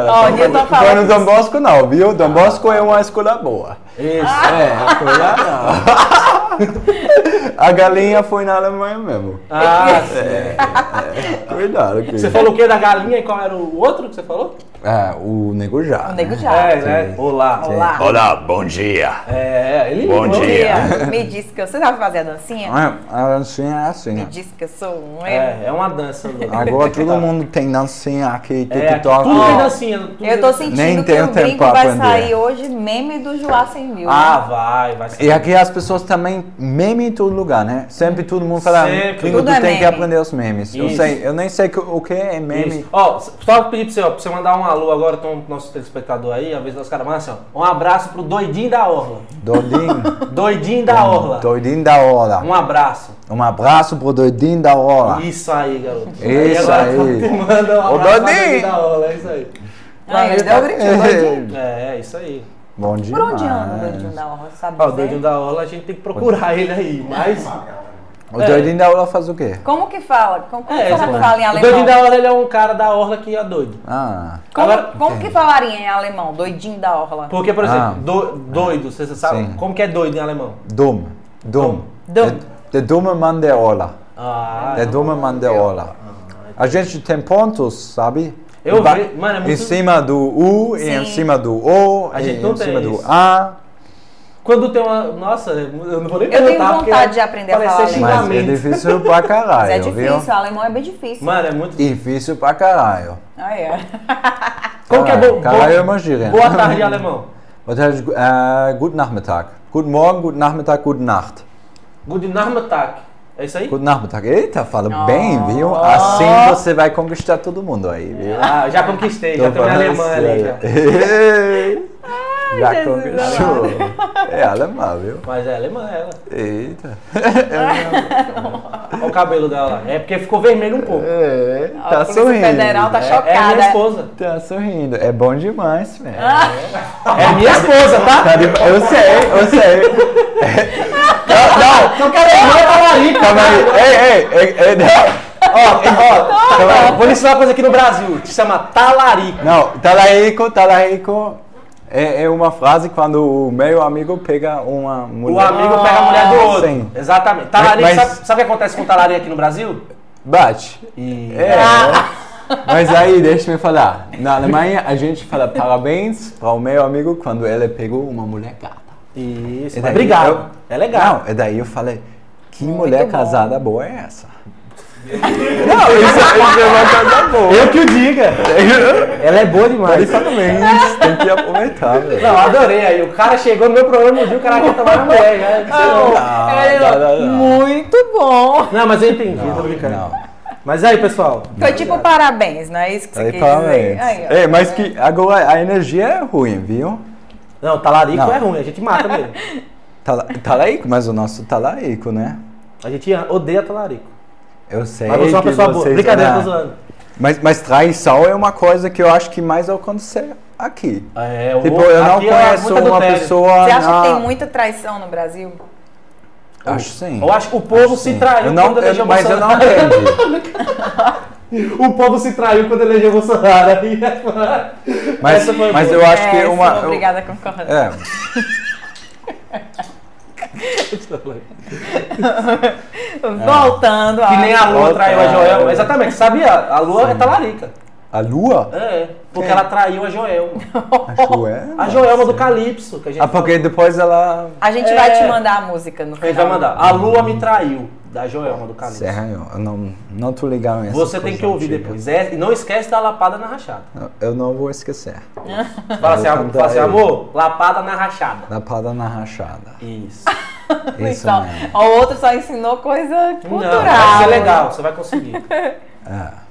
B: Ó, o Newton
C: Foi
B: fala.
C: no Dom Bosco não, viu? Dom Bosco é uma escola boa.
A: Isso.
C: É, foi lá não. A galinha foi na Alemanha mesmo.
A: Ah, sim.
C: Cuidado. Que...
A: Você falou o que da galinha e qual era o outro que você falou?
C: É, o nego já.
B: O nego
C: né?
B: já.
A: É, né? Olá.
B: Olá.
D: Olá, bom dia.
A: É, ele
D: Bom
A: ligou.
D: dia.
B: Me disse que eu- você sabe fazer a dancinha?
C: É, a dancinha é assim.
B: Me disse que eu sou um.
A: É, é uma dança. do-
C: Agora todo mundo tem dancinha aqui,
A: É,
C: TikTok.
A: tudo tem dancinha. tudo
B: Eu tô sentindo
C: Nem
B: que o
C: pra
B: vai
C: aprender.
B: sair hoje meme do Joá 100 mil.
A: Ah, vai, vai ser.
C: E aqui as pessoas também meme em todo lugar, né? Sempre todo mundo fala,
A: Sempre.
C: gringo,
B: Tudo
C: tu
B: é
C: tem que
B: meme.
C: aprender os memes. Eu,
A: Isso.
C: sei, eu nem sei que- o que é meme.
A: Ó, só pedir pra você, ó, pra você mandar um alô agora, então, nosso telespectador aí, às vezes os caras mandam assim, ó. Um abraço pro doidinho da Orla.
C: Doidinho.
A: Doidinho da Orla.
C: Doidinho da hora.
A: Um abraço.
C: Um abraço pro doidinho da hora.
A: Isso aí, garoto.
C: Isso
A: agora
C: aí.
A: tu manda um abraço pra
C: doidinho.
A: doidinho da Orla, é isso aí.
B: Aí, ele deu o gritinho, doidinho.
A: É, é isso aí.
C: Bom dia.
B: Por onde anda o doidinho da honra? Sabe
A: Ó, o doidinho da Orla a gente tem que procurar ele aí, mas...
C: O doidinho da hora faz o quê?
B: Como que fala? Como, como
A: É,
B: será
A: esse-
B: que fala em
A: o
B: alemão?
A: doidinho da Orla ele é um cara da Orla que é doido.
C: Ah,
B: Como,
A: Agora-
B: como que falaria em alemão? Doidinho da orla.
A: Porque, por exemplo,
C: Ah.
A: do- doido, você sabe
C: Sim.
A: como que é doido em alemão?
C: dumm. Dumm.
B: Dumm.
C: Der, der dumme Mann der Orla.
A: Ah,
C: Der dumme Mann der Orla. A gente tem pontos, sabe?
A: Eu vi- mano, é muito-
C: Em cima do U, e em
B: Sim.
C: cima do O,
A: A gente não
C: em
A: tem
C: cima do
A: isso.
C: A.
A: Quando tem uma. Nossa, eu não vou nem
B: Eu tenho vontade de aprender a falar
A: ser
C: Mas é difícil pra
B: Mas
C: caralho,
B: é difícil,
C: viu?
B: o alemão é bem difícil.
A: Mano, é muito.
C: Difícil pra caralho.
B: Ah, é.
A: Como que é bom?
C: Caralho é uma gíria.
A: Boa tarde, alemão.
C: Boa tarde, äh, guten Nachmittag. Guten Morgen, guten Nachmittag, guten Nacht.
A: Guten Nachmittag. É isso aí?
C: Guten Nachmittag. Eita, fala
B: Oh.
C: bem, viu? Assim você vai conquistar todo mundo aí, viu?
A: Ah, já conquistei, já
C: Tô falando
A: alemã ali. Já.
B: Jesus
C: conquistou. É alemã, viu?
A: Mas é alemã ela.
C: Eita.
A: Olha o cabelo dela. É porque ficou vermelho um pouco.
C: É.
B: A
C: Tá
B: Polícia
C: sorrindo.
B: Federal tá
C: É-
A: É minha
B: chocada.
A: esposa.
C: Tá sorrindo. É bom demais, velho.
A: É minha esposa, tá?
C: Tá de- Eu sei, eu sei. Não, não,
A: Não quero ir, não, talarico.
C: calma aí. Ei, ei, ei, ei, não.
A: Ó, ó, ó, vou lhe ensinar uma coisa aqui no Brasil. Se chama talarico.
C: Não, talarico, talarico é, é uma frase quando o meu amigo pega uma mulher.
A: O amigo pega a mulher do outro.
C: Sim.
A: Exatamente. Talarico,
C: Mas-
A: sabe, sabe o que acontece com talarico aqui no Brasil?
C: Bate.
A: E...
C: É. Mas aí, deixa eu falar. Na Alemanha, a gente fala parabéns para o meu amigo quando ele pegou uma mulher gata.
A: Isso,
C: E daí
A: obrigado.
C: eu-
A: É legal.
C: Não, e daí eu falei, que
B: Muito
C: mulher
B: bom.
C: casada boa é essa? Não, isso, é uma coisa boa.
A: Eu que o diga. Ela é boa demais.
C: Parabéns, tem que aproveitar, velho.
A: Não, adorei aí. O cara chegou no meu programa e viu o cara quer tomar uma mulher. Já.
C: Não,
B: Ele
C: não, não, não.
B: Muito bom.
A: Não, mas eu entendi, tô brincando.
C: Não.
A: Mas aí, pessoal.
B: Foi tipo parabéns, não é isso que você
C: Aí,
B: quis
C: parabéns.
B: dizer? Aí, ó.
C: É, mas que agora a energia é ruim, viu?
A: Não, talarico
C: Não.
A: é ruim, a gente mata mesmo.
C: Tala- Talarico, mas o nosso talarico, né?
A: A gente odeia talarico.
C: Eu sei
A: Mas você é uma
C: que
A: pessoa boa.
C: vocês-
A: Brincadeira,
C: Não.
A: tô zoando.
C: Mas, mas traição é uma coisa que eu acho que mais acontece aqui.
A: É, o-
C: Tipo, eu não
A: é
C: conheço
A: muito
C: uma pessoa
B: Você acha
C: na...
B: que tem muita traição no Brasil?
C: Acho sim.
A: Eu acho que o povo se
C: sim.
A: traiu
C: Eu não,
A: quando elegeu
C: eu, mas eu não entendi.
A: O povo se traiu quando elegeu Bolsonaro. Aí,
C: Mas, mas eu acho
B: é,
C: que uma...
B: obrigada a concordar.
C: É,
B: Voltando
A: Que
B: a...
A: nem a Lua traiu a Joelma. Exatamente, sabia? A Lua é talarica.
C: a lua?
A: É, porque ela traiu a Joelma.
C: A Joelma?
A: A Joelma do Calypso, que a gente
C: Ah, porque depois ela...
B: A gente
A: É.
B: vai te mandar a música no
A: A
B: final.
A: gente vai mandar. A Lua me traiu, da Joelma do Calypso.
C: Eu não, não tô ligado nessa
A: Você tem que ouvir depois. É, e não esquece da lapada na rachada.
C: Eu não vou esquecer.
A: Fala assim, fala assim amor, lapada na rachada.
C: Lapada na rachada.
A: Isso.
C: Isso
B: Então, o outro só ensinou coisa cultural.
A: Não, vai ser legal, você vai conseguir.
C: É.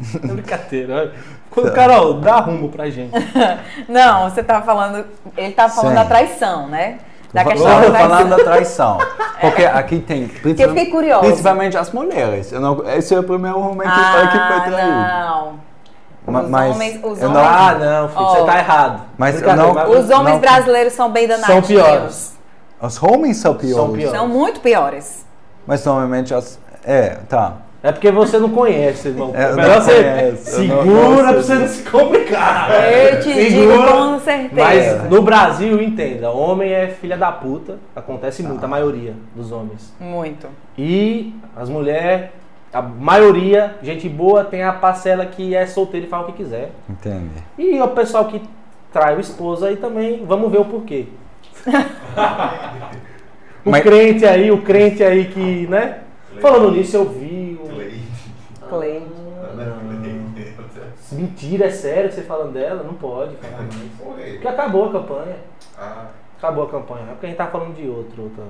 A: É brincadeira. olha. Quando, Carol, dá rumo pra gente.
B: Não, você tava falando. Ele tava falando
C: Sim.
B: da traição, né? Da questão
C: falando,
B: da traição.
C: falando da traição. Porque aqui tem.
B: Porque eu fiquei curiosa.
C: Principalmente as mulheres. Eu não, esse é o primeiro momento que falei que foi traído.
B: Ah, não.
C: Ma-
B: Os
C: mas
B: homens- os homens-
C: não-
A: Ah, não, filho,
B: Ó.
A: você tá errado.
C: Mas não-
B: Os homens
C: Não.
B: brasileiros são bem danadinhos.
A: piores.
C: Os homens são piores.
A: São piores.
B: São muito piores.
C: Mas normalmente as. É, tá.
A: É porque você não conhece, irmão.
C: É,
A: Melhor você
C: conheço,
A: segura pra você não se complicar.
B: Eu te digo com certeza.
A: Mas no Brasil, entenda, homem é filha da puta. Acontece muito, a maioria dos homens.
B: Muito.
A: E as mulheres, a maioria, gente boa, tem a parcela que é solteira e faz o que quiser.
C: Entende?
A: E o pessoal que trai o esposo aí também, vamos ver o porquê. o
C: Mas-
A: crente aí, o crente aí que, né? Falando nisso, eu vi. o-
B: Clay.
A: Mentira, é sério você falando dela? Não pode falar mais. Porque acabou a campanha. Acabou a campanha. É porque a gente tá falando de outro. outra-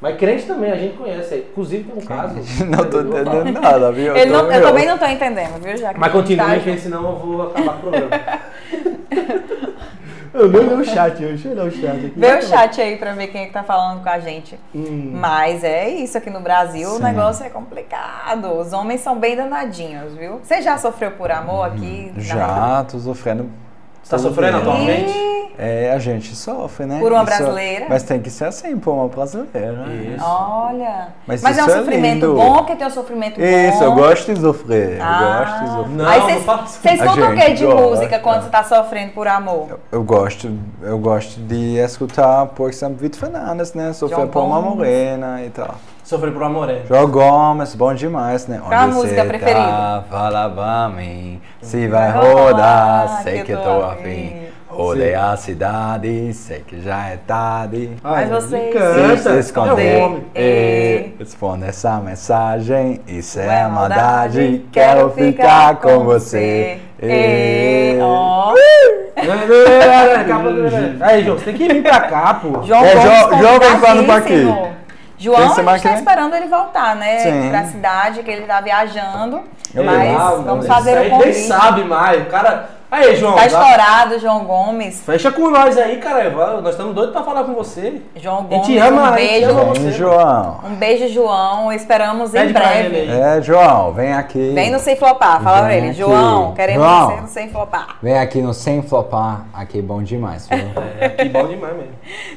A: Mas crente também, a gente conhece. Inclusive tem um caso.
C: Não tô entendendo nada, viu?
B: Ele não- eu também não tô entendendo, viu? Já que
A: Mas
B: gente
A: continue,
B: tá-
A: porque senão eu vou acabar com o programa. eu nem olhei o chat. Deixa eu olhar o chat aqui.
B: Vê o chat aí pra ver quem é que tá falando com a gente.
A: Hum.
B: Mas é isso aqui no Brasil, o
C: Sim.
B: negócio é complicado. Os homens são bem danadinhos, viu? Você já sofreu por amor aqui?
C: Já, tô sofrendo.
A: Você tá sofrendo
C: Ih,
A: atualmente?
C: É, a gente sofre, né?
B: Por uma
C: Isso-
B: brasileira?
C: Mas tem que ser assim, por uma brasileira. né?
A: Isso.
B: Olha.
C: Mas
B: Mas, é um
C: é
B: sofrimento
C: lindo.
B: bom, porque tem um sofrimento bom.
C: Isso, eu gosto de sofrer. Eu
B: Ah.
C: gosto de sofrer.
A: Não,
B: Aí vocês- escutam o que de
C: gosta.
B: música quando você tá sofrendo por amor?
C: Eu, eu gosto, eu gosto de escutar, por exemplo, Vitor Fernandes, né? Sofrer por uma morena e tal.
A: Sofrer por amor, é.
C: João Gomes, bom demais, né?
B: Qual a
C: Onde
B: música preferida?
C: Tá, fala pra mim, se vai rodar, sei
B: que
C: que
B: tô afim.
C: Rodei a cidade, sei que já é tarde.
B: Mas
A: Ai,
B: você
A: canta.
C: se
A: É
C: esconder
A: um
C: e responde essa mensagem, isso
B: é
C: é maldade, quero ficar com você.
B: E... Ó.
A: Aí, João, você tem que vir pra cá, pô.
B: João
C: É, João- João vem pra aqui?
B: João,
C: Tem
B: a gente tá esperando ele voltar, né?
C: Sim.
B: Pra cidade, que ele tá viajando.
C: Eu
B: mas
C: vou.
B: vamos fazer o
A: nem
B: convite.
A: sabe mais. O cara, Aí, João.
B: Tá
A: dá-
B: estourado, João Gomes.
A: Fecha com nós aí, cara. Nós estamos doidos pra falar com você.
B: João
A: A
B: Gomes,
A: gente ama,
B: um
A: a gente
B: beijo.
A: ama você.
C: João.
B: Um beijo, João. Esperamos em
A: Pede pra
B: breve.
A: ele aí.
C: É, João, vem aqui.
B: Vem no Sem Flopar. Fala pra ele.
C: aqui.
B: João, queremos
C: João.
B: você no Sem Flopar.
C: Vem aqui no Sem Flopar. Aqui é bom demais, viu?
A: É, que bom demais mesmo.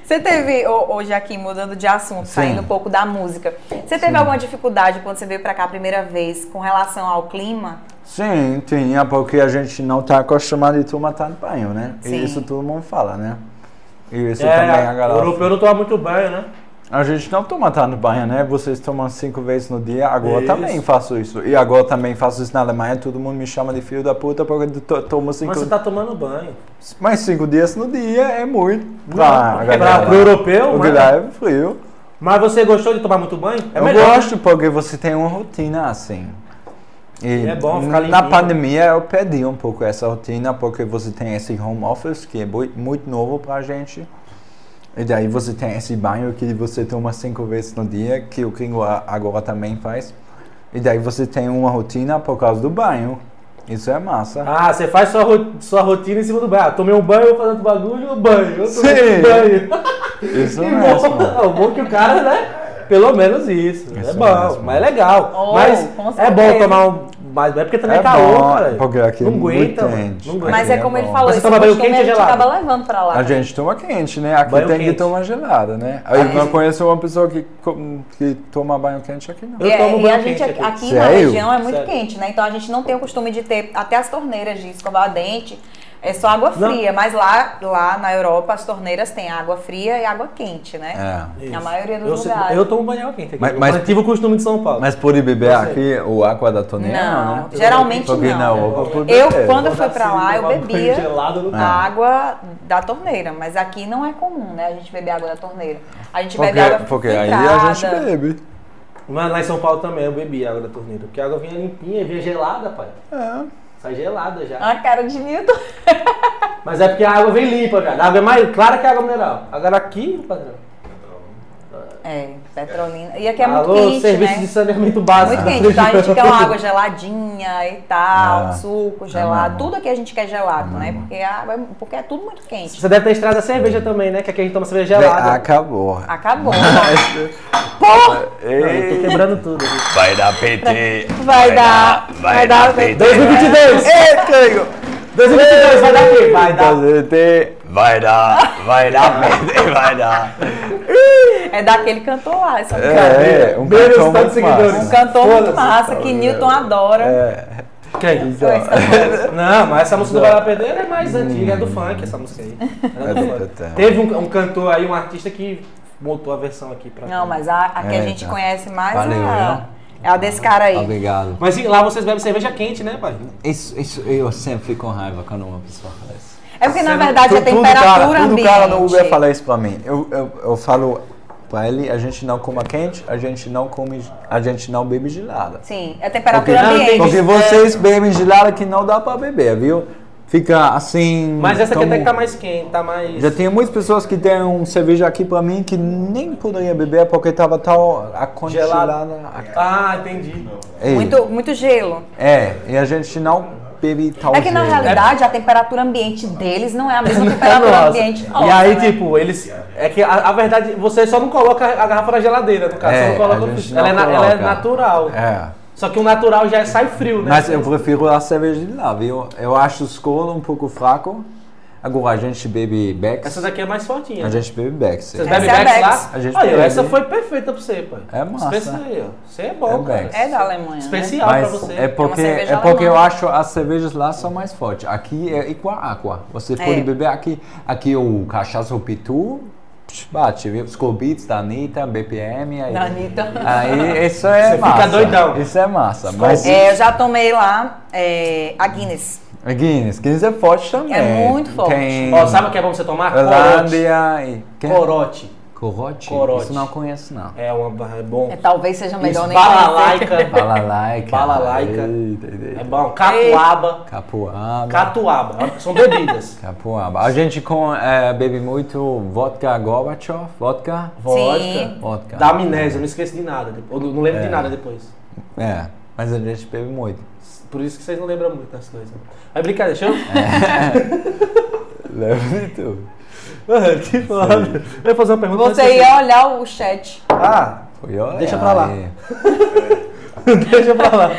B: Você teve, ho- hoje aqui, mudando de assunto,
C: Sim.
B: saindo um pouco da música. Você teve alguma dificuldade quando você veio pra cá a primeira vez com relação ao clima?
C: Sim, tinha, porque a gente não está acostumado a tomar tanto banho, né?
B: Sim.
C: E isso todo mundo fala, né? E isso
A: É,
C: também a
A: o
C: galera.
A: europeu não toma muito banho, né?
C: A gente não toma tanto banho, né? Vocês tomam cinco vezes no dia, agora
A: Isso.
C: também faço isso. E agora também faço isso na Alemanha, todo mundo me chama de filho da puta porque eu to- tomo cinco...
A: Mas você tá tomando banho.
C: Mas cinco dias no dia é muito.
A: Não,
C: pra galera.
A: pra- pro europeu,
C: O
A: mas-
C: Guilherme é frio.
A: Mas você gostou de tomar muito banho? É
C: eu
A: melhor, né?
C: gosto porque você tem uma rotina assim. E
A: É bom ficar
C: na
A: limpinho.
C: pandemia eu perdi um pouco essa rotina porque você tem esse home office que é mui- muito novo pra gente. E daí você tem esse banho que você toma cinco vezes no dia, que o Kingo a- agora também faz. E daí você tem uma rotina por causa do banho. Isso é massa.
A: Ah, você faz sua, sua rotina em cima do banho. Ah, tomei um banho, vou fazer outro bagulho, banho. Eu tomei
C: Sim.
A: banho.
C: Isso mesmo.
A: bom. O bom que o cara, né? Pelo menos isso. é
C: Isso
A: bom,
C: mesmo.
A: mas é legal.
B: Oh,
A: mas é bom tomar um mais banho, porque também é,
C: É
A: calor,
C: bom,
A: cara.
C: porque aqui
A: não
C: é muito
A: aguenta,
C: quente.
A: Não aguenta.
B: Mas é
C: é
B: como ele
C: bom.
B: falou,
A: Mas você
B: esse
A: toma banho quente
B: a gente acaba levando pra lá.
C: A gente toma quente, né? Aqui
A: Banho
C: tem que
A: quente.
C: tomar gelada, né? Aí
A: Aqui-
C: não conheço uma pessoa que, que toma banho quente aqui, não.
A: Eu
B: E, é-
A: tomo
B: e
A: banho
B: a gente
A: quente
B: aqui,
A: aqui.
B: na região é muito
A: Sério.
B: quente, né? Então a gente não tem o costume de ter até as torneiras de escovar dente. É só água
A: Não.
B: fria, mas lá, lá na Europa as torneiras têm água fria e água quente, né?
C: É.
B: Na maioria dos
A: eu, sei-
B: lugares.
A: eu tomo banho quente aqui.
C: Mas-
A: eu
C: mas-
A: tive o costume de São Paulo.
C: Mas pode beber
A: Não sei.
C: aqui o água da torneira,
B: Não,
C: né?
B: geralmente não.
C: na Europa
B: Eu,
C: beber.
B: quando eu fui pra lá, eu
A: Tomar banho
B: bebia a água da torneira, mas aqui não é comum, né? A gente beber água da torneira. A gente
C: Porque,
B: bebe água
C: porque
B: filtrada.
C: aí a gente bebe.
A: Mas lá em São Paulo também eu bebi água da torneira. Porque a água vinha limpinha, vinha gelada, pai.
C: É.
A: Sai gelada já.
B: A cara de Nilton.
A: Mas é porque a água vem limpa, velho. A água é mais clara que a água mineral. Agora aqui, padrão.
B: É, Petrolina. E aqui é muito
A: Alô,
B: quente,
A: serviço
B: né?
A: de saneamento básico.
B: Muito quente, então a gente quer uma água geladinha e tal,
C: Ah.
B: suco gelado,
C: Ah,
B: tudo aqui a gente quer gelado,
C: Ah,
B: né?
C: não.
B: Porque, a água, é- porque é tudo muito quente.
A: Você deve ter estrada a cerveja também, né? Que aqui a gente toma cerveja gelada.
C: acabou.
B: Acabou.
A: Não, eu tô quebrando tudo. aqui.
D: Vai dar PT.
B: Vai dar-
D: Vai,
B: vai
D: dar
B: dar
D: PT.
A: 2022!
C: Ei, Cleiton!
A: 2022 vai dar quê? Vai dar.
C: Fazer
D: Vai dar. Vai dar. Vai dar.
B: É daquele cantor lá, essa
C: É, um
A: Menos
C: cantor
A: tantos
C: muito
A: seguidores.
B: Um
C: massa.
B: cantor muito massa que Newton adora.
C: É.
A: Quem? Não, mas essa música do Vai Dar Perder é mais antiga, é do funk essa música aí. É
C: É.
A: Teve um, um cantor aí, um artista que montou a versão aqui pra
B: Não, mas a, a que a
C: É,
B: gente
C: tá.
B: conhece mais
C: Valeu,
B: é, a, é a desse cara aí.
C: Obrigado.
A: Mas lá vocês bebem cerveja quente, né, pai?
C: Isso, isso, eu sempre fico com raiva quando uma pessoa fala isso.
B: É porque, na verdade, a
C: Tu- tudo
B: temperatura
C: cara, tudo
B: ambiente...
C: cara no Uber fala isso pra mim. Eu, eu, eu falo pra ele, a gente não coma quente, a gente não come, a gente não bebe gelada.
B: Sim, é a temperatura
A: Porque-
B: ambiente.
C: Porque vocês bebem gelada que não dá pra beber, viu? Fica assim.
A: Mas essa aqui até que tá mais quente, tá mais.
C: Já tem muitas pessoas que têm um cerveja aqui pra mim que nem poderia beber porque tava tão acondicionada.
A: Ah, entendi.
C: Ei,
B: Muito, muito gelo.
C: É, e a gente não bebe tal
B: É que na
C: gelo.
B: realidade a temperatura ambiente deles não é a mesma
A: É
B: temperatura
A: nossa.
B: ambiente nossa.
A: E aí,
B: né?
A: tipo, eles. É que a, a verdade, você só não coloca a garrafa na geladeira, no caso.
C: É,
A: só não coloca
C: a
A: no ela, é na- ela é natural.
C: É.
A: Só que o natural já sai frio, né?
C: Mas eu prefiro a cerveja de lá, viu? Eu acho o Skol um pouco fraco. Agora a gente bebe Becks.
A: Essa daqui é mais fortinha.
C: A gente bebe Becks.
A: Vocês
B: Essa
A: bebem
B: é
A: Bex
B: Bex.
A: lá?
C: A gente
A: Olha,
C: bebe.
A: essa foi perfeita pra você, pai.
C: É massa.
A: Espe- aí, ó. Você é bom,
C: É
A: cara.
C: Bex.
B: É da Alemanha. né?
A: Especial pra
C: Mas
A: você.
C: é porque,
B: cerveja
C: é porque eu acho as cervejas lá são mais fortes. Aqui é igual água. Você
B: É.
C: pode beber aqui. Aqui o cachaça o pitu bate, viu? Skull Beats da Anitta, BPM. Aí,
B: Da Anitta.
C: Aí isso é
A: Você fica
C: massa.
A: doidão.
C: Isso é massa. Mas
B: É, eu já tomei lá é, a Guinness.
C: A Guinness, Guinness é forte também.
B: É muito forte.
C: Tem
A: Ó, sabe o que é bom você tomar? Corote.
C: Holândia e... Quem?
A: Corote.
C: Corote?
A: Corote.
C: Isso não conheço não.
A: É, uma, é bom.
B: É, talvez seja melhor
A: Isso,
B: nem conhecer.
A: balalaica.
C: Balalaica.
A: Balalaica.
C: Eita, eita.
A: É bom. Catuaba.
C: Capuaba.
A: Catuaba. São bebidas.
C: Capuaba. A gente com, é, bebe muito vodka Gorbachev. Vodka.
A: Vodka.
B: Sim.
C: Vodka.
A: Da amnésia, eu não esqueço de nada. depois. Eu não lembro
C: É.
A: de nada depois.
C: É. Mas a gente bebe muito.
A: Por isso que vocês não lembram muito das coisas. Mas brincadeira, deixa eu.
C: Leva de tudo.
A: Mano, que foda. Eu ia fazer uma pergunta.
B: Você ia olhar o chat.
A: Ah,
C: Foi olhar
A: Deixa pra lá.
C: aí.
A: deixa pra lá.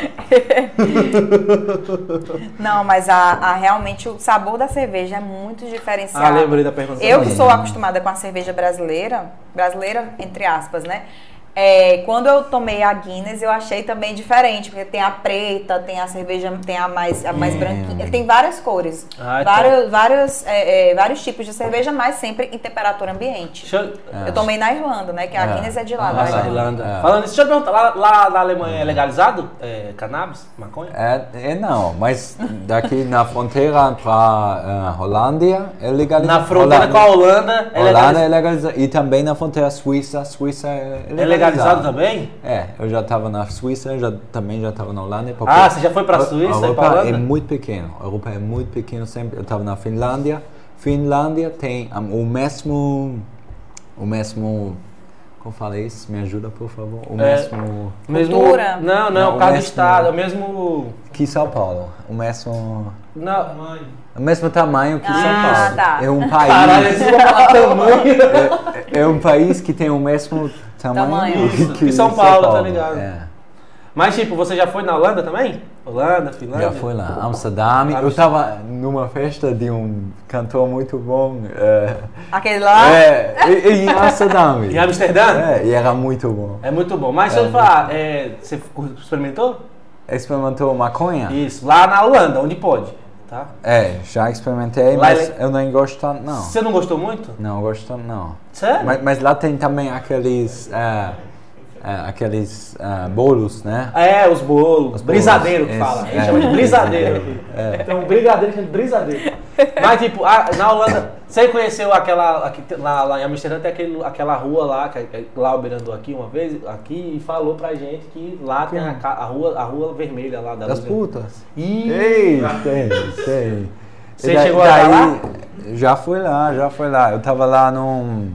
B: Não, mas a, a- realmente o sabor da cerveja é muito diferenciado.
A: Ah, lembrei da pergunta.
B: Eu que sou acostumada com a cerveja brasileira, brasileira entre aspas, né? É, quando eu tomei a Guinness, eu achei também diferente, porque tem a preta, tem a cerveja, tem a mais, a mais
C: É.
B: branquinha, tem várias cores,
A: Ah,
B: vários, vários, é, é, vários tipos de cerveja, mas sempre em temperatura ambiente.
A: Eu.
B: Eu tomei na Irlanda, né? Que a
C: É.
B: Guinness é de lá,
C: Ah,
B: da
A: na
B: Irlanda.
A: Irlanda.
C: É.
A: Falando isso, deixa eu perguntar, lá, lá na Alemanha é legalizado é, cannabis, maconha?
C: É, é não, mas daqui na fronteira para Holândia é legalizado.
A: Na fronteira com a Holanda é
C: Holanda
A: legalizado.
C: é legalizado. E também na fronteira suíça, Suíça é legalizado.
A: Legalizado também?
C: É, eu já estava na Suíça, já, também já estava na Holanda.
A: Ah, você já foi pra
C: a-
A: Suíça
C: A
A: e
C: Europa é muito pequeno. A Europa é muito pequeno sempre. Eu estava na Finlândia. Finlândia tem um, o mesmo... O mesmo... Como fala isso? Me ajuda, por favor. O
A: É.
C: mesmo...
A: Mesmo,
B: Cultura?
A: Não, não,
C: Não,
A: do
C: mesmo-
A: estado, é o mesmo.
C: Que São Paulo. O mesmo...
A: Não.
C: O mesmo tamanho que São
B: Ah,
C: Paulo.
B: tá.
C: É um país...
A: Caralho, tamanho.
C: é, é um país que tem o mesmo tamanho,
B: Tamanho.
C: que,
A: Que São Paulo, tá ligado?
C: É.
A: Mas, tipo, você já foi na Holanda também? Holanda, Finlândia?
C: Já fui lá, Amsterdã. Eu estava numa festa de um cantor muito bom. É,
B: Aquele lá.
C: é, em Amsterdã.
A: Em Amsterdã?
C: É, e era muito bom.
A: É muito bom. Mas deixa eu falar, é, você experimentou?
C: Experimentou maconha?
A: Isso, lá na Holanda, onde pode, tá?
C: É, já experimentei,
A: Lá
C: mas
A: ele-
C: eu não gosto tanto, não.
A: Você não gostou muito?
C: Não gosto tanto, não.
A: Sério?
C: Mas, mas lá tem também aqueles, é, aqueles é, bolos, né?
A: É, os bolos,
C: Os
A: brisadeiro
C: bolos,
A: que fala. A
C: esse,
A: gente
C: é.
A: chama de brisadeiro aqui.
C: É.
A: Tem um brigadeiro que chama de brisadeiro. Mas, tipo, a- na Holanda, você conheceu aquela. Aqui, lá, lá em Amsterdã tem aquele, aquela rua lá, que, que lá o Beirando aqui uma vez, aqui, e falou pra gente que lá tem a, a rua, a rua vermelha lá da
C: Das
A: luz.
C: putas.
A: Ih,
C: Ei, tem, tem.
A: Você
C: E da-
A: chegou a estar lá?
C: Já fui lá, já fui lá. Eu tava lá num...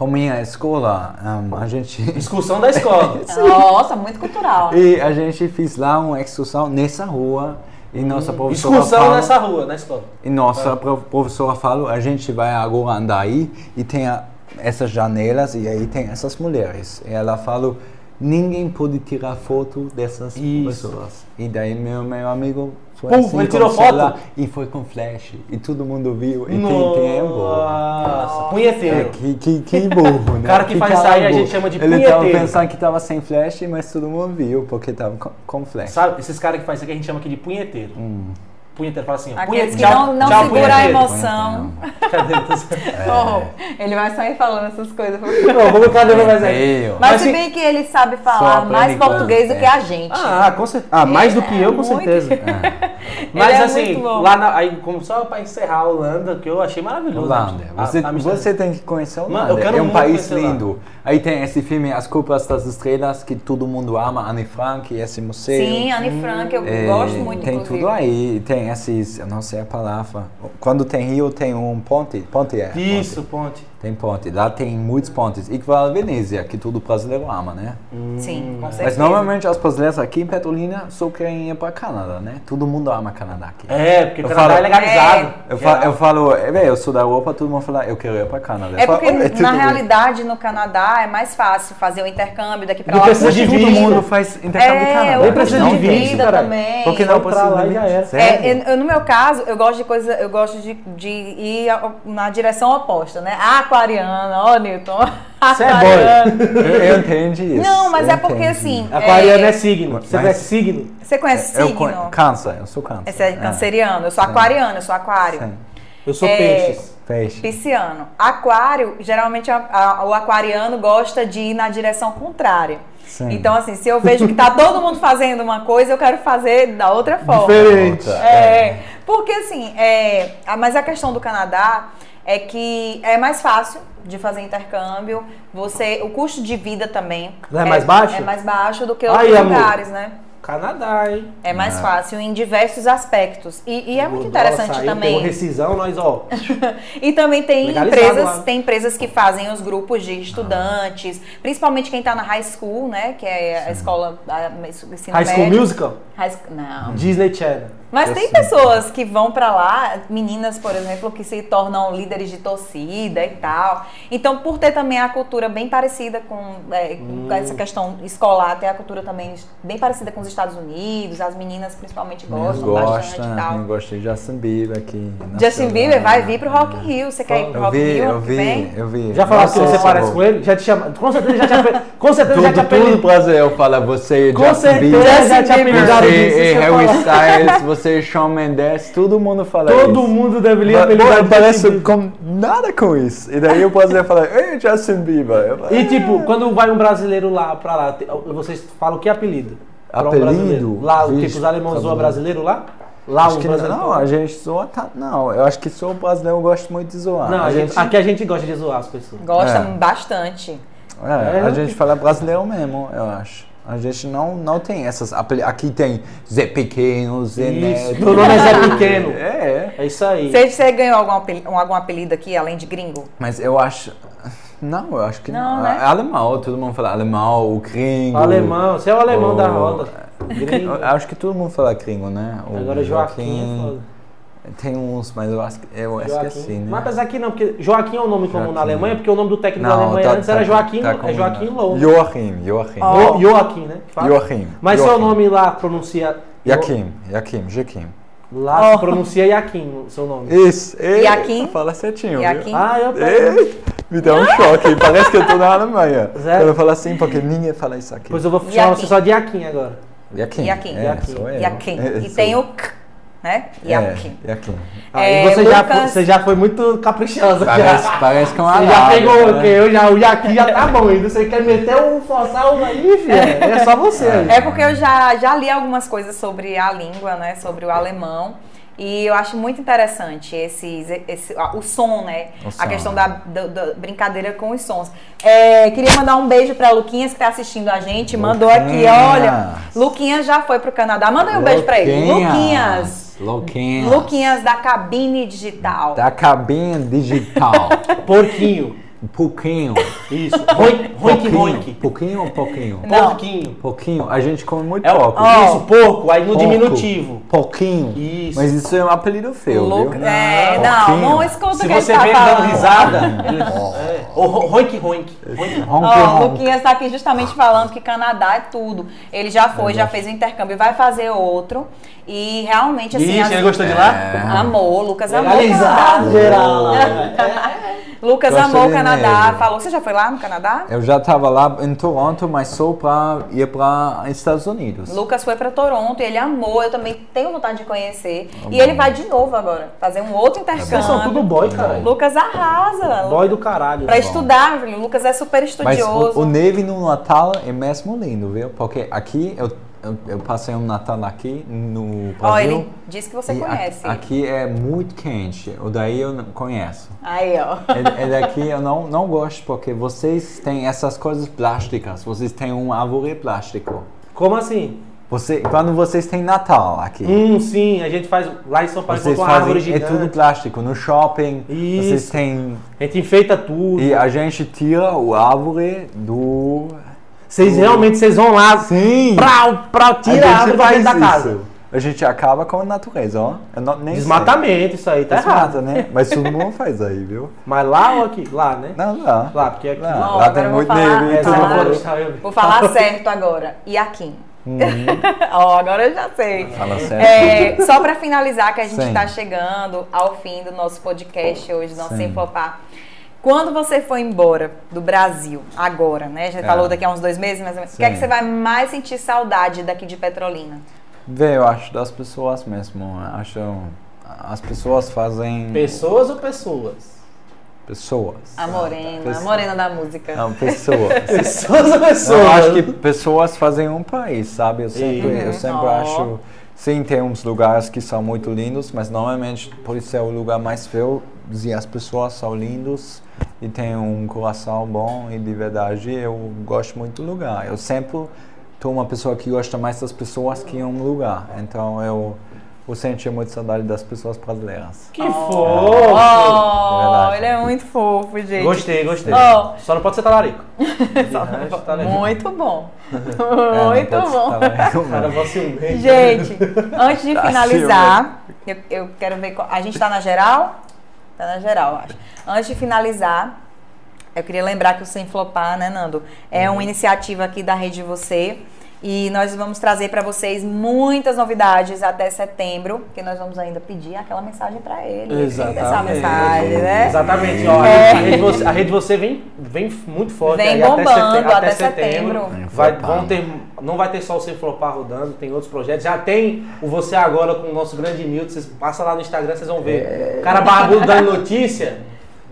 C: Com minha escola, um, a gente...
A: excursão da escola.
B: Nossa, muito cultural.
C: E a gente fez lá uma excursão nessa rua. E nossa professora
A: Excursão
C: falou-
A: nessa rua, na escola.
C: E nossa pro- professora falou, a gente vai agora andar aí e tem a- essas janelas e aí tem essas mulheres. E ela falou, ninguém pode tirar foto dessas
A: Isso.
C: pessoas. E daí meu, meu amigo foi
A: Pum,
C: assim
A: ele tirou
C: celular
A: foto?
C: E foi com flash. E todo mundo viu. E tem tempo.
A: Nossa,
C: É,
A: punheteiro.
C: que, que, que burro, né?
A: cara que faz isso aí a gente chama de
C: Ele tava
A: punheteiro.
C: pensando que tava sem flash, mas todo mundo viu, porque tava com, com flash.
A: Sabe, esses caras que fazem isso aqui a gente chama aqui de punheteiro.
C: Hum.
A: Punheteiro fala assim.
B: Aqueles que não, não
A: tchau,
B: segura a emoção.
A: Cadê?
B: Oh, ele vai sair falando essas coisas.
A: Não, vamos cadê mais aí?
B: Mas,
A: Mas
B: se bem que ele sabe falar mais português do que
C: é.
B: a gente.
A: Ah, com certeza. Ah, mais do que eu, com
B: Muito.
A: certeza.
C: É.
A: Mas
B: Ele é
A: assim,
B: muito bom.
A: lá na, aí, como só pra encerrar a Holanda, que eu achei maravilhoso.
C: Holanda.
A: A-
C: Você,
A: a
C: você tem que conhecer
A: Mano,
C: Holanda.
A: eu quero
C: é um país lindo. Aí tem esse filme As Culpas das Estrelas, que todo mundo ama, Anne Frank, esse museu.
B: Sim, Anne Frank, eu
C: É,
B: gosto muito,
C: Tem tudo aí. Tem esses, eu não sei a palavra. Quando tem rio, tem um ponte. Ponte é.
A: Isso,
C: Ponte. Tem ponte. Lá tem muitos pontes. Igual a Venezia, que todo brasileiro ama, né?
B: Sim, com certeza.
C: Mas normalmente as brasileiras aqui em Petrolina só querem ir para Canadá, né? Todo mundo ama Canadá aqui.
A: É, porque o
C: Eu
A: Canadá
C: falo-
A: é legalizado.
C: Eu, fa eu falo, é, véi, eu sou da Europa, todo mundo fala, eu quero ir para Canadá.
B: É
C: Eu falo,
B: porque,
C: "Olha, tudo
B: na
C: bem."
B: realidade, no Canadá é mais fácil fazer o intercâmbio daqui pra
A: Não
B: lá.
A: precisa de.
C: Todo mundo faz intercâmbio
B: É,
C: Canadá.
A: Nem precisa de
B: vida
A: caralho.
B: também.
C: Porque não precisa
A: lá já era.
C: Sério?
B: É, eu- eu, no meu caso, eu gosto de coisa, eu gosto de, de ir na direção oposta, né? Aquariana, ó, Newton.
A: Você é
B: Aquariana.
C: Eu, eu entendi isso.
B: Não, mas
C: eu
B: é porque
C: entendi.
B: assim.
A: Aquariano é,
B: é,
A: signo. Você
C: Mas-
A: conhece signo?
B: Você conhece
C: Eu
B: signo?
C: con- câncer, eu sou câncer.
B: Esse é canceriano. Eu sou aquariano, eu sou aquário.
C: Sim.
A: Eu sou
B: É,
A: peixes.
C: Peixe.
B: Pisciano. Aquário, geralmente a- a- o aquariano gosta de ir na direção contrária.
C: Sim.
B: Então, assim, se eu vejo que tá todo mundo fazendo uma coisa, eu quero fazer da outra forma.
A: Diferente.
C: Outra,
B: É, porque assim, é, a- mas a questão do Canadá é que é mais fácil de fazer intercâmbio. Você, o custo de vida também
A: Lá é mais baixo?
B: É mais baixo do que outros
A: amor.
B: lugares, né?
A: Canadá, hein?
B: É mais
C: Ah.
B: fácil em diversos aspectos. E, e é muito interessante
A: saiu,
B: também.
A: Pegou rescisão, nós, ó.
B: E também tem
A: Legalizado
B: empresas,
A: lá.
B: tem empresas que fazem os grupos de estudantes, principalmente quem está na high school, né? Que é a escola a, ensino
A: High School. Musical?
B: High não.
A: Disney Channel.
B: Mas
C: Eu
B: tem
C: sei.
B: pessoas que vão pra lá, meninas, por exemplo, que se tornam líderes de torcida e tal. Então, por ter também a cultura bem parecida com, é, com
A: Hum.
B: essa questão escolar, ter a cultura também bem parecida com os Estados Unidos, as meninas principalmente gostam bastante e tal.
C: eu gosto de Justin Bieber aqui.
B: Justin Bieber vai vir pro Rock in Rio. Você quer ir pro
C: Eu
B: Rock in
C: vi,
B: Rio?
C: eu vi,
B: vem?
C: eu vi.
A: Já falasse que você parece com ele? Já te chama. Com certeza já te apel- Com certeza já te
C: Tudo, tudo
A: apelidou.
C: prazer eu falo, você,
A: Com
C: Justin
A: certeza
C: Bieber,
A: já te
B: Bieber.
A: apelidaram disso. eu
C: Harry. Styles, você, Shawn Mendes, todo mundo fala
A: Todo
C: isso.
A: mundo deveria
C: Ba-
A: apelidar
C: Não parece com nada com isso. E daí eu posso falar, ei, Justin Bieber. Eu falo,
A: E tipo, quando vai um brasileiro lá pra lá, vocês falam que apelido? Pra um
C: Apelido?
A: brasileiro. Lá, o
C: Vixe,
A: tipo, os alemãos zoam brasileiro lá? Lá
C: Acho
A: os
C: que
A: brasileiros.
C: não, a gente zoa tanto. Não, eu acho que sou brasileiro, eu gosto muito de zoar.
A: Não, a gente, aqui a gente gosta de zoar as pessoas.
B: Gosta
C: É.
B: bastante.
C: É,
A: É,
C: a gente fala brasileiro mesmo, eu acho. A gente não, não tem essas. Aqui tem Zé Pequeno, Zé Neto.
A: meu nome é Zé Pequeno.
C: É,
A: É isso aí.
B: Você, você ganhou algum apelido, algum apelido aqui, além de gringo?
C: mas eu acho. Não, eu acho que
B: Não,
C: não.
B: né?
C: É alemão, todo mundo fala alemão, o gringo.
A: Alemão, você é o alemão
C: o-
A: da roda. Gringo.
C: Eu acho que todo mundo fala gringo, né? O
A: Agora Joaquim é foda.
C: Tem uns, mas eu, acho, eu esqueci,
A: Joaquim.
C: né?
A: Mas apesar que não, porque Joaquim é um nome comum na
C: Joaquim.
A: Alemanha, porque o nome do técnico da
C: Não,
A: Alemanha
C: tá-
A: antes
C: tá-
A: era Joaquim,
C: tá
A: é Joaquim. Low.
C: Joachim, Joachim.
B: Ó.
A: Jo- Joaquim, né? que fala.
C: Joachim.
A: Mas
C: Joachim.
A: seu nome lá pronuncia.
C: Joachim, Joachim, Joachim.
A: Lá
B: Oh.
A: pronuncia Joaquim, o seu nome.
C: Isso, ei,
B: Joachim?
C: Fala certinho,
B: Joachim?
C: viu?
A: Ah, eu
C: Ei, me dá um choque, parece que eu tô na Alemanha.
A: Sério?
C: Quando eu falo assim, porque ninguém fala isso aqui.
A: Pois eu vou chamar
B: Joaquim.
A: você só de Joaquim agora.
C: Joachim.
B: Joaquim.
C: É,
A: Joaquim.
C: sou eu.
B: Joaquim.
C: É,
B: E
C: sou
B: tem o K, né?
C: É,
B: Joaquim.
C: Joaquim.
A: Aí
B: É,
A: você, já
B: Lucas-
A: foi, você já foi muito caprichosa.
C: Parece,
A: já.
C: parece que é uma
A: Você já pegou o
C: né?
A: quê? Eu já, o Joaquim já tá bom ainda. Você quer meter um um aí, filho? É só você. aí.
B: É porque eu já, já li algumas coisas sobre a língua, né? Sobre o alemão. E eu acho muito interessante esses, esse, ah, o som, né?
C: O som.
B: A questão da, da- da brincadeira com os sons. É, queria mandar um beijo pra Luquinhas que tá assistindo a gente. Mandou aqui,
C: Luquinhas.
B: olha. Luquinhas já foi pro Canadá. Manda aí um beijo pra ele. Luquinhas.
C: Luquinhas.
B: Luquinhas da cabine digital.
C: Da cabine digital.
A: Porquinho.
C: Um pouquinho.
A: Isso. Roink, roink,
C: pouquinho. Pouquinho ou pouquinho?
B: Não.
A: Porquinho.
C: Pouquinho. A gente come muito
A: É o,
C: pouco.
B: Ó.
A: Isso, porco, aí no
C: Pouco.
A: diminutivo.
C: Pouquinho.
A: Isso.
C: Mas isso é um apelido feio,
B: Lu-
C: viu?
B: É, não,
C: Pouquinho.
B: não escuta o
A: Se
B: que ele
A: você
B: tá
A: vem dando risada, é. Ou ro- roink, roink.
B: o. Luquinhas tá aqui justamente falando que Canadá é tudo. Ele já foi, já fez o intercâmbio, vai fazer outro. E realmente, assim.
A: Ixi,
B: as-
A: ele gostou de lá?
C: É.
B: Amor, Lucas amou. o
A: Legalizado,
B: Canadá.
A: geral.
B: Lucas amou o
C: de
B: Canadá.
C: neve.
B: Falou, você já foi lá no Canadá?
C: Eu já estava lá em Toronto, mas só para ir para Estados Unidos.
B: Lucas foi pra Toronto e ele amou. Eu também tenho vontade de conhecer. E ele vai de novo agora, fazer um outro
A: Vocês são tudo
B: intercâmbio.
A: boy, cara.
B: Lucas arrasa.
A: Boy do caralho.
B: Pra estudar, Lucas é super
C: Mas
B: estudioso.
C: o, o neve no Natal é mesmo lindo, viu? Porque aqui, eu, eu, eu passei um Natal aqui no
B: Ó,
C: Brasil.
B: ele disse que você
C: e a-
B: conhece.
C: aqui é muito quente, o daí eu não conheço.
B: Aí, ó.
C: É, é daqui eu não, não gosto porque vocês têm essas coisas plásticas, vocês têm um árvore plástico.
A: Como assim?
C: Você, quando vocês têm Natal aqui,
A: Hum, sim, a gente faz. Lá em São Paulo,
C: vocês
A: com uma árvore
C: fazem, é
A: gigante.
C: tudo plástico. No shopping, vocês
A: Isso.
C: têm...
A: A gente enfeita tudo.
C: E a gente tira o árvore do...
A: Vocês realmente vocês vão lá.
C: Sim!
A: Prau, prau, tira a, árvore pra dentro da casa.
C: isso. A gente acaba com a natureza, ó. Eu não, nem sei.
A: Desmatamento, isso aí tá
C: Desmata,
A: errado.
C: né? Mas todo mundo faz aí, viu?
A: Mas lá ou aqui? Lá, né?
C: Não, lá.
A: Lá, porque aqui.
C: Lá, lá tem
B: vou
C: muito
B: falar-
C: neve
A: É,
C: e
A: eu-
B: Vou falar certo agora. Iaquim. Ó, agora eu já sei.
C: Fala certo.
B: É, só pra finalizar, que a gente
C: Sim.
B: tá chegando ao fim do nosso podcast hoje, não
C: Sim.
B: sem flopar. Quando você foi embora do Brasil, agora, né? Já
C: É.
B: falou daqui a uns dois meses, mais ou menos. O que é que você vai mais sentir saudade daqui de Petrolina?
C: Vê, eu acho das pessoas mesmo. Acho. As pessoas fazem.
A: Pessoas ou pessoas?
C: Pessoas.
B: A morena, a
C: Pessoa-
B: morena da música.
C: Não, pessoas.
A: Pessoas ou pessoas?
C: Eu acho que pessoas fazem um país, sabe? Eu sempre, eu sempre
B: Ó.
C: acho. Sim, tem uns lugares que são muito lindos, mas normalmente pode ser o lugar mais feio e as pessoas são lindos e têm um coração bom e de verdade eu gosto muito do lugar. Eu sempre tô uma pessoa que gosta mais das pessoas que um lugar. Então eu vou sentir muita saudade das pessoas brasileiras.
A: Que fofo!
B: Oh,
C: verdade.
B: ele é muito fofo, gente.
A: Gostei, gostei.
B: Oh.
A: Só não pode ser talarico.
B: Só não
A: tá.
B: Muito bom.
C: É,
B: Muito bom.
A: Cara,
B: Gente, antes de
C: Tá
B: finalizar, eu, eu quero ver. qual- A gente tá na geral? Tá na geral, acho. Antes de finalizar, eu queria lembrar que o Sem Flopar, né, Nando? É
A: Uhum.
B: uma iniciativa aqui da Rede Você. E nós vamos trazer para vocês muitas novidades até setembro, que nós vamos ainda pedir aquela mensagem para ele. Essa
A: Exatamente.
B: mensagem, né?
A: Exatamente. Ó,
B: É.
A: a, rede você, a rede você vem, vem muito forte
B: Vem
A: aí
B: bombando
A: até, sete-
B: até setembro.
A: Vai, vão ter, não vai ter só o Sem Flopar rodando, tem outros projetos. Já tem o Você Agora com o nosso grande Milton. Vocês passam lá no Instagram, vocês vão ver. O cara barbudo dando notícia,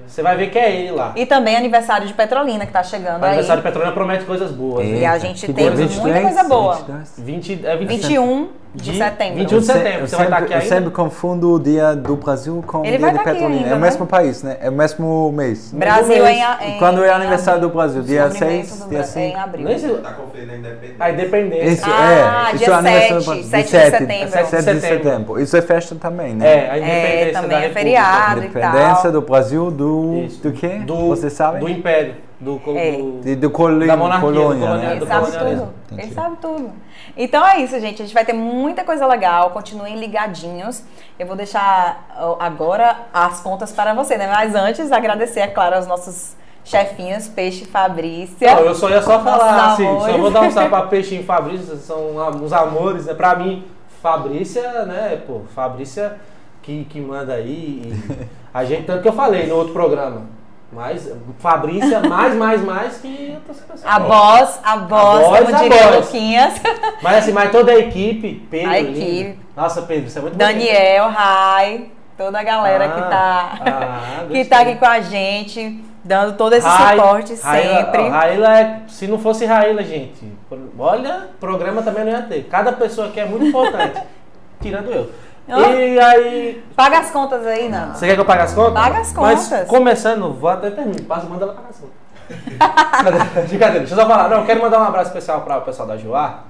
A: você vai ver que é ele lá.
B: E também aniversário de Petrolina, que tá chegando
A: O aniversário
B: aí.
A: de Petrolina promete coisas boas. né?
B: E a gente tem muita coisa boa.
C: 22?
A: 20, é 20,
B: 21 de,
A: De-
B: setembro.
A: 21 de
C: Eu se-
A: setembro,
C: eu
A: você vai estar
C: sempre-
A: aqui
C: Eu
A: ainda?
C: sempre confundo o dia do Brasil com
B: Ele
C: o dia de
B: aqui
C: Petrolina.
B: ainda,
C: é o
B: né?
C: mesmo país, né? É o mesmo mês.
B: Brasil em, a- em
C: Quando é
B: em
C: aniversário do Brasil? Dia
B: Descobrimento
C: 6,
B: do
C: dia
B: Bra-
C: 5?
B: É em abril.
A: Nem sei-
E: Tá conferindo a independência.
A: A independência.
C: Isso,
B: Ah,
C: é. Isso
B: dia
C: é aniversário do
B: 7,
C: Brasil.
B: 7 de
C: 7
B: setembro.
C: 7 de
A: 7 de setembro.
C: setembro. Isso é festa também, né?
A: É, a independência
B: É, também
A: da
B: é feriado. e
C: Independência do Brasil do.
A: Isso.
C: Do quê?
A: Do,
C: Você sabe?
A: Do Império. Do, col-
B: É.
A: do-
C: do colo-
A: Da monarquia, do
C: colônia,
A: colonial-
C: né?
B: Ele
A: do
B: sabe
A: colonialismo.
B: tudo.
C: Entendi.
B: Ele sabe tudo. Então é isso, gente. A gente vai ter muita coisa legal. Continuem ligadinhos. Eu vou deixar agora as contas para você, né? Mas antes, agradecer, é claro, aos nossos chefinhos, Peixe e Fabrícia.
A: Não, eu só ia só falar assim,
B: amores.
A: só vou dar um salve pra Peixinho e Fabrício, são uns amores, né? Pra mim, Fabrícia, né, pô, Fabrícia que, que manda aí. e a gente, tanto que eu falei no outro programa. Mas Fabrícia, mais, mais, mais que outras pessoas.
B: A boss, a como
A: a
B: diria
A: boss.
B: Luquinhas.
A: Mas assim, mas toda a equipe, Pedro.
B: A
A: lindo.
B: equipe.
A: Nossa, Pedro, você é muito bonito.
B: Daniel, Rai, toda a galera que
A: Ah,
B: tá,
A: ah,
B: que tá aqui com a gente, dando todo esse
A: Rai-
B: suporte
A: Raíla-
B: sempre.
A: Raíla é, se não fosse Raíla, gente, olha, programa também não ia ter. Cada pessoa aqui é muito importante, tirando eu. E aí,
B: Paga as contas aí, Nando.
A: você quer que eu pague as contas?
B: Paga as
A: Mas
B: contas.
A: começando, vou até terminar, passa, manda ela pagar as contas. Brincadeira, deixa eu só falar. Não, eu quero mandar um abraço especial para o pessoal da Joá.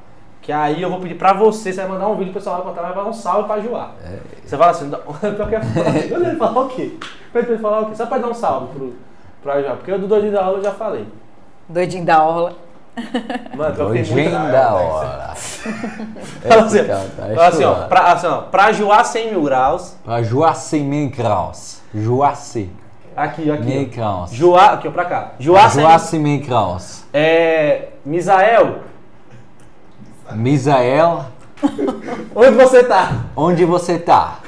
A: Que aí eu vou pedir pra você, você vai mandar um vídeo pro pessoal vai contar, vai dar um salve pra Joá. Você fala assim, não, pior que é foda. Quando ele falar o quê? Pra ele falar o quê? Só pra dar um salve pro, pra Joá. Porque o do doidinho da aula eu já falei.
B: Doidinho da orla.
A: Mano,
C: Doidinho da hora.
A: Fala assim,
C: tá
A: assim, ó, pra, assim, ó, pra Joá 100 mil graus.
C: Pra Joacim mil graus. Joacim
A: Aqui, aqui.
C: mil graus.
A: Joá, aqui, ó, pra cá. Joá 100
C: Joacim mil graus.
A: É. Misael,
C: Misael,
A: onde você tá?
C: onde você tá?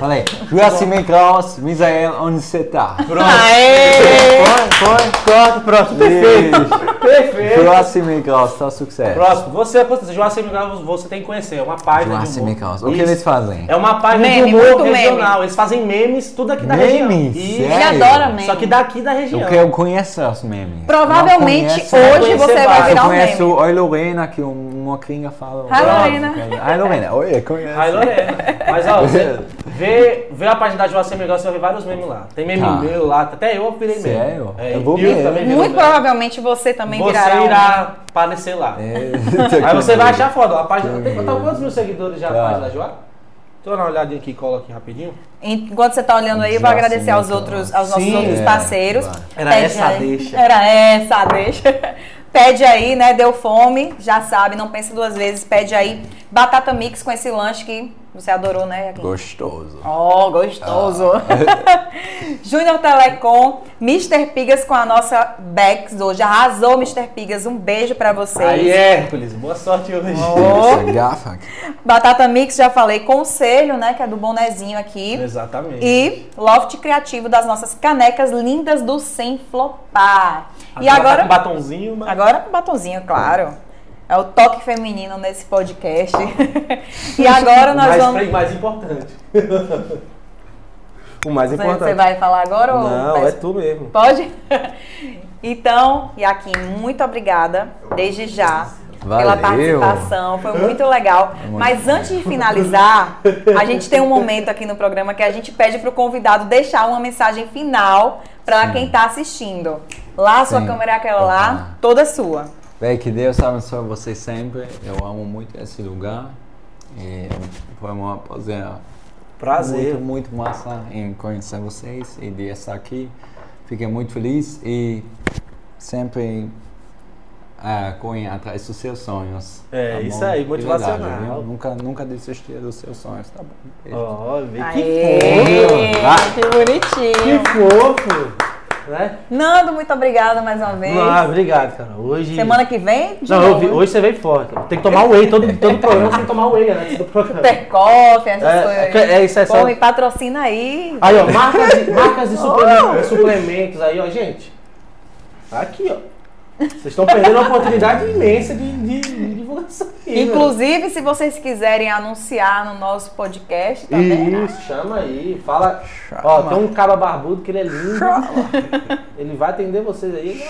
C: Falei, Joacim mil graus. Misael, onde você tá?
A: Pronto.
B: Aê!
C: Foi, foi.
A: Pronto, pronto. Perfeito. Perfeito.
C: Joacim mil graus, tá sucesso.
A: Próximo. Você, Joá 100 mil graus, você tem que conhecer. É uma página de
C: Joacim
A: humor.
C: mil graus. O que eles fazem?
A: É uma página
B: Meme,
A: de humor
B: muito meme.
A: regional. Eles fazem memes, tudo aqui da região.
C: Memes?
A: Isso.
B: Ele
C: Sério?
B: adora mesmo.
A: Só que daqui da região.
C: Eu quero conhecer os memes.
B: Provavelmente
C: Não conheço.
B: hoje você vai
A: vários.
B: virar
C: Eu
B: um
C: conheço
B: meme.
C: Oi Lorena, que uma gringa fala.
B: Hi, Lorena.
C: Ai Lorena, oi, conhece.
A: Ai, Lorena. Mas ó, você vê, vê a página da Joá 100 mil graus, você vai ver vários memes lá. Tem meme
C: Tá.
A: meu lá, até eu virei meme.
C: Sério?
A: É,
C: Eu vou ver.
A: também
B: Muito provavelmente você também
A: Você
B: virará um
A: irá aparecer lá.
C: É,
A: Aí você vai achar foda. A página tem tá, quantos mil seguidores já a
C: Tá.
A: página da Joá? Deixa eu dar uma olhadinha aqui, cola aqui rapidinho.
B: Enquanto você tá olhando aí, eu vou
C: Já
B: agradecer aos outros, aos nossos
A: Sim,
B: outros
C: é,
B: parceiros.
A: Era
B: Pede
A: essa a
B: aí-
A: deixa.
B: Era essa a deixa. Pede aí, né? Deu fome, já sabe, não pense duas vezes. Pede aí batata mix com esse lanche que você adorou, né? Joaquim?
C: Gostoso.
B: Oh, gostoso. Júnior Telecom, Mr. Pigas com a nossa Bex hoje. Arrasou, Mr. Pigas. Um beijo pra vocês.
A: Aí, Hércules, boa sorte hoje.
B: Oh.
C: Gafa.
B: Batata Mix, já falei. Conselho, né? Que é do bonezinho aqui.
A: Exatamente.
B: E Loft Criativo das nossas canecas lindas do Sem Flopar. E
A: tá
B: agora,
A: com batonzinho, mas...
B: agora com batonzinho, claro. É o toque feminino nesse podcast. e agora nós
A: mais,
B: vamos.
A: o mais importante. o mais
B: Você,
A: importante.
B: você vai falar agora ou
A: Não,
B: peço-
A: é tu mesmo.
B: Pode? Então, Yaquim, muito obrigada desde já pela
C: Valeu.
B: participação. Foi muito legal. Mas antes de finalizar, a gente tem um momento aqui no programa que a gente pede para o convidado deixar uma mensagem final para quem está assistindo. Lá, a sua
C: Sim.
B: câmera é aquela lá, toda sua.
C: Bem, que Deus abençoe vocês sempre. Eu amo muito esse lugar. E foi um prazer
A: Prazer.
C: muito, muito massa em conhecer vocês e de estar aqui. Fiquei muito feliz e sempre ah, correm atrás dos seus sonhos.
A: É,
C: tá
A: isso aí, motivacional.
C: verdade, nunca, nunca desistir dos seus sonhos, tá bom?
A: Ó, vê que
B: Aê,
A: fofo.
B: que bonitinho.
A: Que fofo. Né?
B: Nando, muito obrigada mais uma vez.
A: Ah, obrigado, cara. Hoje.
B: Semana que vem,
A: Não, vi- hoje você veio forte. Tem que tomar whey. Todo, todo programa você tem que tomar whey antes do programa.
B: Super Coffee, essas
A: É,
B: coisas.
A: é, é isso, é
B: Pô,
A: só-
B: me patrocina aí.
A: Aí, ó, marcas de, marcas de suplementos, suplementos aí, ó, gente. Tá aqui, ó. Vocês estão perdendo uma oportunidade imensa de, de- de.
B: Inclusive, se vocês quiserem anunciar no nosso podcast também, né?
A: Isso, chama aí. Fala.
C: Chama.
A: Ó, tem um caba barbudo que ele é lindo. Ele vai atender vocês aí.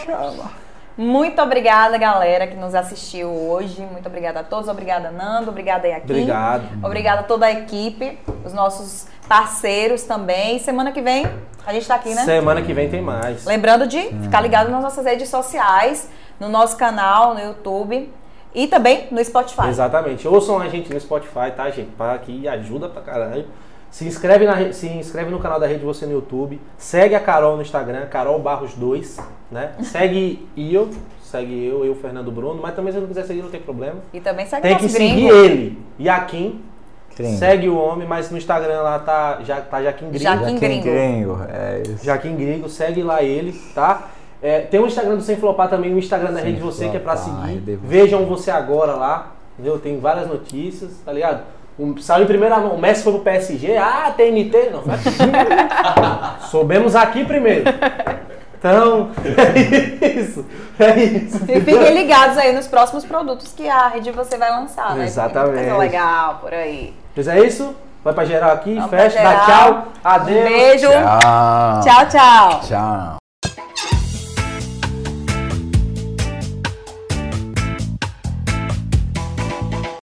B: Muito obrigada, galera, que nos assistiu hoje. Muito obrigada a todos. Obrigada, Nando. Obrigada, Yaquim.
A: Obrigado.
B: Obrigada a toda a equipe, os nossos parceiros também. Semana que vem a gente tá aqui, né?
A: Semana que vem tem mais.
B: Lembrando de ficar ligado nas nossas redes sociais, no nosso canal, no YouTube e também no Spotify.
A: Exatamente. Ouçam a gente no Spotify, tá, gente? Para que ajuda pra caralho. Se inscreve, na, se inscreve no canal da Rede Você no YouTube. Segue a Carol no Instagram, Carol Barros 2, né? Segue eu, segue eu, eu, Fernando Bruno. Mas também se não quiser seguir, não tem problema.
B: E também segue
A: Tem que
B: gringo.
A: seguir ele. Yaquim.
C: Gringo.
A: Segue o homem, mas no Instagram lá tá, já, tá Jaquim Gringo.
B: Jaquim
C: Jaquim
B: Gringo.
C: Gringo, é isso.
A: Jaquim Gringo, segue lá ele, tá? É, tem o Instagram do Sem Flopar também, o Instagram da
C: Sem
A: Rede Você, que é pra
C: Flopar,
A: seguir. Vejam você agora lá, entendeu? Tem várias notícias, tá ligado? Um, saiu em primeira mão, o Messi foi pro PSG, ah, TNT, não, foi aqui. Soubemos aqui primeiro. Então, é isso, é isso.
B: E fiquem ligados aí nos próximos produtos que a rede você vai lançar, né?
A: Exatamente.
B: Coisa legal por aí.
A: Pois é isso, vai pra geral aqui,
B: Vamos
A: fecha, dá tchau, adeus.
B: Beijo.
C: Tchau.
B: Tchau, tchau.
C: Tchau.